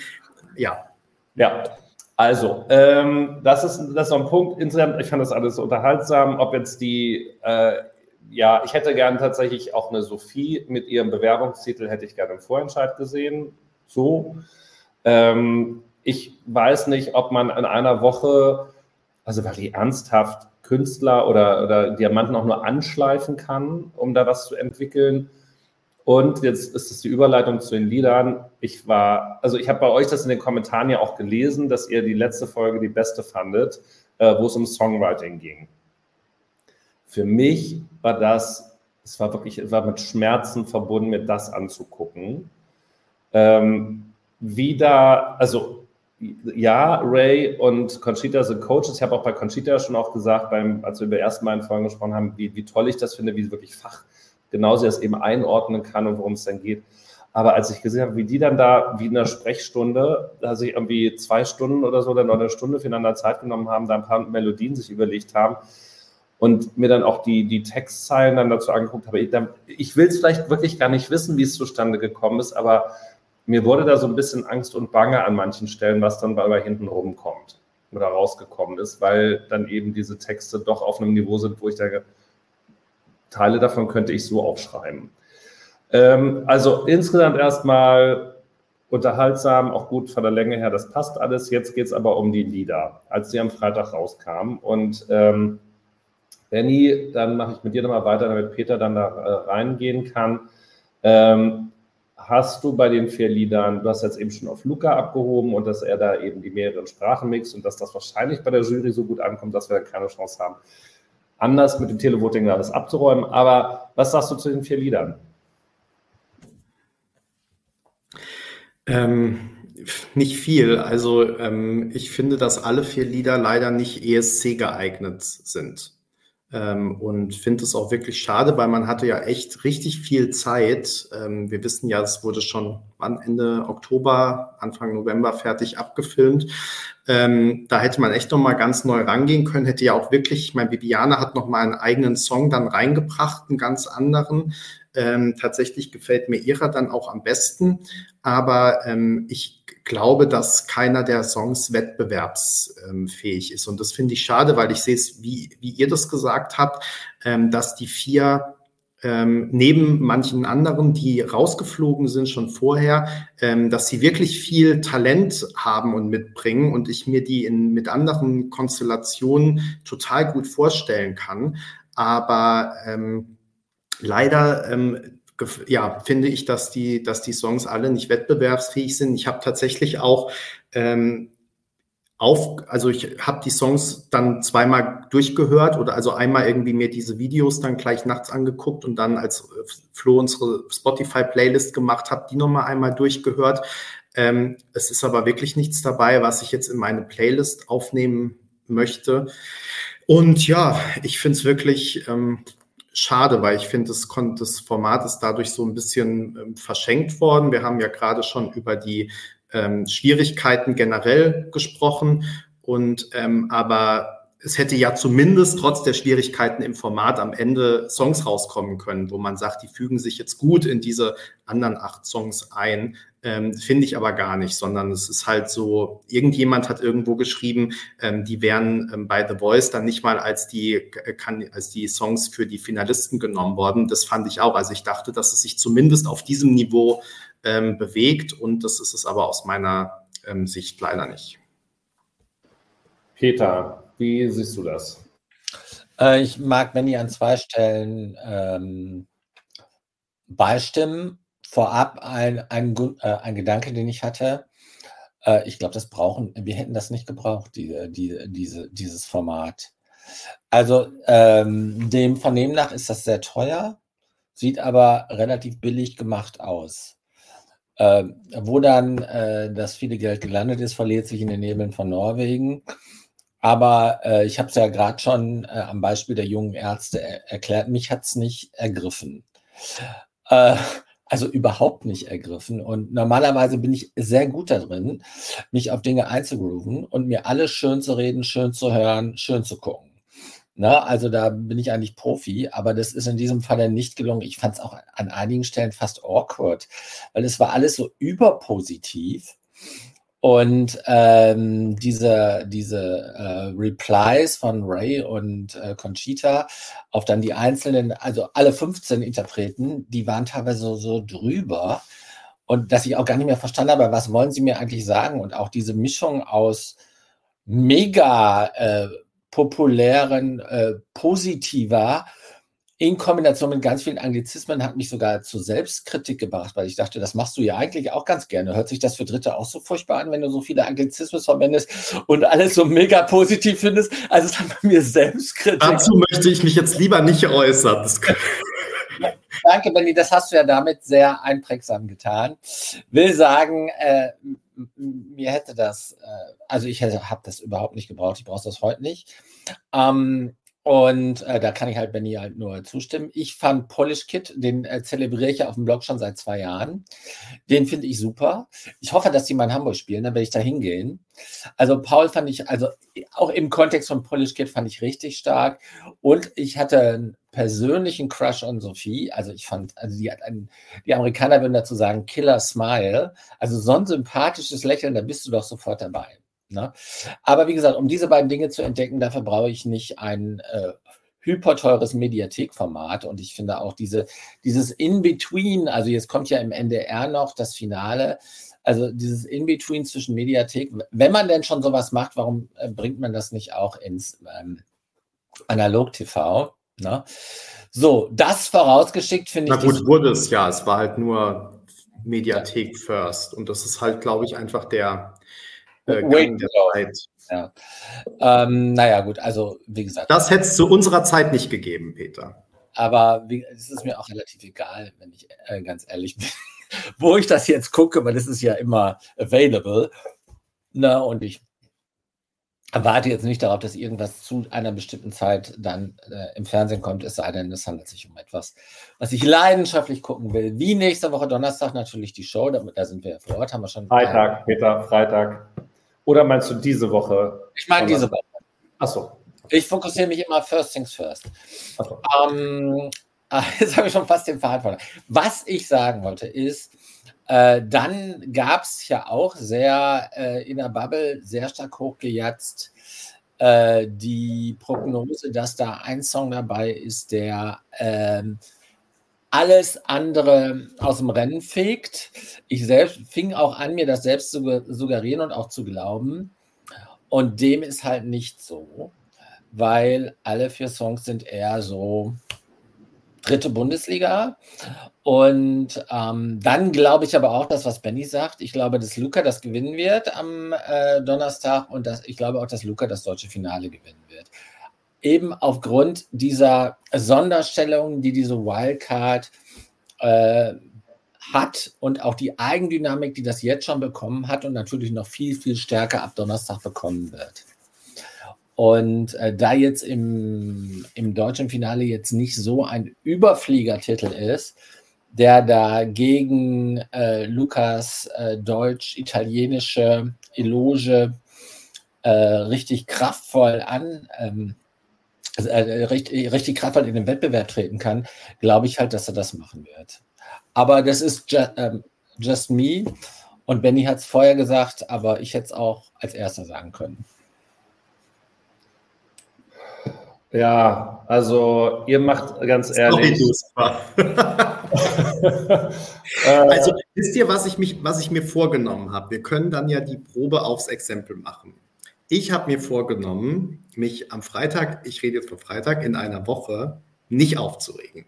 ja.
Ja, also, ähm, das, ist, das ist noch ein Punkt. Insgesamt, ich fand das alles unterhaltsam. Ob jetzt die äh, ja, ich hätte gern tatsächlich auch eine Sophie mit ihrem Bewerbungstitel, hätte ich gerne im Vorentscheid gesehen. So. Ähm, ich weiß nicht, ob man in einer Woche, also wirklich ernsthaft Künstler oder, oder Diamanten auch nur anschleifen kann, um da was zu entwickeln. Und jetzt ist es die Überleitung zu den Liedern. Ich war, also ich habe bei euch das in den Kommentaren ja auch gelesen, dass ihr die letzte Folge die beste fandet, äh, wo es um Songwriting ging. Für mich war das, es war wirklich, es war mit Schmerzen verbunden, mir das anzugucken. Ähm, wieder, also ja, Ray und Conchita sind Coaches. Ich habe auch bei Conchita schon auch gesagt, beim, als wir über ersten Mal in Folgen gesprochen haben, wie, wie toll ich das finde, wie sie wirklich fachgenau sie das eben einordnen kann und worum es dann geht. Aber als ich gesehen habe, wie die dann da, wie in einer Sprechstunde, da sich irgendwie zwei Stunden oder so, dann noch eine Stunde füreinander Zeit genommen haben, da ein paar Melodien sich überlegt haben, und mir dann auch die, die Textzeilen dann dazu angeguckt habe. Ich, ich will es vielleicht wirklich gar nicht wissen, wie es zustande gekommen ist, aber mir wurde da so ein bisschen Angst und Bange an manchen Stellen, was dann bei hinten rumkommt oder rausgekommen ist, weil dann eben diese Texte doch auf einem Niveau sind, wo ich denke, Teile davon könnte ich so aufschreiben. Ähm, also insgesamt erstmal unterhaltsam, auch gut von der Länge her, das passt alles. Jetzt geht es aber um die Lieder, als sie am Freitag rauskamen. Und ähm, Benny, dann mache ich mit dir nochmal weiter, damit Peter dann da äh, reingehen kann. Ähm, hast du bei den vier Liedern, du hast jetzt eben schon auf Luca abgehoben und dass er da eben die mehreren Sprachen mixt und dass das wahrscheinlich bei der Jury so gut ankommt, dass wir dann keine Chance haben, anders mit dem Televoting alles abzuräumen. Aber was sagst du zu den vier Liedern?
Ähm, nicht viel. Also ähm, ich finde, dass alle vier Lieder leider nicht ESC geeignet sind. Ähm, und finde es auch wirklich schade, weil man hatte ja echt richtig viel Zeit. Ähm, wir wissen ja, es wurde schon Ende Oktober, Anfang November fertig abgefilmt. Ähm, da hätte man echt noch mal ganz neu rangehen können. Hätte ja auch wirklich, ich meine, Viviane hat noch mal einen eigenen Song dann reingebracht, einen ganz anderen. Ähm, tatsächlich gefällt mir ihrer dann auch am besten. Aber ähm, ich glaube, dass keiner der Songs wettbewerbsfähig ist. Und das finde ich schade, weil ich sehe es, wie, wie ihr das gesagt habt, ähm, dass die vier ähm, neben manchen anderen, die rausgeflogen sind schon vorher, ähm, dass sie wirklich viel Talent haben und mitbringen und ich mir die in, mit anderen Konstellationen total gut vorstellen kann. Aber ähm, leider ähm, ja, finde ich, dass die, dass die Songs alle nicht wettbewerbsfähig sind. Ich habe tatsächlich auch ähm, auf, also ich habe die Songs dann zweimal durchgehört oder also einmal irgendwie mir diese Videos dann gleich nachts angeguckt und dann als Flo unsere Spotify-Playlist gemacht habe, die nochmal einmal durchgehört. Ähm, es ist aber wirklich nichts dabei, was ich jetzt in meine Playlist aufnehmen möchte. Und ja, ich finde es wirklich, ähm, schade, weil ich finde, das, das Format ist dadurch so ein bisschen ähm, verschenkt worden. Wir haben ja gerade schon über die ähm, Schwierigkeiten generell gesprochen und ähm, aber es hätte ja zumindest trotz der Schwierigkeiten im Format am Ende Songs rauskommen können, wo man sagt, die fügen sich jetzt gut in diese anderen acht Songs ein. Ähm, Finde ich aber gar nicht, sondern es ist halt so, irgendjemand hat irgendwo geschrieben, ähm, die wären ähm, bei The Voice dann nicht mal als die, äh, kann, als die Songs für die Finalisten genommen worden. Das fand ich auch. Also ich dachte, dass es sich zumindest auf diesem Niveau ähm, bewegt und das ist es aber aus meiner ähm, Sicht leider nicht.
Peter, wie siehst du das?
Äh, ich mag Benny an zwei Stellen ähm, beistimmen. Vorab ein, ein, äh, ein Gedanke, den ich hatte. Äh, ich glaube, das brauchen, wir hätten das nicht gebraucht, die, die, diese, dieses Format. Also ähm, dem Vernehmen nach ist das sehr teuer, sieht aber relativ billig gemacht aus. Äh, wo dann äh, das viele Geld gelandet ist, verliert sich in den Nebeln von Norwegen. Aber äh, ich habe es ja gerade schon äh, am Beispiel der jungen Ärzte er erklärt, mich hat es nicht ergriffen. Äh, also überhaupt nicht ergriffen. Und normalerweise bin ich sehr gut darin, mich auf Dinge einzugrooven und mir alles schön zu reden, schön zu hören, schön zu gucken. Na, also da bin ich eigentlich Profi, aber das ist in diesem Fall nicht gelungen. Ich fand es auch an einigen Stellen fast awkward, weil es war alles so überpositiv. Und ähm, diese, diese äh, Replies von Ray und äh, Conchita auf dann die einzelnen, also alle 15 Interpreten, die waren teilweise so, so drüber. Und dass ich auch gar nicht mehr verstanden habe, was wollen sie mir eigentlich sagen? Und auch diese Mischung aus mega äh, populären, äh, positiver in Kombination mit ganz vielen Anglizismen hat mich sogar zur Selbstkritik gebracht, weil ich dachte, das machst du ja eigentlich auch ganz gerne. Hört sich das für Dritte auch so furchtbar an, wenn du so viele Anglizismen verwendest und alles so mega positiv findest? Also es hat bei mir Selbstkritik.
Dazu möchte ich mich jetzt lieber nicht äußern.
Danke, Benny, das hast du ja damit sehr einprägsam getan. Will sagen, äh, mir hätte das, äh, also ich habe das überhaupt nicht gebraucht, ich brauche das heute nicht. Ähm, und äh, da kann ich halt Benny halt nur zustimmen. Ich fand Polish Kid, den äh, zelebriere ich ja auf dem Blog schon seit zwei Jahren. Den finde ich super. Ich hoffe, dass die mal in Hamburg spielen, dann werde ich da hingehen. Also Paul fand ich, also auch im Kontext von Polish Kid fand ich richtig stark. Und ich hatte einen persönlichen Crush on Sophie. Also ich fand, also die hat einen, die Amerikaner würden dazu sagen, Killer Smile. Also so ein sympathisches Lächeln, da bist du doch sofort dabei. Ne? Aber wie gesagt, um diese beiden Dinge zu entdecken, dafür brauche ich nicht ein äh, hyperteures Mediathekformat. Und ich finde auch diese, dieses In-Between, also jetzt kommt ja im NDR noch das Finale, also dieses In-Between zwischen Mediathek, wenn man denn schon sowas macht, warum äh, bringt man das nicht auch ins ähm, Analog-TV? Ne? So, das vorausgeschickt finde
ich. Na gut, wurde es ja. Es war halt nur Mediathek ja. First. Und das ist halt, glaube ich, einfach der,
äh, Gang der Zeit. Ja. Ähm, naja, gut, also wie gesagt.
Das hätte es zu unserer Zeit nicht gegeben, Peter.
Aber es ist mir auch relativ egal, wenn ich äh, ganz ehrlich bin, wo ich das jetzt gucke, weil das ist ja immer available. Na, und ich erwarte jetzt nicht darauf, dass irgendwas zu einer bestimmten Zeit dann äh, im Fernsehen kommt, es sei denn, es handelt sich um etwas, was ich leidenschaftlich gucken will. Wie nächste Woche Donnerstag natürlich die Show, da, da sind wir ja vor Ort, haben wir schon.
Freitag, Peter, Freitag. Oder meinst du diese Woche?
Ich meine diese Woche.
Achso.
Ich fokussiere mich immer first things first. So. Ähm, ah, jetzt habe ich schon fast den Faden verloren. Was ich sagen wollte ist, äh, dann gab es ja auch sehr äh, in der Bubble sehr stark hochgejatzt äh, die Prognose, dass da ein Song dabei ist, der ähm, alles andere aus dem Rennen fegt. Ich selbst fing auch an, mir das selbst zu suggerieren und auch zu glauben. Und dem ist halt nicht so, weil alle vier Songs sind eher so dritte Bundesliga. Und ähm, dann glaube ich aber auch das, was Benny sagt. Ich glaube, dass Luca das gewinnen wird am äh, Donnerstag und dass, ich glaube auch, dass Luca das deutsche Finale gewinnen wird eben aufgrund dieser Sonderstellung, die diese Wildcard äh, hat und auch die Eigendynamik, die das jetzt schon bekommen hat und natürlich noch viel, viel stärker ab Donnerstag bekommen wird. Und äh, da jetzt im, im deutschen Finale jetzt nicht so ein Überfliegertitel ist, der da gegen äh, Lukas äh, deutsch-italienische Eloge äh, richtig kraftvoll an, ähm, also, äh, richtig, richtig kraftvoll in den Wettbewerb treten kann, glaube ich halt, dass er das machen wird. Aber das ist just, ähm, just me. Und Benny hat es vorher gesagt, aber ich hätte es auch als erster sagen können.
Ja, also ihr macht ganz ehrlich.
also wisst ihr, was ich, mich, was ich mir vorgenommen habe? Wir können dann ja die Probe aufs Exempel machen. Ich habe mir vorgenommen, mich am Freitag, ich rede jetzt von Freitag, in einer Woche nicht aufzuregen.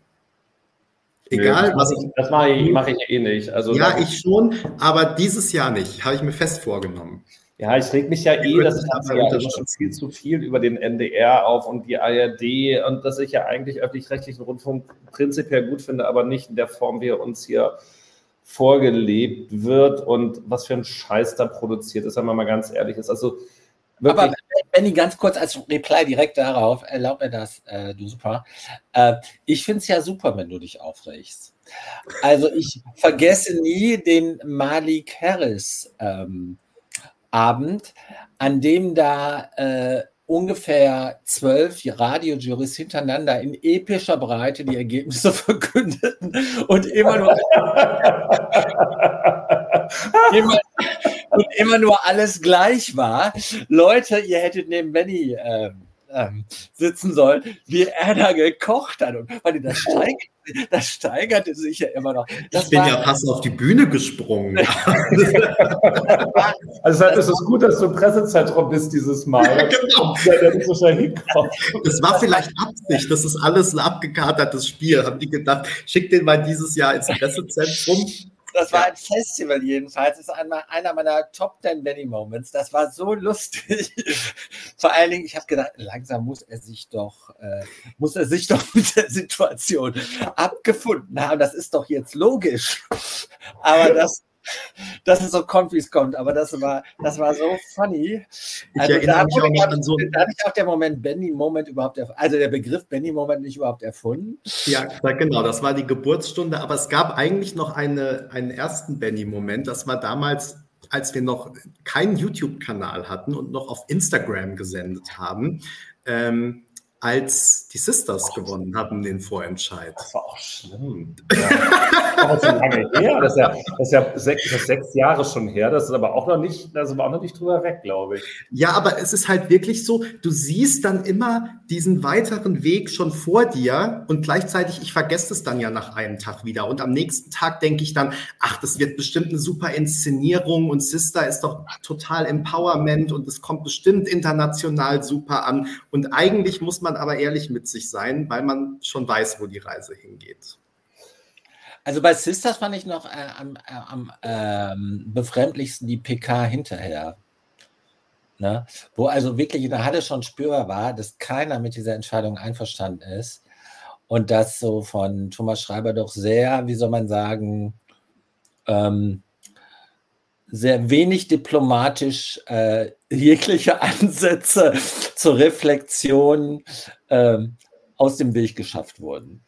Egal, nee, was ich. Das mache ich, mach ich eh nicht. Also,
ja, ich schon, aber dieses Jahr nicht. Habe ich mir fest vorgenommen.
Ja, ich reg mich ja eh, das ist ja schon viel zu viel über den NDR auf und die ARD und dass ich ja eigentlich öffentlich-rechtlichen Rundfunk prinzipiell gut finde, aber nicht in der Form, wie er uns hier vorgelebt wird und was für ein Scheiß da produziert ist, wenn man mal ganz ehrlich ist. Also
Wirklich? Aber Benny, ganz kurz als Reply direkt darauf, erlaub mir das, äh, du super. Äh, ich finde es ja super, wenn du dich aufregst. Also ich vergesse nie den Malik Harris ähm, Abend, an dem da äh, ungefähr zwölf Radiojuries hintereinander in epischer Breite die Ergebnisse verkündeten und immer nur, immer, und immer nur alles gleich war. Leute, ihr hättet neben Benny äh, ähm, sitzen sollen, wie er da gekocht hat. Und weil das, steigert, das steigerte sich ja immer noch.
Das ich bin ja fast auf die Bühne gesprungen.
also es ist gut, dass du im Pressezentrum bist dieses Mal. Ja, genau.
Das war vielleicht Absicht, das ist alles ein abgekatertes Spiel. Haben die gedacht, schick den mal dieses Jahr ins Pressezentrum
das war ein Festival jedenfalls. Das ist einer meiner Top 10 Benny Moments. Das war so lustig. Vor allen Dingen, ich habe gedacht, langsam muss er sich doch, äh, muss er sich doch mit der Situation abgefunden haben. Das ist doch jetzt logisch. Aber das, dass es so kommt, wie es kommt. Aber das war, das war so funny. Also ich da, mich auch an so da habe ich auch der Moment Benny-Moment überhaupt, also der Begriff Benny-Moment nicht überhaupt erfunden.
Ja, genau, das war die Geburtsstunde. Aber es gab eigentlich noch eine, einen ersten Benny-Moment. Das war damals als wir noch keinen YouTube-Kanal hatten und noch auf Instagram gesendet haben. Ähm, als die Sisters oh, gewonnen haben den Vorentscheid.
Das war auch schlimm. Ja. aber so lange her. Das ist, ja, das ist ja sechs, das sechs Jahre schon her. Das ist aber auch noch nicht, da sind wir auch noch nicht drüber weg, glaube ich.
Ja, aber es ist halt wirklich so, du siehst dann immer diesen weiteren Weg schon vor dir und gleichzeitig, ich vergesse es dann ja nach einem Tag wieder. Und am nächsten Tag denke ich dann, ach, das wird bestimmt eine super Inszenierung und Sister ist doch total Empowerment und es kommt bestimmt international super an. Und eigentlich muss man man aber ehrlich mit sich sein, weil man schon weiß, wo die Reise hingeht.
Also bei Sisters fand ich noch äh, am, äh, am ähm, befremdlichsten die PK hinterher. Ne? Wo also wirklich in der Halle schon spürbar war, dass keiner mit dieser Entscheidung einverstanden ist. Und das so von Thomas Schreiber doch sehr, wie soll man sagen, ähm, sehr wenig diplomatisch äh, jegliche Ansätze zur Reflexion äh, aus dem Weg geschafft wurden.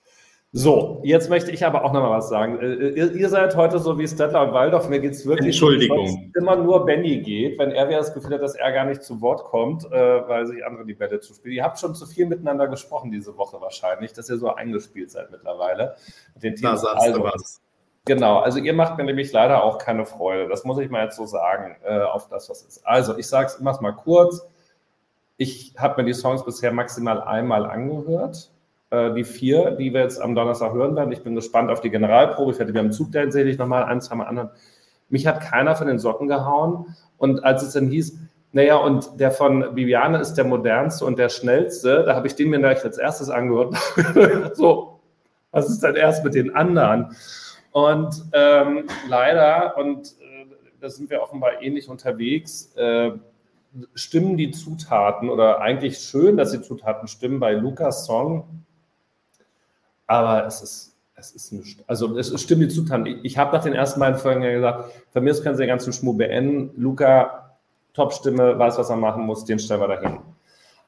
So, jetzt möchte ich aber auch noch mal was sagen. Äh, ihr, ihr seid heute so wie Stettler und Waldorf. Mir geht es wirklich
Entschuldigung.
immer nur Benny geht, wenn er das Gefühl hat, dass er gar nicht zu Wort kommt, äh, weil sich andere die Bälle zuspielen. Ihr habt schon zu viel miteinander gesprochen diese Woche wahrscheinlich, dass ihr so eingespielt seid mittlerweile.
Mit den Teams. Da sagst also, du was.
Genau, also ihr macht mir nämlich leider auch keine Freude. Das muss ich mal jetzt so sagen, äh, auf das, was ist. Also, ich sage es immer mal kurz. Ich habe mir die Songs bisher maximal einmal angehört. Äh, die vier, die wir jetzt am Donnerstag hören werden. Ich bin gespannt auf die Generalprobe. Ich werde wir am Zug da sehe nochmal ein, zwei Mal anhören. Mich hat keiner von den Socken gehauen. Und als es dann hieß, naja, und der von Viviane ist der modernste und der schnellste, da habe ich den mir gleich als erstes angehört. so, was ist denn erst mit den anderen? Und ähm, leider, und äh, da sind wir offenbar ähnlich unterwegs, äh, stimmen die Zutaten oder eigentlich schön, dass die Zutaten stimmen bei Lukas Song, aber es ist, es ist nicht. Also es, stimmen die Zutaten. Ich, ich habe nach den ersten beiden Folgen gesagt, von mir aus können sie den ganzen Schmuh beenden. Luca, Top-Stimme, weiß, was er machen muss, den stellen wir dahin.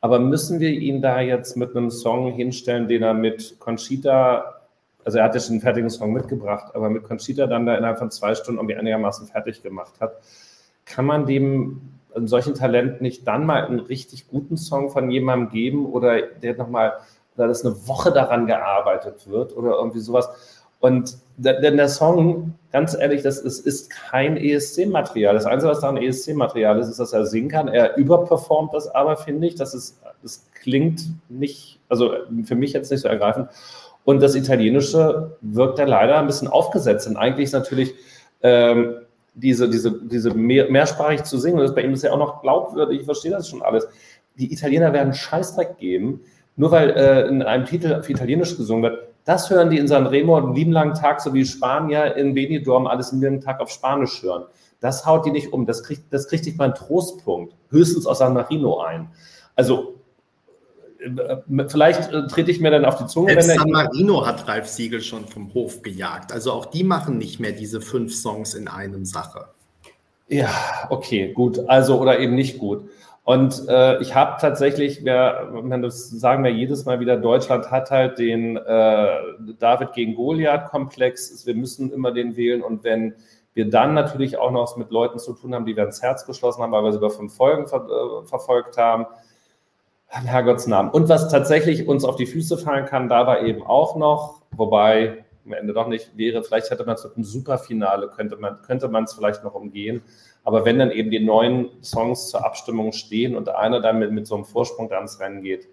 Aber müssen wir ihn da jetzt mit einem Song hinstellen, den er mit Conchita also er hat ja schon einen fertigen Song mitgebracht, aber mit Conchita dann da innerhalb von zwei Stunden irgendwie einigermaßen fertig gemacht hat, kann man dem, einem solchen Talent nicht dann mal einen richtig guten Song von jemandem geben oder der nochmal, oder dass eine Woche daran gearbeitet wird oder irgendwie sowas. Und denn der Song, ganz ehrlich, das ist, ist kein ESC-Material. Das Einzige, was da ein ESC-Material ist, ist, dass er singen kann. Er überperformt das aber, finde ich. Das, ist, das klingt nicht, also für mich jetzt nicht so ergreifend. Und das Italienische wirkt ja leider ein bisschen aufgesetzt. Und eigentlich ist natürlich ähm, diese, diese, diese mehr, mehrsprachig zu singen, und das bei ihm ist ja auch noch glaubwürdig, ich verstehe das schon alles. Die Italiener werden Scheißdreck geben, nur weil äh, in einem Titel auf Italienisch gesungen wird. Das hören die in Sanremo einen lieben langen Tag, so wie Spanier in Benidorm alles einen lieben Tag auf Spanisch hören. Das haut die nicht um. Das kriegt, das kriegt nicht mal einen Trostpunkt. Höchstens aus San Marino ein. Also vielleicht äh, trete ich mir dann auf die Zunge.
Selbst San Marino hat Ralf Siegel schon vom Hof gejagt. Also auch die machen nicht mehr diese fünf Songs in einem Sache.
Ja, okay, gut. Also oder eben nicht gut. Und äh, ich habe tatsächlich, wir, das sagen wir jedes Mal wieder, Deutschland hat halt den äh, David gegen Goliath-Komplex. Wir müssen immer den wählen. Und wenn wir dann natürlich auch noch mit Leuten zu tun haben, die wir ins Herz geschlossen haben, weil wir sie über fünf Folgen ver äh, verfolgt haben, in Herrgotts Namen. Und was tatsächlich uns auf die Füße fallen kann, da war eben auch noch, wobei am Ende doch nicht wäre, vielleicht hätte man es mit einem Superfinale, könnte man könnte es vielleicht noch umgehen. Aber wenn dann eben die neuen Songs zur Abstimmung stehen und einer dann mit, mit so einem Vorsprung da Rennen geht,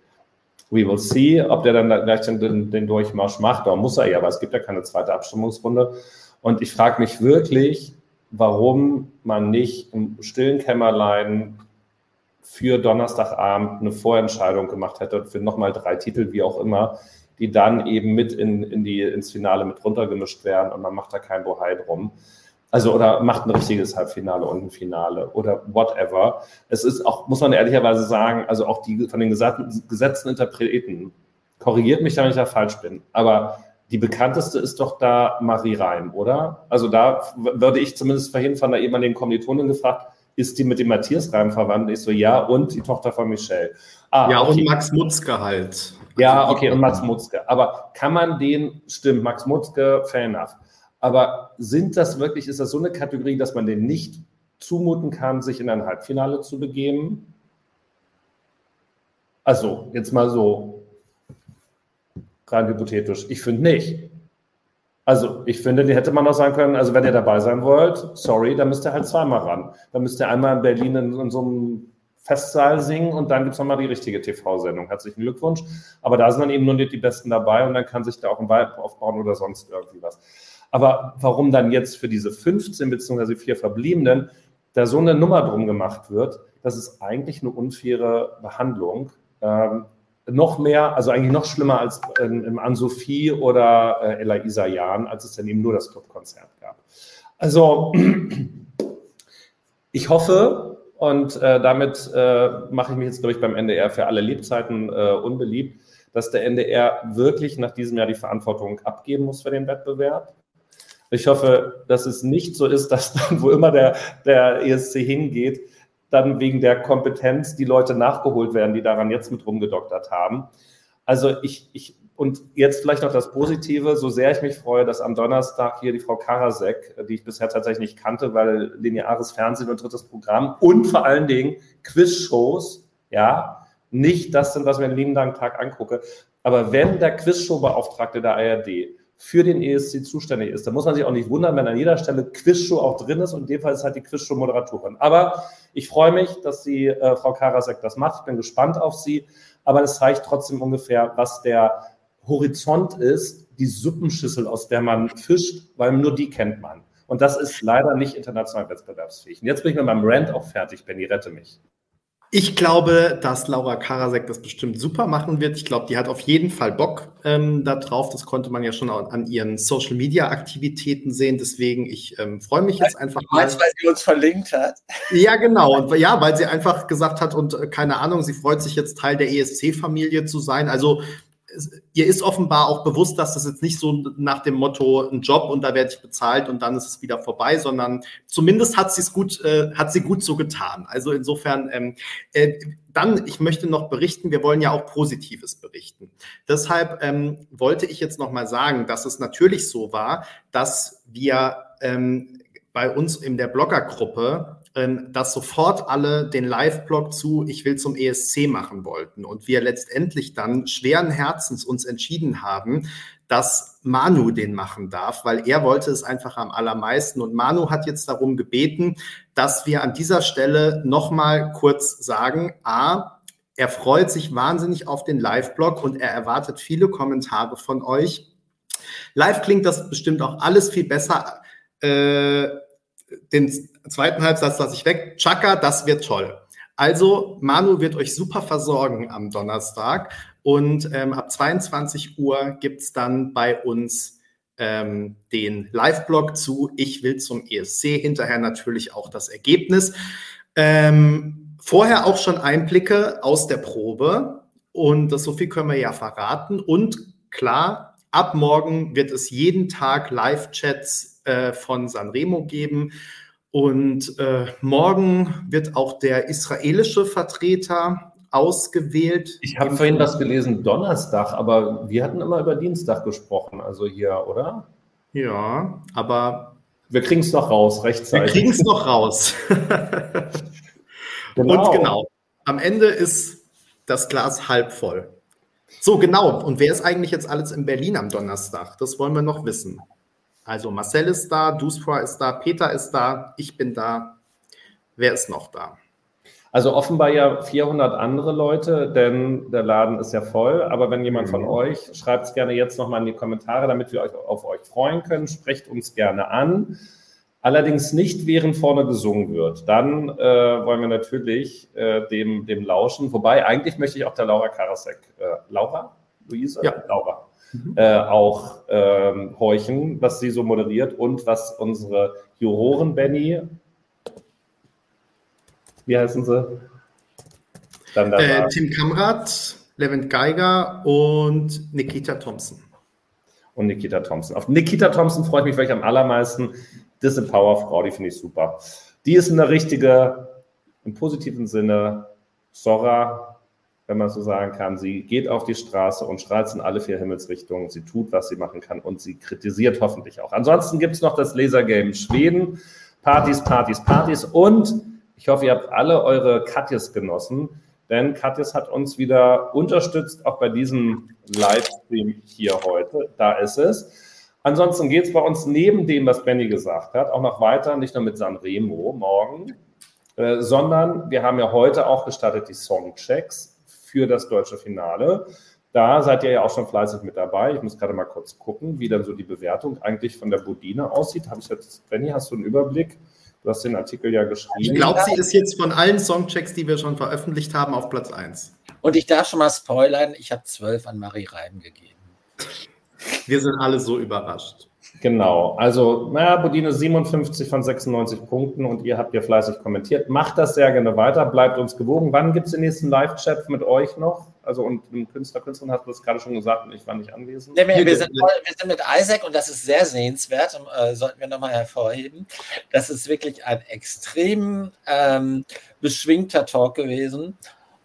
we will see, ob der dann gleich den, den Durchmarsch macht. Da muss er ja, aber es gibt ja keine zweite Abstimmungsrunde. Und ich frage mich wirklich, warum man nicht im stillen Kämmerlein für Donnerstagabend eine Vorentscheidung gemacht hätte, für nochmal drei Titel, wie auch immer, die dann eben mit in, in die, ins Finale mit runtergemischt werden und man macht da kein Bohai drum. Also oder macht ein richtiges Halbfinale und ein Finale oder whatever. Es ist auch, muss man ehrlicherweise sagen, also auch die von den gesetzten Interpreten, korrigiert mich, wenn ich da falsch bin, aber die bekannteste ist doch da Marie Reim, oder? Also da würde ich zumindest vorhin von der ehemaligen Kommilitonin gefragt, ist die mit dem Matthias Reim verwandt? Ich so, ja, und die Tochter von Michelle.
Ah, ja, okay. und Max Mutzke halt.
Ja, okay, und Max Mutzke. Aber kann man den, stimmt, Max Mutzke, fair enough. Aber sind das wirklich, ist das so eine Kategorie, dass man den nicht zumuten kann, sich in ein Halbfinale zu begeben? Also, jetzt mal so rein hypothetisch. Ich finde nicht. Also ich finde, die hätte man auch sagen können, also wenn ihr dabei sein wollt, sorry, dann müsst ihr halt zweimal ran. Dann müsst ihr einmal in Berlin in, in so einem Festsaal singen und dann gibt es nochmal die richtige TV-Sendung. Herzlichen Glückwunsch. Aber da sind dann eben nur nicht die Besten dabei und dann kann sich da auch ein Vibe aufbauen oder sonst irgendwie was. Aber warum dann jetzt für diese 15 bzw. vier Verbliebenen da so eine Nummer drum gemacht wird, das ist eigentlich eine unfaire Behandlung. Ähm, noch mehr, also eigentlich noch schlimmer als ähm, im An-Sophie oder äh, Ella Isayan, als es dann eben nur das Clubkonzert gab. Also ich hoffe, und äh, damit äh, mache ich mich jetzt, glaube ich, beim NDR für alle Lebzeiten äh, unbeliebt, dass der NDR wirklich nach diesem Jahr die Verantwortung abgeben muss für den Wettbewerb. Ich hoffe, dass es nicht so ist, dass dann, wo immer der, der ESC hingeht, dann wegen der Kompetenz die Leute nachgeholt werden, die daran jetzt mit rumgedoktert haben. Also ich, ich, und jetzt vielleicht noch das Positive, so sehr ich mich freue, dass am Donnerstag hier die Frau Karasek, die ich bisher tatsächlich nicht kannte, weil lineares Fernsehen und drittes Programm und vor allen Dingen Quizshows, ja, nicht das sind, was ich mir den lieben Dank Tag angucke. Aber wenn der Quizshow-Beauftragte der ARD für den ESC zuständig ist. Da muss man sich auch nicht wundern, wenn an jeder Stelle Quizshow auch drin ist und in dem Fall ist halt die Quizshow-Moderatorin. Aber ich freue mich, dass die äh, Frau Karasek das macht. Ich bin gespannt auf sie. Aber es zeigt trotzdem ungefähr, was der Horizont ist, die Suppenschüssel, aus der man fischt, weil nur die kennt man. Und das ist leider nicht international wettbewerbsfähig. Und jetzt bin ich mit meinem Rant auch fertig. Benny, rette mich.
Ich glaube, dass Laura Karasek das bestimmt super machen wird. Ich glaube, die hat auf jeden Fall Bock ähm, darauf. Das konnte man ja schon an ihren Social Media Aktivitäten sehen. Deswegen, ich ähm, freue mich jetzt einfach
mal. Meinst, weil sie uns verlinkt hat?
Ja, genau. Und ja, weil sie einfach gesagt hat und äh, keine Ahnung, sie freut sich jetzt Teil der ESC-Familie zu sein. Also ihr ist offenbar auch bewusst, dass das jetzt nicht so nach dem Motto ein Job und da werde ich bezahlt und dann ist es wieder vorbei, sondern zumindest hat sie es gut, äh, hat sie gut so getan. Also insofern, ähm, äh, dann, ich möchte noch berichten, wir wollen ja auch Positives berichten. Deshalb ähm, wollte ich jetzt noch mal sagen, dass es natürlich so war, dass wir ähm, bei uns in der Bloggergruppe dass sofort alle den Live-Blog zu Ich will zum ESC machen wollten und wir letztendlich dann schweren Herzens uns entschieden haben, dass Manu den machen darf, weil er wollte es einfach am allermeisten. Und Manu hat jetzt darum gebeten, dass wir an dieser Stelle nochmal kurz sagen, a, er freut sich wahnsinnig auf den Live-Blog und er erwartet viele Kommentare von euch. Live klingt das bestimmt auch alles viel besser. Äh, den zweiten Halbsatz lasse ich weg. Chaka, das wird toll. Also, Manu wird euch super versorgen am Donnerstag. Und ähm, ab 22 Uhr gibt es dann bei uns ähm, den Live-Blog zu Ich will zum ESC. Hinterher natürlich auch das Ergebnis. Ähm, vorher auch schon Einblicke aus der Probe. Und das so viel können wir ja verraten. Und klar, ab morgen wird es jeden Tag Live-Chats äh, von Sanremo geben. Und äh, morgen wird auch der israelische Vertreter ausgewählt.
Ich habe vorhin was gelesen, Donnerstag, aber wir hatten immer über Dienstag gesprochen, also hier, oder?
Ja, aber.
Wir kriegen es noch raus, rechtzeitig.
Wir kriegen es noch raus. genau. Und genau, am Ende ist das Glas halb voll. So, genau. Und wer ist eigentlich jetzt alles in Berlin am Donnerstag? Das wollen wir noch wissen. Also Marcel ist da, Dusfra ist da, Peter ist da, ich bin da. Wer ist noch da?
Also offenbar ja 400 andere Leute, denn der Laden ist ja voll. Aber wenn jemand von mhm. euch, schreibt es gerne jetzt nochmal in die Kommentare, damit wir euch auf euch freuen können. Sprecht uns gerne an. Allerdings nicht, während vorne gesungen wird. Dann äh, wollen wir natürlich äh, dem, dem lauschen. Wobei, eigentlich möchte ich auch der Laura Karasek, äh, Laura? Luise?
Ja.
Laura mhm. äh, auch ähm, horchen, was sie so moderiert und was unsere Juroren, Benny, wie heißen sie?
Äh, Tim Kamrat, Levent Geiger und Nikita Thompson.
Und Nikita Thompson. Auf Nikita Thompson freue ich mich vielleicht am allermeisten. Das ist eine Powerfrau, die finde ich super. Die ist eine richtige, im positiven Sinne, Sora, wenn man so sagen kann. Sie geht auf die Straße und schreit in alle vier Himmelsrichtungen. Sie tut, was sie machen kann und sie kritisiert hoffentlich auch. Ansonsten gibt es noch das Lasergame Schweden. Partys, Partys, Partys und ich hoffe, ihr habt alle eure Katjes genossen, denn Katjes hat uns wieder unterstützt, auch bei diesem Livestream hier heute. Da ist es. Ansonsten geht es bei uns neben dem, was Benny gesagt hat, auch noch weiter, nicht nur mit Sanremo morgen, äh, sondern wir haben ja heute auch gestartet die Songchecks für das deutsche Finale. Da seid ihr ja auch schon fleißig mit dabei. Ich muss gerade mal kurz gucken, wie dann so die Bewertung eigentlich von der Bodine aussieht. Habe ich jetzt, Benny, hast du einen Überblick? Du hast den Artikel ja geschrieben.
Ich glaube, sie ist jetzt von allen Songchecks, die wir schon veröffentlicht haben, auf Platz 1.
Und ich darf schon mal spoilern, ich habe 12 an Marie Reim gegeben.
Wir sind alle so überrascht.
Genau, also naja, Bodine 57 von 96 Punkten und ihr habt ja fleißig kommentiert. Macht das sehr gerne weiter, bleibt uns gewogen. Wann gibt es den nächsten Live-Chat mit euch noch? Also und dem Künstler, Künstlerin hast du das gerade schon gesagt und ich war nicht anwesend.
Nee, wir, wir, sind, wir, sind, mit Isaac und das ist sehr sehenswert, und, äh, sollten wir nochmal hervorheben. Das ist wirklich ein extrem ähm, beschwingter Talk gewesen.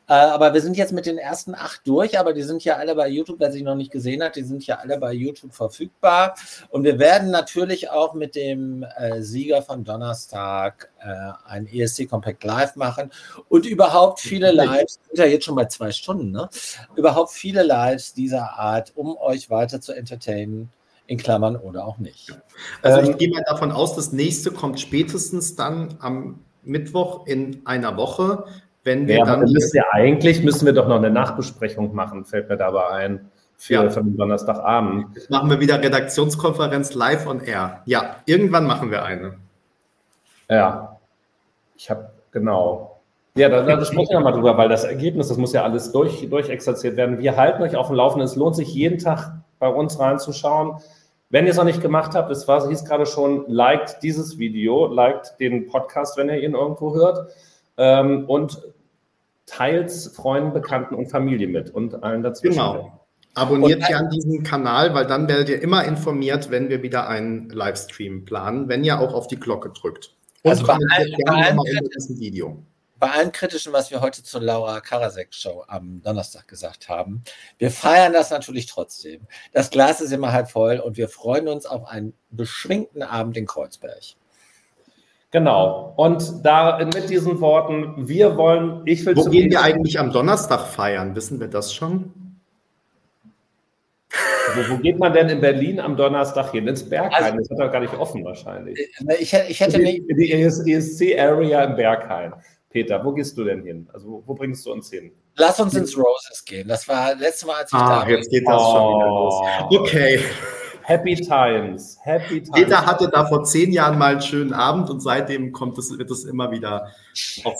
Äh, aber wir sind jetzt mit den ersten acht durch, aber die sind ja alle bei YouTube, wer sie noch nicht gesehen hat, die sind ja alle bei YouTube verfügbar. Und wir werden natürlich auch mit dem äh, Sieger von Donnerstag äh, ein ESC Compact Live machen und überhaupt viele Lives, sind ja jetzt schon bei zwei Stunden, ne? Überhaupt viele Lives dieser Art, um euch weiter zu entertainen in Klammern oder auch nicht.
Also ich ähm, gehe mal davon aus, das nächste kommt spätestens dann am Mittwoch in einer Woche wenn wir ja, dann. dann
müssen ja eigentlich müssen wir doch noch eine Nachbesprechung machen, fällt mir dabei ein. Für, ja. für den Donnerstagabend.
Jetzt machen wir wieder Redaktionskonferenz live on air. Ja, irgendwann machen wir eine.
Ja, ich habe, genau. Ja, da, da sprechen wir mal drüber, weil das Ergebnis, das muss ja alles durch, durchexerziert werden. Wir halten euch auf dem Laufenden. Es lohnt sich jeden Tag bei uns reinzuschauen. Wenn ihr es noch nicht gemacht habt, es war, hieß gerade schon, liked dieses Video, liked den Podcast, wenn ihr ihn irgendwo hört. Ähm, und teils Freunden, Bekannten und Familie mit und allen dazwischen. Genau.
Abonniert gern diesen Kanal, weil dann werdet ihr immer informiert, wenn wir wieder einen Livestream planen, wenn ihr auch auf die Glocke drückt.
Und also bei allen, bei, allen Video. bei allem Kritischen, was wir heute zur Laura Karasek Show am Donnerstag gesagt haben, wir feiern das natürlich trotzdem. Das Glas ist immer halb voll und wir freuen uns auf einen beschwingten Abend in Kreuzberg.
Genau. Und da mit diesen Worten, wir wollen, ich will.
Wo gehen wir eigentlich am Donnerstag feiern? Wissen wir das schon?
Wo, wo, geht man denn in Berlin am Donnerstag hin? Ins Berghain. Also, das ist doch gar nicht offen wahrscheinlich.
Äh, ich, ich hätte
nicht. Die ESC-Area im Berghain. Peter, wo gehst du denn hin? Also wo, wo, bringst du uns hin?
Lass uns ins Roses gehen. Das war letztes Mal, als ich
ah, da jetzt geht das oh. schon wieder los. Oh. Okay.
Happy Times. Happy Times.
Peter hatte da vor zehn Jahren mal einen schönen Abend und seitdem kommt es, wird es immer wieder.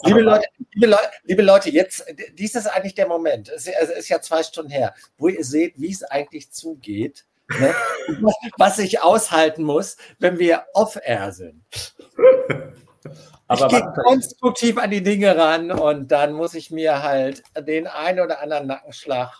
Liebe Leute, liebe Leute, liebe Leute, jetzt, dies ist eigentlich der Moment. Es ist ja zwei Stunden her, wo ihr seht, wie es eigentlich zugeht. Ne? was ich aushalten muss, wenn wir off-air sind. Aber ich gehe konstruktiv an die Dinge ran und dann muss ich mir halt den einen oder anderen Nackenschlag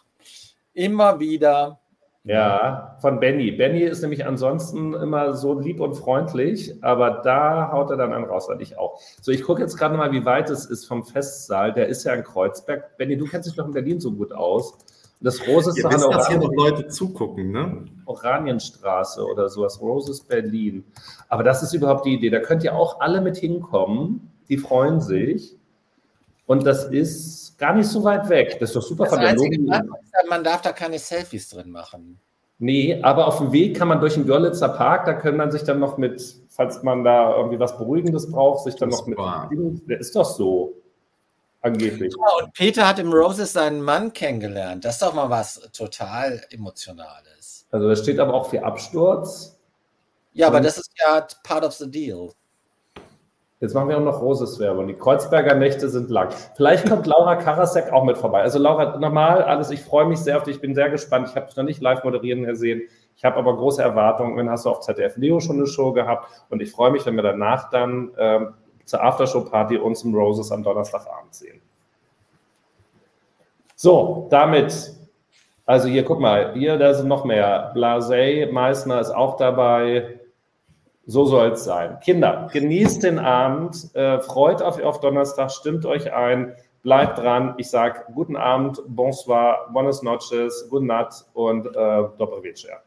immer wieder
ja, von Benny. Benny ist nämlich ansonsten immer so lieb und freundlich, aber da haut er dann einen raus, und ich auch. So, ich gucke jetzt gerade mal, wie weit es ist vom Festsaal. Der ist ja in Kreuzberg. Benny, du kennst dich doch in Berlin so gut aus. Das Roses
Ihr wisst, dass hier noch Leute zugucken, ne?
Oranienstraße oder sowas, Roses Berlin. Aber das ist überhaupt die Idee. Da könnt ihr auch alle mit hinkommen. Die freuen sich. Und das ist gar nicht so weit weg. Das ist doch super das von der Logik.
Man darf da keine Selfies drin machen.
Nee, aber auf dem Weg kann man durch den Görlitzer Park, da kann man sich dann noch mit, falls man da irgendwie was Beruhigendes braucht, sich dann das noch mit. Der ist doch so. Angeblich.
Ja, und Peter hat im Roses seinen Mann kennengelernt. Das ist doch mal was total Emotionales.
Also das steht aber auch für Absturz.
Ja, aber das ist ja part of the deal.
Jetzt machen wir auch noch Roses Werbung. Die Kreuzberger Nächte sind lang. Vielleicht kommt Laura Karasek auch mit vorbei. Also Laura, normal alles. Ich freue mich sehr auf dich. Ich bin sehr gespannt. Ich habe dich noch nicht live moderieren gesehen. Ich habe aber große Erwartungen. Dann hast du auf ZDF Leo schon eine Show gehabt. Und ich freue mich, wenn wir danach dann ähm, zur Aftershow-Party uns im Roses am Donnerstagabend sehen. So, damit, also hier, guck mal, hier, da sind noch mehr. Blasey, Meissner ist auch dabei. So soll es sein. Kinder, genießt den Abend, äh, freut auf, auf Donnerstag, stimmt euch ein, bleibt dran. Ich sage guten Abend, bonsoir, buenas noches, gute Nacht und äh, večer.